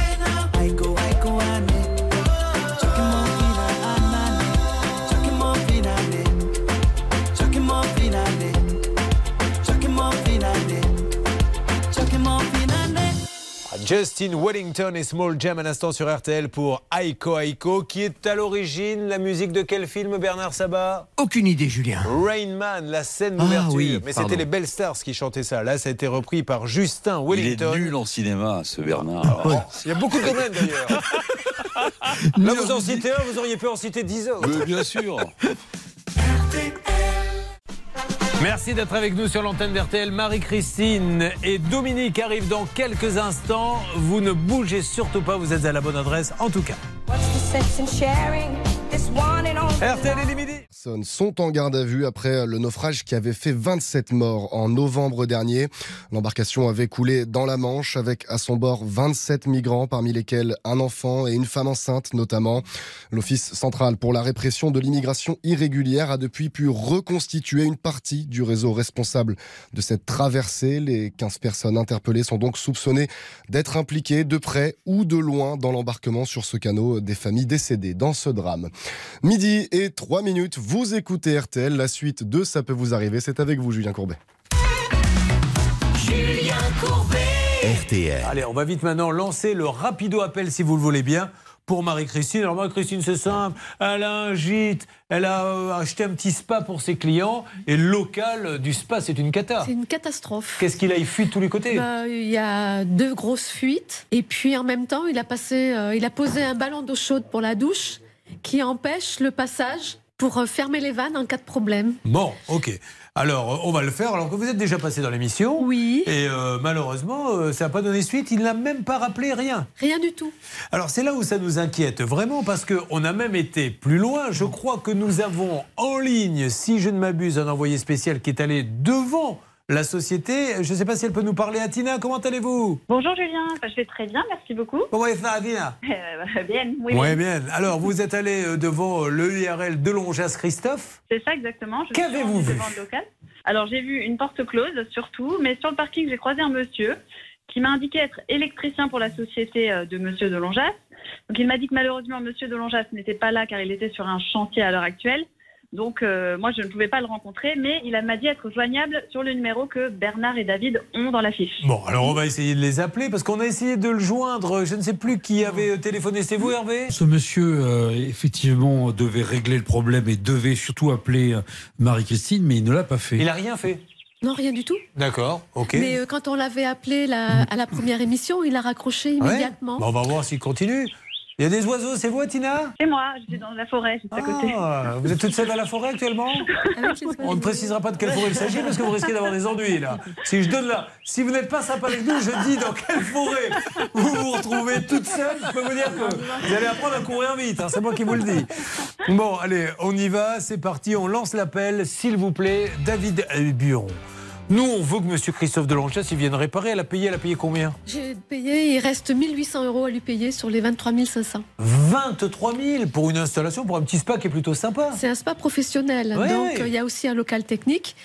Justin Wellington et Small Jam un instant sur RTL pour Aiko Aiko, qui est à l'origine la musique de quel film, Bernard Sabat? Aucune idée, Julien. Rain Man, la scène Ah d'ouverture. oui, Mais c'était les Belles Stars qui chantaient ça. Là, ça a été repris par Justin Il est Wellington. nul en cinéma, ce Bernard. Oh, Il y a beaucoup de domaines d'ailleurs. Là, vous en citez un, vous auriez pu en citer dix autres. Mais bien sûr. Merci d'être avec nous sur l'antenne d'RTL. Marie-Christine et Dominique arrivent dans quelques instants. Vous ne bougez surtout pas, vous êtes à la bonne adresse en tout cas. RTL est midi. personnes sont en garde à vue après le naufrage qui avait fait 27 morts en novembre dernier. L'embarcation avait coulé dans la Manche avec à son bord 27 migrants, parmi lesquels un enfant et une femme enceinte notamment. L'Office central pour la répression de l'immigration irrégulière a depuis pu reconstituer une partie du réseau responsable de cette traversée. Les 15 personnes interpellées sont donc soupçonnées d'être impliquées de près ou de loin dans l'embarquement sur ce canot des familles décédées dans ce drame. Midi et 3 minutes, vous écoutez RTL. La suite de Ça peut vous arriver, c'est avec vous, Julien Courbet. Julien Courbet. RTL. Allez, on va vite maintenant lancer le rapido appel si vous le voulez bien. Pour Marie-Christine. Alors, Marie-Christine, c'est simple. Elle a un gîte, elle a euh, acheté un petit spa pour ses clients. Et le local du spa, c'est une cata. C'est une catastrophe. Qu'est-ce qu'il a Il fuit de tous les côtés? Bah, il y a deux grosses fuites et puis en même temps il a passé, euh, il a posé un ballon d'eau chaude pour la douche qui empêche le passage pour euh, fermer les vannes en cas de problème. Bon, ok. Alors, euh, on va le faire. Alors que vous êtes déjà passé dans l'émission. Oui. Et euh, malheureusement, euh, ça n'a pas donné suite. Il n'a même pas rappelé rien. Rien du tout. Alors, c'est là où ça nous inquiète vraiment parce qu'on a même été plus loin. Je crois que nous avons en ligne, si je ne m'abuse, un envoyé spécial qui est allé devant la société. Je ne sais pas si elle peut nous parler. Atina, comment allez-vous? Bonjour Julien, Bah, je vais très bien, merci beaucoup. Comment est-ce Atina Euh, bien, oui. Oui, bien. Alors, vous êtes allé euh, devant le IRL de Longeas Christophe? C'est ça exactement. Qu'avez-vous vu? devant le local. Alors j'ai vu une porte close surtout, mais sur le parking j'ai croisé un monsieur qui m'a indiqué être électricien pour la société euh, de Monsieur de Longeas. Donc il m'a dit que malheureusement Monsieur de Longeas n'était pas là car il était sur un chantier à l'heure actuelle. Donc euh, moi je ne pouvais pas le rencontrer, mais il m'a dit être joignable sur le numéro que Bernard et David ont dans la fiche. Bon, alors on va essayer de les appeler parce qu'on a essayé de le joindre. Je ne sais plus qui avait téléphoné. C'est vous, Hervé? Ce monsieur, euh, effectivement, devait régler le problème et devait surtout appeler euh, Marie-Christine, mais il ne l'a pas fait. Il n'a rien fait? Non, rien du tout. D'accord, ok. Mais euh, quand on l'avait appelé la- à la première émission, il a raccroché Ouais immédiatement. Bon, on va voir s'il continue. Il y a des oiseaux, c'est vous, Tina C'est moi, je suis dans la forêt, juste à côté. Ah, Vous êtes toute seule dans la forêt actuellement? On ne précisera pas de quelle forêt il s'agit parce que vous risquez d'avoir des ennuis là. Si je donne là, si vous n'êtes pas sympa avec nous, je dis dans quelle forêt vous vous retrouvez toute seule. Je peux vous dire que vous allez apprendre à courir vite. hein, c'est moi qui vous le dis. Bon, allez, on y va. C'est parti. On lance l'appel, s'il vous plaît, David Buron. Nous, on veut que Monsieur Christophe Delanchas il vienne réparer. Elle a payé, elle a payé combien? J'ai payé, il reste 1800 euros à lui payer sur les 23 500. 23 000 pour une installation, pour un petit spa qui est plutôt sympa. C'est un spa professionnel, Ouais, donc ouais. il y a aussi un local technique.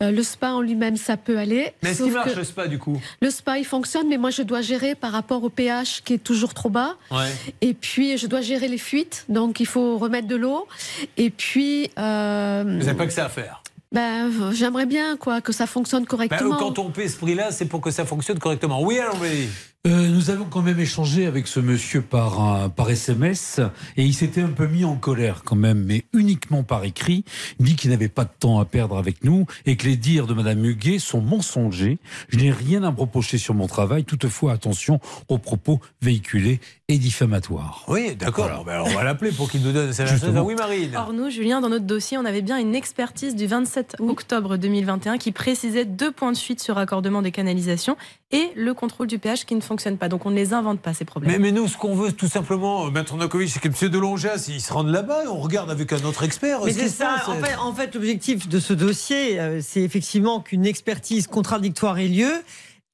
Euh, le spa en lui-même, ça peut aller. Mais est-ce qu'il marche le spa du coup? Le spa, il fonctionne, mais moi, je dois gérer par rapport au pH qui est toujours trop bas. Ouais. Et puis, je dois gérer les fuites, donc il faut remettre de l'eau. Et puis, euh, Vous n'avez pas que ça à faire. Ben, j'aimerais bien quoi, que ça fonctionne Bah, correctement. quand on paie ce prix-là, c'est pour que ça fonctionne correctement. Oui, alors, mais... Euh, nous avons quand même échangé avec ce monsieur par, un- par SMS et il s'était un peu mis en colère quand même, mais uniquement par écrit. Il dit qu'il n'avait pas de temps à perdre avec nous et que les dires de Madame Huguet sont mensongers. Je n'ai rien à me reprocher sur mon travail. Toutefois, attention aux propos véhiculés et diffamatoires. Oui, d'accord. Bon, ben, alors, on va l'appeler pour qu'il nous donne sa oui, Marine. Or, nous, Julien, dans notre dossier, on avait bien une expertise du 27 octobre 2021 qui précisait deux points de fuite sur raccordement des canalisations et le contrôle du pH qui ne fonctionne pas. Donc, on ne les invente pas, ces problèmes. Mais, mais nous, ce qu'on veut, tout simplement, euh, Maître Nakovic, c'est que M. Delongeas, il se rende là-bas et on regarde avec un autre expert. Mais ce c'est ça. En fait, en fait, l'objectif de ce dossier, euh, c'est effectivement qu'une expertise contradictoire ait lieu.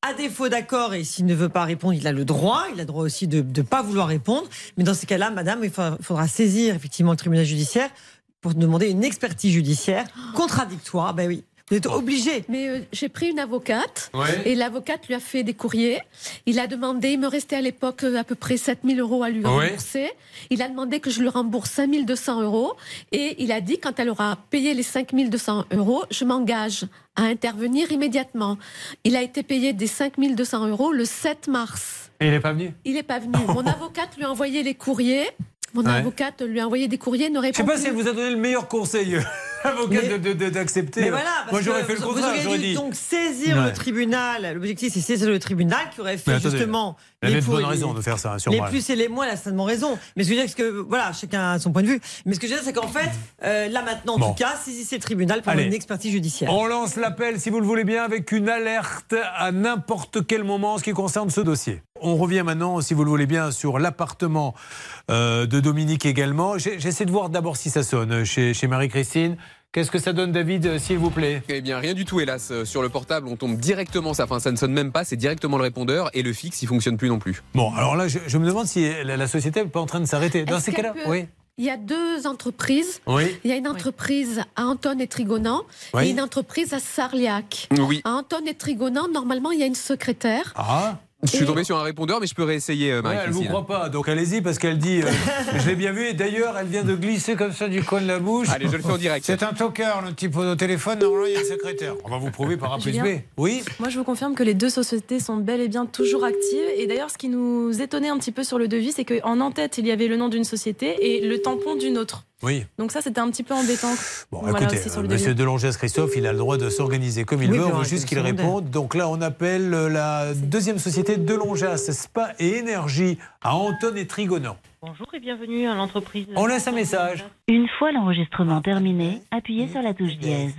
À défaut d'accord, et s'il ne veut pas répondre, il a le droit. Il a le droit aussi de ne pas vouloir répondre. Mais dans ces cas-là, madame, il faudra, faudra saisir effectivement le tribunal judiciaire pour demander une expertise judiciaire contradictoire. Ben oui, vous êtes obligé. Mais euh, j'ai pris une avocate Ouais. et l'avocate lui a fait des courriers. Il a demandé, il me restait à l'époque euh, à peu près 7000 euros à lui Ouais. rembourser. Il a demandé que je lui rembourse 5200 euros et il a dit quand elle aura payé les 5200 euros, je m'engage à intervenir immédiatement. Il a été payé des 5200 euros le 7 mars. Et il n'est pas venu? Il n'est pas venu. Mon avocate lui a envoyé les courriers. Mon Ouais. avocate lui a envoyé des courriers, ne Je répond sais pas plus. si elle vous a donné le meilleur conseil, avocat, Mais- de- de- de- d'accepter. Mais voilà, parce Moi, j'aurais que fait le vous contraire. auriez dû dit. donc saisir Ouais. le tribunal. L'objectif, c'est saisir le tribunal qui aurait fait attendez, justement elle avait les de bonnes raisons de faire ça, sur Les moi. plus et les moins, elle a certainement raison. Mais ce que je veux dire, c'est que voilà, chacun a son point de vue. Mais ce que je veux dire, c'est qu'en fait, euh, là maintenant, en Bon. tout cas, saisissez le tribunal pour Allez. une expertise judiciaire. On lance l'appel, si vous le voulez bien, avec une alerte à n'importe quel moment en ce qui concerne ce dossier. On revient maintenant, si vous le voulez bien, sur l'appartement euh, de Dominique également. J'ai- J'essaie de voir d'abord si ça sonne chez, chez Marie-Christine. Qu'est-ce que ça donne, David, euh, s'il vous plaît? Eh bien, rien du tout, hélas. Euh, Sur le portable, on tombe directement, ça, enfin, ça ne sonne même pas, c'est directement le répondeur et le fixe, il fonctionne plus non plus. Bon, alors là, je, je me demande si la, la société n'est pas en train de s'arrêter. Dans ces cas-là, peut- oui. Il y a deux entreprises. Oui. Il y a une entreprise à Anton et Trigonan Oui. et une entreprise à Sarliac. Oui. À Anton et Trigonan, normalement, il y a une secrétaire. Ah Je suis tombé sur un répondeur, mais je peux réessayer, euh, Ouais, elle vous Marie-Christine. croit pas, donc allez-y parce qu'elle dit. euh, je l'ai bien vu et d'ailleurs elle vient de glisser comme ça du coin de la bouche. Allez, je le fais en direct. C'est un talker, le type au téléphone. Normalement il y a une secrétaire. On va vous prouver par A plus B. Oui. Moi, je vous confirme que les deux sociétés sont bel et bien toujours actives. Et d'ailleurs, ce qui nous étonnait un petit peu sur le devis, c'est qu'en en-tête, il y avait le nom d'une société et le tampon d'une autre. Oui. Donc ça, c'était un petit peu embêtant. Bon, Voilà, écoutez, euh, Monsieur. Delongès Christophe, il a le droit de s'organiser comme il Oui, veut. On veut juste qu'il réponde. Donc là, on appelle euh, la deuxième société Delongès Spa et Énergie à Anton et Trigonan. Bonjour et bienvenue à l'entreprise. On laisse un message. Une fois l'enregistrement terminé, appuyez sur la touche dièse.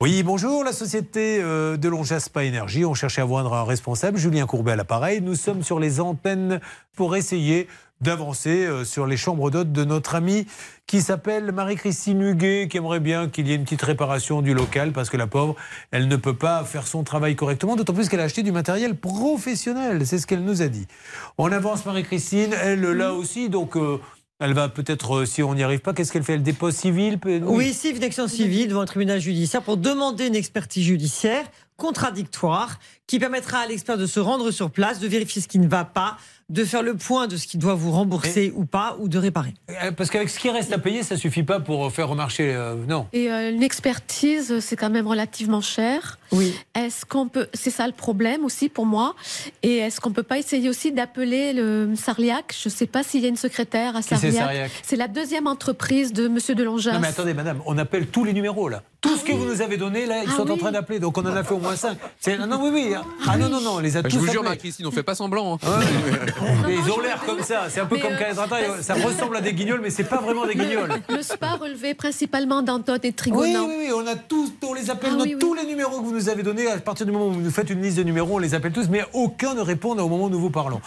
Oui, bonjour, la société euh, de Longea Spa Énergie. On cherchait à joindre un responsable, Julien Courbet à l'appareil. Nous sommes sur les antennes pour essayer d'avancer euh, sur les chambres d'hôtes de notre amie qui s'appelle Marie-Christine Huguet, qui aimerait bien qu'il y ait une petite réparation du local parce que la pauvre, elle ne peut pas faire son travail correctement, d'autant plus qu'elle a acheté du matériel professionnel. C'est ce qu'elle nous a dit. On avance, Marie-Christine, elle là aussi, donc. euh, elle va peut-être, euh, si on n'y arrive pas, qu'est-ce qu'elle fait? Elle dépose civile peut- Oui, ici, une action civile devant le tribunal judiciaire pour demander une expertise judiciaire contradictoire qui permettra à l'expert de se rendre sur place, de vérifier ce qui ne va pas, de faire le point de ce qu'il doit vous rembourser ou pas, ou de réparer. Euh, Parce qu'avec ce qui reste à payer, ça suffit pas pour faire remarcher. euh, non. Et euh, une expertise, c'est quand même relativement cher. Oui. Est-ce qu'on peut, c'est ça le problème aussi pour moi. Et est-ce qu'on peut pas essayer aussi d'appeler le Sarliac? Je ne sais pas s'il y a une secrétaire à Sarliac. C'est la deuxième entreprise de Monsieur Delongeas. Non mais attendez, madame, on appelle tous les numéros là. Tout ce que vous nous avez donné là, ils Ah sont en oui. train d'appeler. Donc on en a fait au moins cinq. Non, non, oui, oui. hein. Ah non, non, non, on les a Je tous vous jure, appelés. Marie-Christine, on fait pas semblant. hein. Mais ils ont l'air comme ça. C'est un peu Mais, comme euh, Khaled Rattal. Ça ressemble à des guignols, mais c'est pas vraiment des guignols. Le spa relevé principalement d'Anton et Oui, Trigonan. oui, oui, on a tous, on les appelle, Ah oui, oui. tous les numéros que vous nous avez donnés. À partir du moment où vous nous faites une liste de numéros, on les appelle tous, mais aucun ne répond au moment où nous vous parlons.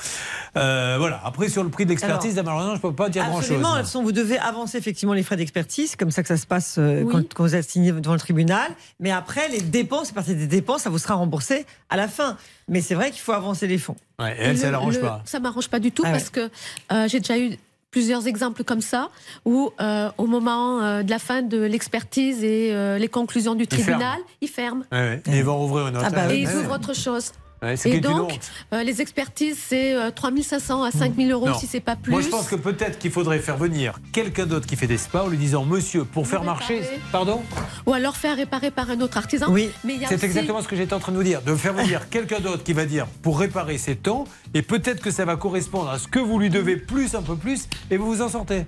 Euh, voilà. Après, sur le prix de l'expertise, là, malheureusement, je peux pas dire grand chose. Absolument, elles sont- vous devez avancer effectivement les frais d'expertise, comme ça que ça se passe euh, Oui. quand, quand vous êtes signé devant le tribunal. Mais après, les dépenses, c'est partie des dépenses, ça vous sera remboursé à la fin. Mais c'est vrai qu'il faut avancer les fonds. Ouais, et elle, ça l'arrange pas. Ça m'arrange pas du tout Ah parce que euh, j'ai déjà eu plusieurs exemples comme ça où euh, au moment euh, de la fin de l'expertise et euh, les conclusions du ferment. tribunal, ils ferment. Ouais, ouais. Et ils vont rouvrir une autre. Ah bah et ils Ouais, ouvrent autre chose. Ouais, c'est Et donc, euh, les expertises, c'est euh, 3500 à 5000 euros Non. si c'est pas plus. Moi, je pense que peut-être qu'il faudrait faire venir quelqu'un d'autre qui fait des spas en lui disant Monsieur, pour faire marcher. Pardon Ou alors faire réparer par un autre artisan. Oui. Mais il y a C'est aussi- exactement ce que j'étais en train de vous dire. De faire venir quelqu'un d'autre qui va dire pour réparer ses temps, et peut-être que ça va correspondre à ce que vous lui devez plus, un peu plus, et vous vous en sortez.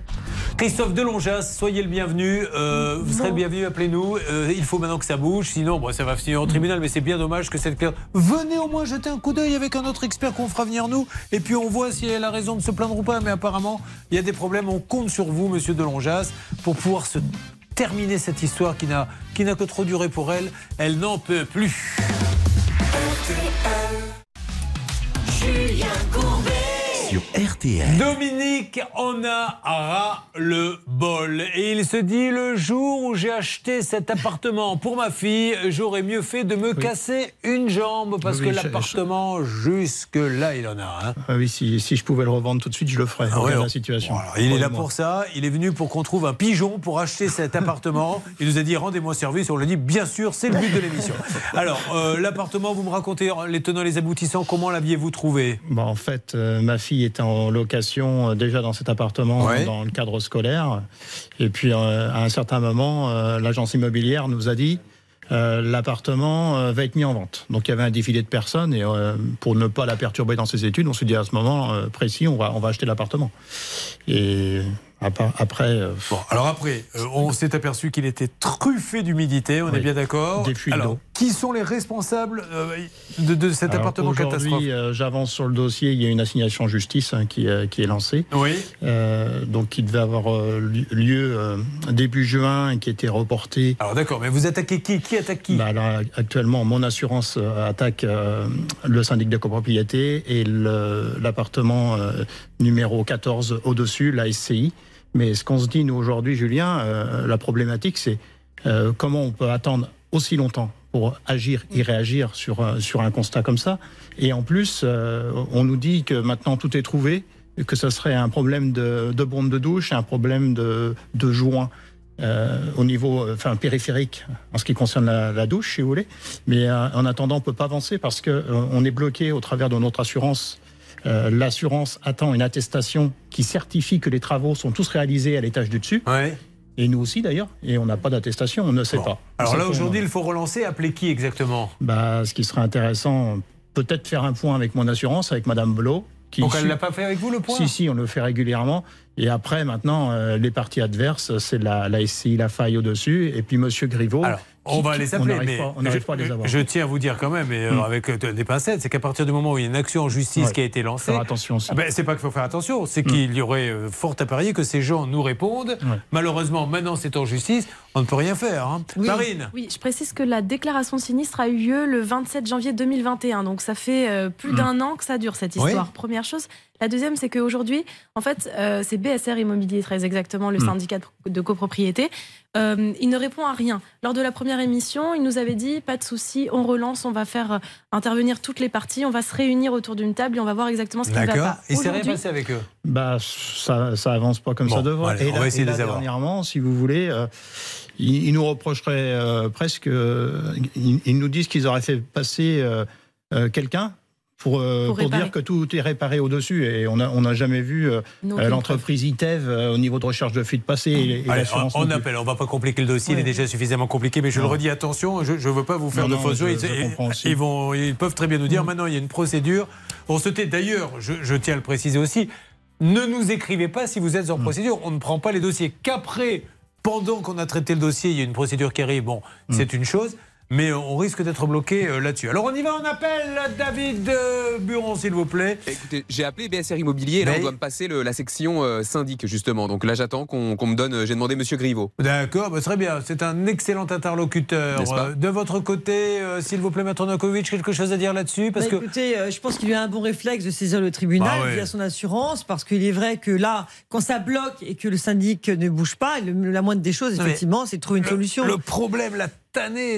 Christophe Delongeas, soyez le bienvenu. Euh, vous serez le bienvenu, appelez-nous. Euh, il faut maintenant que ça bouge, sinon bon, ça va finir au tribunal, mais c'est bien dommage que cette claire. Venez au moins jeter un coup d'œil avec un autre expert qu'on fera venir nous, et puis on voit si elle a raison de se plaindre ou pas. Mais apparemment, il y a des problèmes. On compte sur vous, monsieur Delongeas, pour pouvoir se terminer cette histoire qui n'a que trop duré pour elle. Elle n'en peut plus. Sur RTL. Dominique en a ras le bol. Et il se dit le jour où j'ai acheté cet appartement pour ma fille, j'aurais mieux fait de me casser une jambe parce Oui, que l'appartement, jusque-là, il en a. hein. Ah oui, si, si je pouvais le revendre tout de suite, je le ferais. Ah ouais, la situation. Il est là pour ça. Il est venu pour qu'on trouve un pigeon pour acheter cet appartement. Il nous a dit rendez-moi service. On lui a dit bien sûr, c'est le but de l'émission. Alors, euh, l'appartement, vous me racontez les tenants, les aboutissants. Comment l'aviez-vous trouvé? Bon, en fait, euh, ma fille était en location euh, déjà dans cet appartement Ouais. dans le cadre scolaire. Et puis, euh, à un certain moment, euh, l'agence immobilière nous a dit euh, l'appartement euh, va être mis en vente. Donc il y avait un défilé de personnes et euh, pour ne pas la perturber dans ses études, on se dit à ce moment précis, on va, on va acheter l'appartement. Et après, Bon, alors après, on s'est aperçu qu'il était truffé d'humidité, on est bien d'accord. Des fuites d'eau. Qui sont les responsables euh, de, de cet Alors, appartement catastrophe Aujourd'hui, euh, j'avance sur le dossier. Il y a une assignation en justice hein, qui, euh, qui est lancée. Oui. Euh, donc, qui devait avoir li- lieu début juin et qui a été reporté. Alors d'accord, mais vous attaquez qui? Qui attaque qui? Bah, là, Actuellement, mon assurance attaque le syndic de copropriété et l'appartement numéro 14 au-dessus, la SCI. Mais ce qu'on se dit, nous, aujourd'hui, Julien, la problématique, c'est comment on peut attendre aussi longtemps pour agir et réagir sur, un- sur un constat comme ça. Et en plus, euh, on nous dit que maintenant tout est trouvé, que ce serait un problème de, de bombe de douche, un problème de, de joint. euh, au niveau euh, enfin, périphérique en ce qui concerne la, douche, si vous voulez. Mais euh, en attendant, on peut pas avancer parce qu'on on est bloqué au travers de notre assurance. Euh, L'assurance attend une attestation qui certifie que les travaux sont tous réalisés à l'étage du dessus. Et nous aussi d'ailleurs. Et on n'a pas d'attestation, on ne sait pas. Alors là, aujourd'hui, il faut relancer, appeler qui exactement? Bah, ce qui serait intéressant, peut-être faire un point avec mon assurance, avec Madame Belot. Qui Donc elle suit- l'a pas fait avec vous le point? Si, si, on le fait régulièrement. Et après, maintenant, euh, les parties adverses, c'est la, la SCI, la faille au-dessus, et puis Monsieur Griveaux. Alors, on va les appeler, mais pas- on n'arrive je, pas à les avoir. je tiens à vous dire quand même, et, euh, Mm. avec euh, des pincettes, c'est qu'à partir du moment où il y a une action en justice Ouais. qui a été lancée, Faire attention aussi. ah ben, c'est pas qu'il faut faire attention, c'est qu'il y aurait euh, fort à parier que ces gens nous répondent. Malheureusement, maintenant c'est en justice, on ne peut rien faire. hein. Marine Oui, je précise que la déclaration sinistre a eu lieu le 27 janvier 2021. Donc ça fait euh, plus Hmm. d'un an que ça dure cette Oui. histoire. Première chose. La deuxième, c'est qu'aujourd'hui, en fait, euh, c'est BSR Immobilier, très exactement, le Hmm. syndicat de- copropriété. Euh, il ne répond à rien. Lors de la première émission, il nous avait dit pas de souci, on relance, on va faire euh, intervenir toutes les parties, on va se réunir autour d'une table et on va voir exactement ce qui va D'accord. pas. Il s'est rien passé avec eux? Bah, ça, ça avance pas comme Bon, ça devrait. allez, on là- va essayer de là, les avoir. Dernièrement, si vous voulez, euh, ils, ils nous reprocheraient euh, presque. euh, ils, ils nous disent qu'ils auraient fait passer euh, euh, quelqu'un. Pour, euh, Pour dire que tout est réparé au-dessus. Et on n'a on n'a jamais vu euh, euh, l'entreprise ITEV euh, au niveau de recherche de fuite passée. et- et Allez, on, appelle, on va pas compliquer le dossier, il est déjà suffisamment compliqué, mais je le redis, attention, je ne veux pas vous faire Non, de non, fausses je- joies. je Ils- comprends aussi. Mm. Ils, vont, ils peuvent très bien nous dire, maintenant il y a une procédure. On se tait d'ailleurs, je, je tiens à le préciser aussi, ne nous écrivez pas si vous êtes Mm. en procédure, on ne prend pas les dossiers qu'après, pendant qu'on a traité le dossier, il y a une procédure qui arrive, bon, Mm. c'est une chose. Mais on risque d'être bloqué euh, là-dessus. Alors on y va, on appelle David euh, Buron, s'il vous plaît. Écoutez, j'ai appelé BSR Immobilier et là Mais- on doit me passer le- la section euh, syndic justement. Donc là j'attends qu'on me donne. euh, J'ai demandé Monsieur Griveaux. D'accord, bah, très bien. C'est un excellent interlocuteur. Euh, de votre côté, euh, s'il vous plaît, Maître Novakovic, quelque chose à dire là-dessus? Parce Bah, que Écoutez, euh, je pense qu'il a un bon réflexe de saisir le tribunal Ah ouais. via son assurance, parce qu'il est vrai que là, quand ça bloque et que le syndic ne bouge pas, le- la moindre des choses, effectivement, c'est de trouver une solution. Le problème, la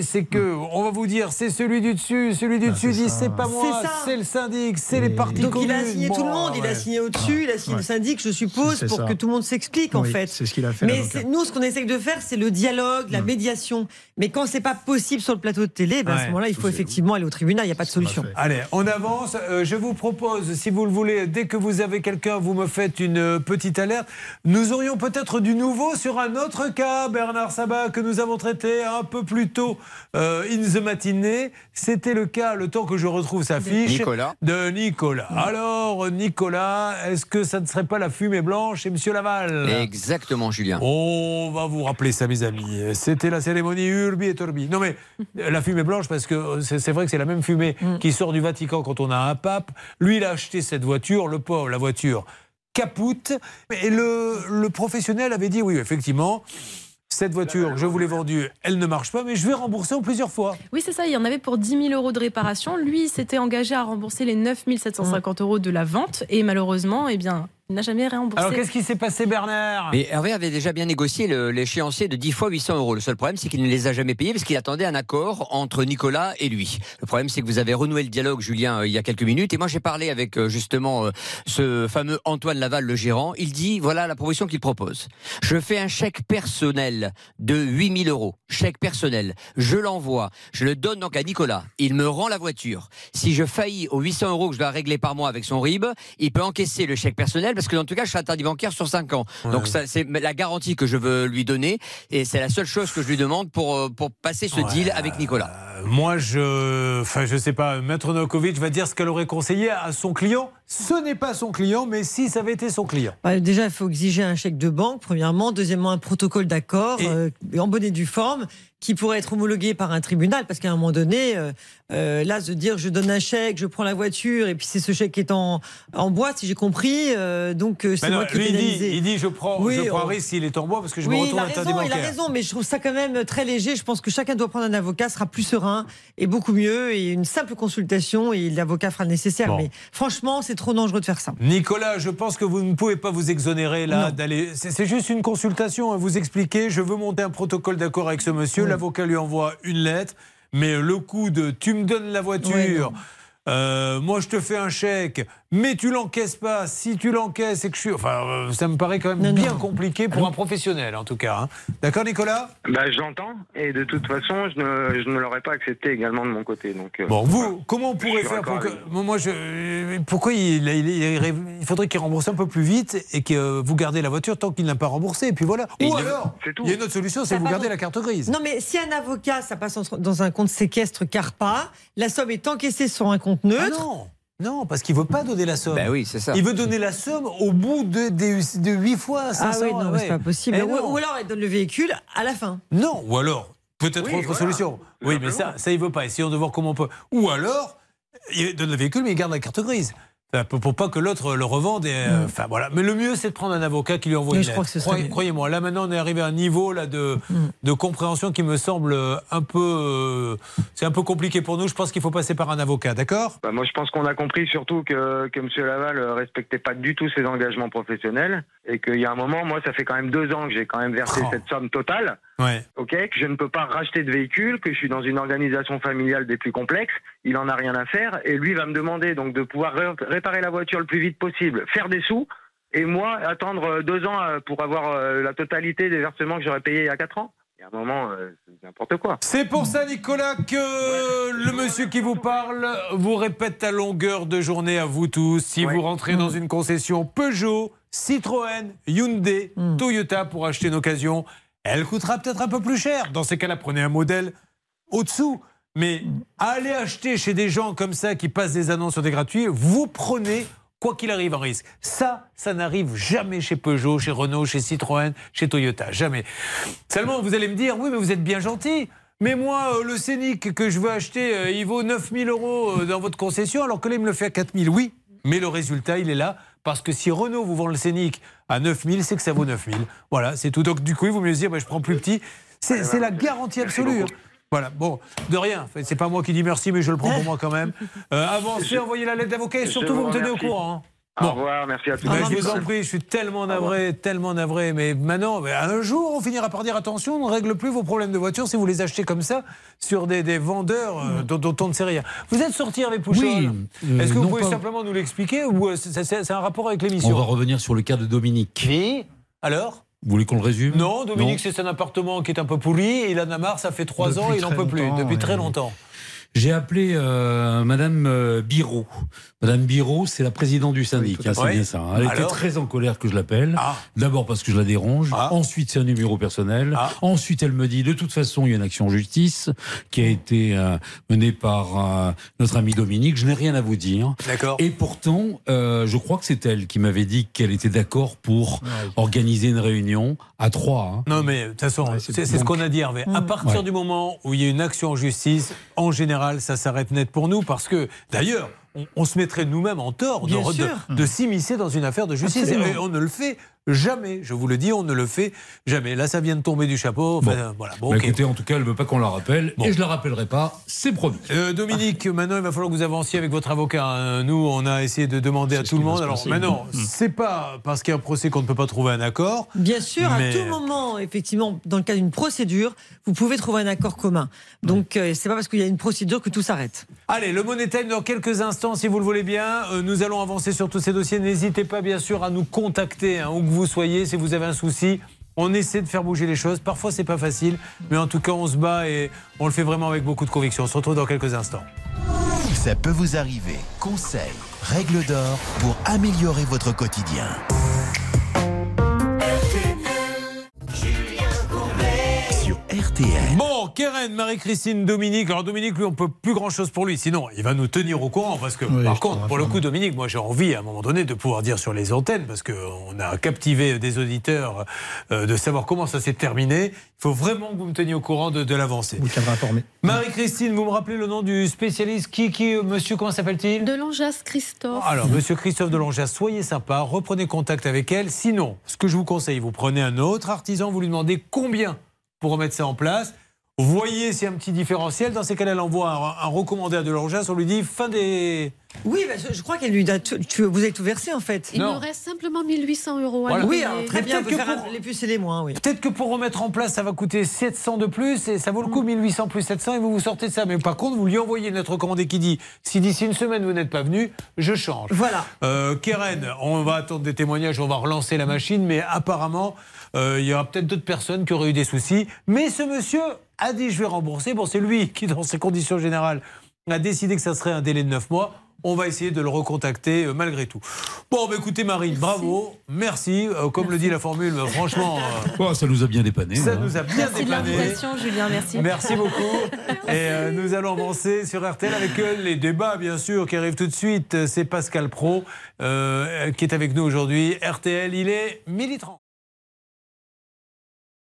c'est que on va vous dire c'est celui du dessus, celui du dessus dit c'est pas moi, C'est ça. c'est le syndic, c'est les partis Donc il a signé tout le monde, il a signé au-dessus, il a signé Ouais. le syndic, je suppose, pour ça. que tout le monde s'explique en fait. C'est ce qu'il a fait. Mais c'est- nous, ce qu'on essaye de faire, c'est le dialogue, la médiation. Mais quand c'est pas possible sur le plateau de télé, ben, à ce moment-là, il faut effectivement aller au tribunal. Il n'y a pas de solution. Allez, on avance. Euh, je vous propose, si vous le voulez, dès que vous avez quelqu'un, vous me faites une euh, petite alerte. Nous aurions peut-être du nouveau sur un autre cas, Bernard Sabat, que nous avons traité un peu plus tôt euh, in the matinée. C'était le cas, le temps que je retrouve sa fiche. Nicolas. De Nicolas. Alors, Nicolas, est-ce que ça ne serait pas la fumée blanche chez Monsieur Laval? Exactement, Julien. On va vous rappeler ça, mes amis. C'était la cérémonie Urbi et Torbi. Non, mais euh, la fumée blanche, parce que c'est c'est vrai que c'est la même fumée qui sort du Vatican quand on a un pape. Lui, il a acheté cette voiture, le pauvre, la voiture capoute. Et le, le professionnel avait dit oui, effectivement. Cette voiture, je vous l'ai vendue, elle ne marche pas, mais je vais rembourser en plusieurs fois. Oui, c'est ça. Il y en avait pour 10 000 euros de réparation. Lui, s'était engagé à rembourser les 9 750 euros de la vente. Et malheureusement, eh bien, n'a jamais remboursé. Alors, qu'est-ce qui s'est passé, Bernard? Mais Hervé avait déjà bien négocié l'échéancier de 10 fois 800 euros. Le seul problème, c'est qu'il ne les a jamais payés parce qu'il attendait un accord entre Nicolas et lui. Le problème, c'est que vous avez renoué le dialogue, Julien, euh, il y a quelques minutes. Et moi, j'ai parlé avec euh, justement euh, ce fameux Antoine Laval, le gérant. Il dit voilà la proposition qu'il propose. Je fais un chèque personnel de 8000 euros. Chèque personnel. Je l'envoie. Je le donne donc à Nicolas. Il me rend la voiture. Si je faillis aux 800 euros que je dois régler par mois avec son RIB, il peut encaisser le chèque personnel parce que en tout cas, je suis interdit bancaire sur 5 ans. Donc ça, c'est la garantie que je veux lui donner et c'est la seule chose que je lui demande pour, euh, pour passer ce deal avec Nicolas. Moi, je, enfin, je sais pas, Maître Novakovic va dire ce qu'elle aurait conseillé à son client. Ce n'est pas son client, mais si ça avait été son client. Bah, déjà, il faut exiger un chèque de banque, premièrement. Deuxièmement, un protocole d'accord euh, en bonne et due forme qui pourrait être homologué par un tribunal. Parce qu'à un moment donné, euh, euh, là, se dire je donne un chèque, je prends la voiture, et puis c'est ce chèque qui est en, en bois, si j'ai compris. euh, donc, euh, c'est non, moi qui lui, est dit, il dit je prends, Oui, je prends un on- risque s'il est en bois parce que je oui, me a interdit raison, il a bancaire. raison, mais je trouve ça quand même très léger. Je pense que chacun doit prendre un avocat, sera plus serein et beaucoup mieux. Et une simple consultation, et l'avocat fera le nécessaire. Bon. Mais franchement, c'est trop dangereux de faire ça. Nicolas, je pense que vous ne pouvez pas vous exonérer là d'aller. C'est juste une consultation. hein, Vous expliquez, je veux monter un protocole d'accord avec ce monsieur. L'avocat lui envoie une lettre, mais le coup de tu me donnes la voiture. euh, moi, je te fais un chèque, mais tu l'encaisses pas. Si tu l'encaisses et que je suis. Enfin, euh, ça me paraît quand même bien compliqué pour un professionnel, en tout cas. hein. D'accord, Nicolas? Bah, je l'entends, et de toute façon, je ne, je ne l'aurais pas accepté également de mon côté. Donc, euh, Bon, vous, comment on pourrait faire pour d'accord que. Moi, je. euh, Pourquoi il, il, il- il faudrait qu'il rembourse un peu plus vite et que euh, vous gardez la voiture tant qu'il n'a pas remboursé, et puis voilà. Et Ou il- alors, il y a une autre solution, c'est vous gardez donc- la carte grise. Non, mais si un avocat, ça passe dans un compte séquestre CARPA, la somme est encaissée sur un compte neutre. non Non, parce qu'il veut pas donner la somme. Ben oui, c'est ça. Il veut donner la somme au bout de, de, de 8 fois 500. Ah oui, non, mais ouais. c'est pas possible. Ou, alors, elle donne le véhicule à la fin. Non, ou alors, peut-être Oui, autre voilà. solution. Oui, mais ça, ça, il veut pas. Essayons de voir comment on peut. Ou alors, il donne le véhicule, mais il garde la carte grise. Pour, pour pas que l'autre le revende. Et, euh, Enfin, voilà. Mais le mieux, c'est de prendre un avocat qui lui envoie Oui, une lettre. Croyez-. Croyez-moi, là maintenant, on est arrivé à un niveau là, de, de compréhension qui me semble euh, un peu. euh, c'est un peu compliqué pour nous. Je pense qu'il faut passer par un avocat, d'accord? Bah, moi, je pense qu'on a compris surtout que, que M. Laval euh, respectait pas du tout ses engagements professionnels et qu'il y a un moment, moi, ça fait quand même deux ans que j'ai quand même versé Oh. cette somme totale. Ouais. Ok, que je ne peux pas racheter de véhicule, que je suis dans une organisation familiale des plus complexes, il en a rien à faire et lui va me demander donc de pouvoir ré- réparer la voiture le plus vite possible, faire des sous et moi attendre euh, deux ans euh, pour avoir euh, la totalité des versements que j'aurais payés il y a quatre ans. Il y a un moment, euh, c'est n'importe quoi. C'est pour ça, Nicolas, que le monsieur qui vous parle vous répète à longueur de journée à vous tous. Si vous rentrez dans une concession Peugeot, Citroën, Hyundai, Toyota pour acheter une occasion, elle coûtera peut-être un peu plus cher. Dans ces cas-là, prenez un modèle au-dessous. Mais aller acheter chez des gens comme ça qui passent des annonces sur des gratuits, vous prenez quoi qu'il arrive un risque. Ça, ça n'arrive jamais chez Peugeot, chez Renault, chez Citroën, chez Toyota. Jamais. Seulement, vous allez me dire, oui, mais vous êtes bien gentil. Mais moi, euh, le Scénic que je veux acheter, euh, il vaut 9000 euros euh, dans votre concession, alors que là, il me le fait à 4000. Oui, mais le résultat, il est là. Parce que si Renault vous vend le Scénic à 9000, c'est que ça vaut 9000. Voilà, c'est tout. Donc, du coup, il vaut mieux se dire, bah, je prends plus petit. C'est la garantie absolue. Voilà, bon, de rien. C'est pas moi qui dis merci, mais je le prends pour moi quand même. Euh, avancez, envoyez la lettre d'avocat et surtout, vous me tenez au courant. hein. Au revoir, merci à tous. Ben, je vous en prie, je suis tellement navré, tellement navré. Mais maintenant, un jour, on finira par dire attention, on ne règle plus vos problèmes de voiture si vous les achetez comme ça sur des, des vendeurs euh, dont, dont on ne sait rien. Vous êtes sorti avec Pouchol Oui, euh, Est-ce que vous non pouvez pas- simplement nous l'expliquer ou euh, c'est un rapport avec On l'émission va revenir sur le cas de Dominique. Oui. Alors? Vous voulez qu'on le résume? Non, Dominique, c'est un appartement qui est un peu pourri et il en a marre, ça fait trois ans et il n'en peut plus, depuis très longtemps. J'ai appelé euh, Madame euh, Biro. Madame Biro, c'est la présidente du syndic, hein, c'est bien ça. hein. Elle était très en colère que je l'appelle. D'abord parce que je la dérange. Ensuite, c'est un numéro personnel. Ensuite, elle me dit, de toute façon, il y a une action en justice qui a été euh, menée par euh, notre ami Dominique. Je n'ai rien à vous dire. D'accord. Et pourtant, euh, je crois que c'est elle qui m'avait dit qu'elle était d'accord pour organiser une réunion à trois. hein. Non, mais de toute façon, c'est c'est ce qu'on a dit, Hervé. À partir Ouais. du moment où il y a une action en justice, en général, ça s'arrête net pour nous parce que, d'ailleurs, on, on se mettrait nous-mêmes en tort de, Bien de- sûr. de s'immiscer dans une affaire de justice. Absolument. Et on ne le fait jamais. Je vous le dis, on ne le fait jamais. Là, ça vient de tomber du chapeau. Enfin, voilà. Bon, Bah, écoutez, en tout cas, elle veut pas qu'on la rappelle. Et je la rappellerai pas, c'est promis. Euh, Dominique, maintenant il va falloir que vous avanciez avec votre avocat. hein. Nous, on a essayé de demander à tout le monde. Alors maintenant, Mm. c'est pas parce qu'il y a un procès qu'on ne peut pas trouver un accord. Bien sûr, Mais- à tout moment, effectivement, dans le cas d'une procédure, vous pouvez trouver un accord commun. Donc, euh, c'est pas parce qu'il y a une procédure que tout s'arrête. Allez, le Money Time dans quelques instants, si vous le voulez bien. Euh, nous allons avancer sur tous ces dossiers. N'hésitez pas, bien sûr, à nous contacter, hein, où soyez, si vous avez un souci. On essaie de faire bouger les choses. Parfois, c'est pas facile, mais en tout cas, on se bat et on le fait vraiment avec beaucoup de conviction. On se retrouve dans quelques instants. Ça peut vous arriver. Conseils, règles d'or pour améliorer votre quotidien. RTL. Bon, Keren, Marie-Christine, Dominique. Alors Dominique, lui, on peut plus grand-chose pour lui. Sinon, il va nous tenir au courant. Parce que, par contre, pour le coup, Dominique, moi, j'ai envie, à un moment donné, de pouvoir dire sur les antennes, parce qu'on a captivé des auditeurs, euh, de savoir comment ça s'est terminé. Il faut vraiment que vous me teniez au courant de, de l'avancée. Vous tiendrez informé. Marie-Christine, vous me rappelez le nom du spécialiste? Qui, qui, euh, monsieur, comment s'appelle-t-il? De Longas Christophe. alors, monsieur Christophe Delongas, soyez sympa, reprenez contact avec elle. Sinon, ce que je vous conseille, vous prenez un autre artisan, vous lui demandez combien pour remettre ça en place. Voyez a un petit différentiel. Dans ces cas-là, elle envoie un, un recommandé à Delongas, on lui dit fin des. Oui, bah, je, je crois qu'elle lui a tu- vous avez tout versé en fait. Il nous reste simplement 1800 euros à Voilà. Oui, alors, très bien, on peut faire pour- un- les plus et les moins, oui. Peut-être que pour remettre en place, ça va coûter 700 de plus et ça vaut le coup 1800 plus 700 et vous vous sortez de ça. Mais par contre, vous lui envoyez notre recommandé qui dit si d'ici une semaine vous n'êtes pas venu, je change. Voilà. Euh, Keren, on va attendre des témoignages, on va relancer la machine, mais apparemment, euh, il y aura peut-être d'autres personnes qui auraient eu des soucis. Mais ce monsieur a dit je vais rembourser. Bon, c'est lui qui, dans ses conditions générales, a décidé que ça serait un délai de 9 mois. On va essayer de le recontacter euh, malgré tout. Bon, bah, écoutez, Marine, bravo, merci. Euh, comme le dit la formule, euh, franchement, euh, Oh, ça nous a bien dépanné. ça hein. nous a bien Merci de dépanné. l'invitation, Julien, merci. Merci beaucoup. Et euh, nous allons avancer sur RTL avec euh, les débats, bien sûr, qui arrivent tout de suite. C'est Pascal Pro euh, qui est avec nous aujourd'hui. RTL, il est 12h30.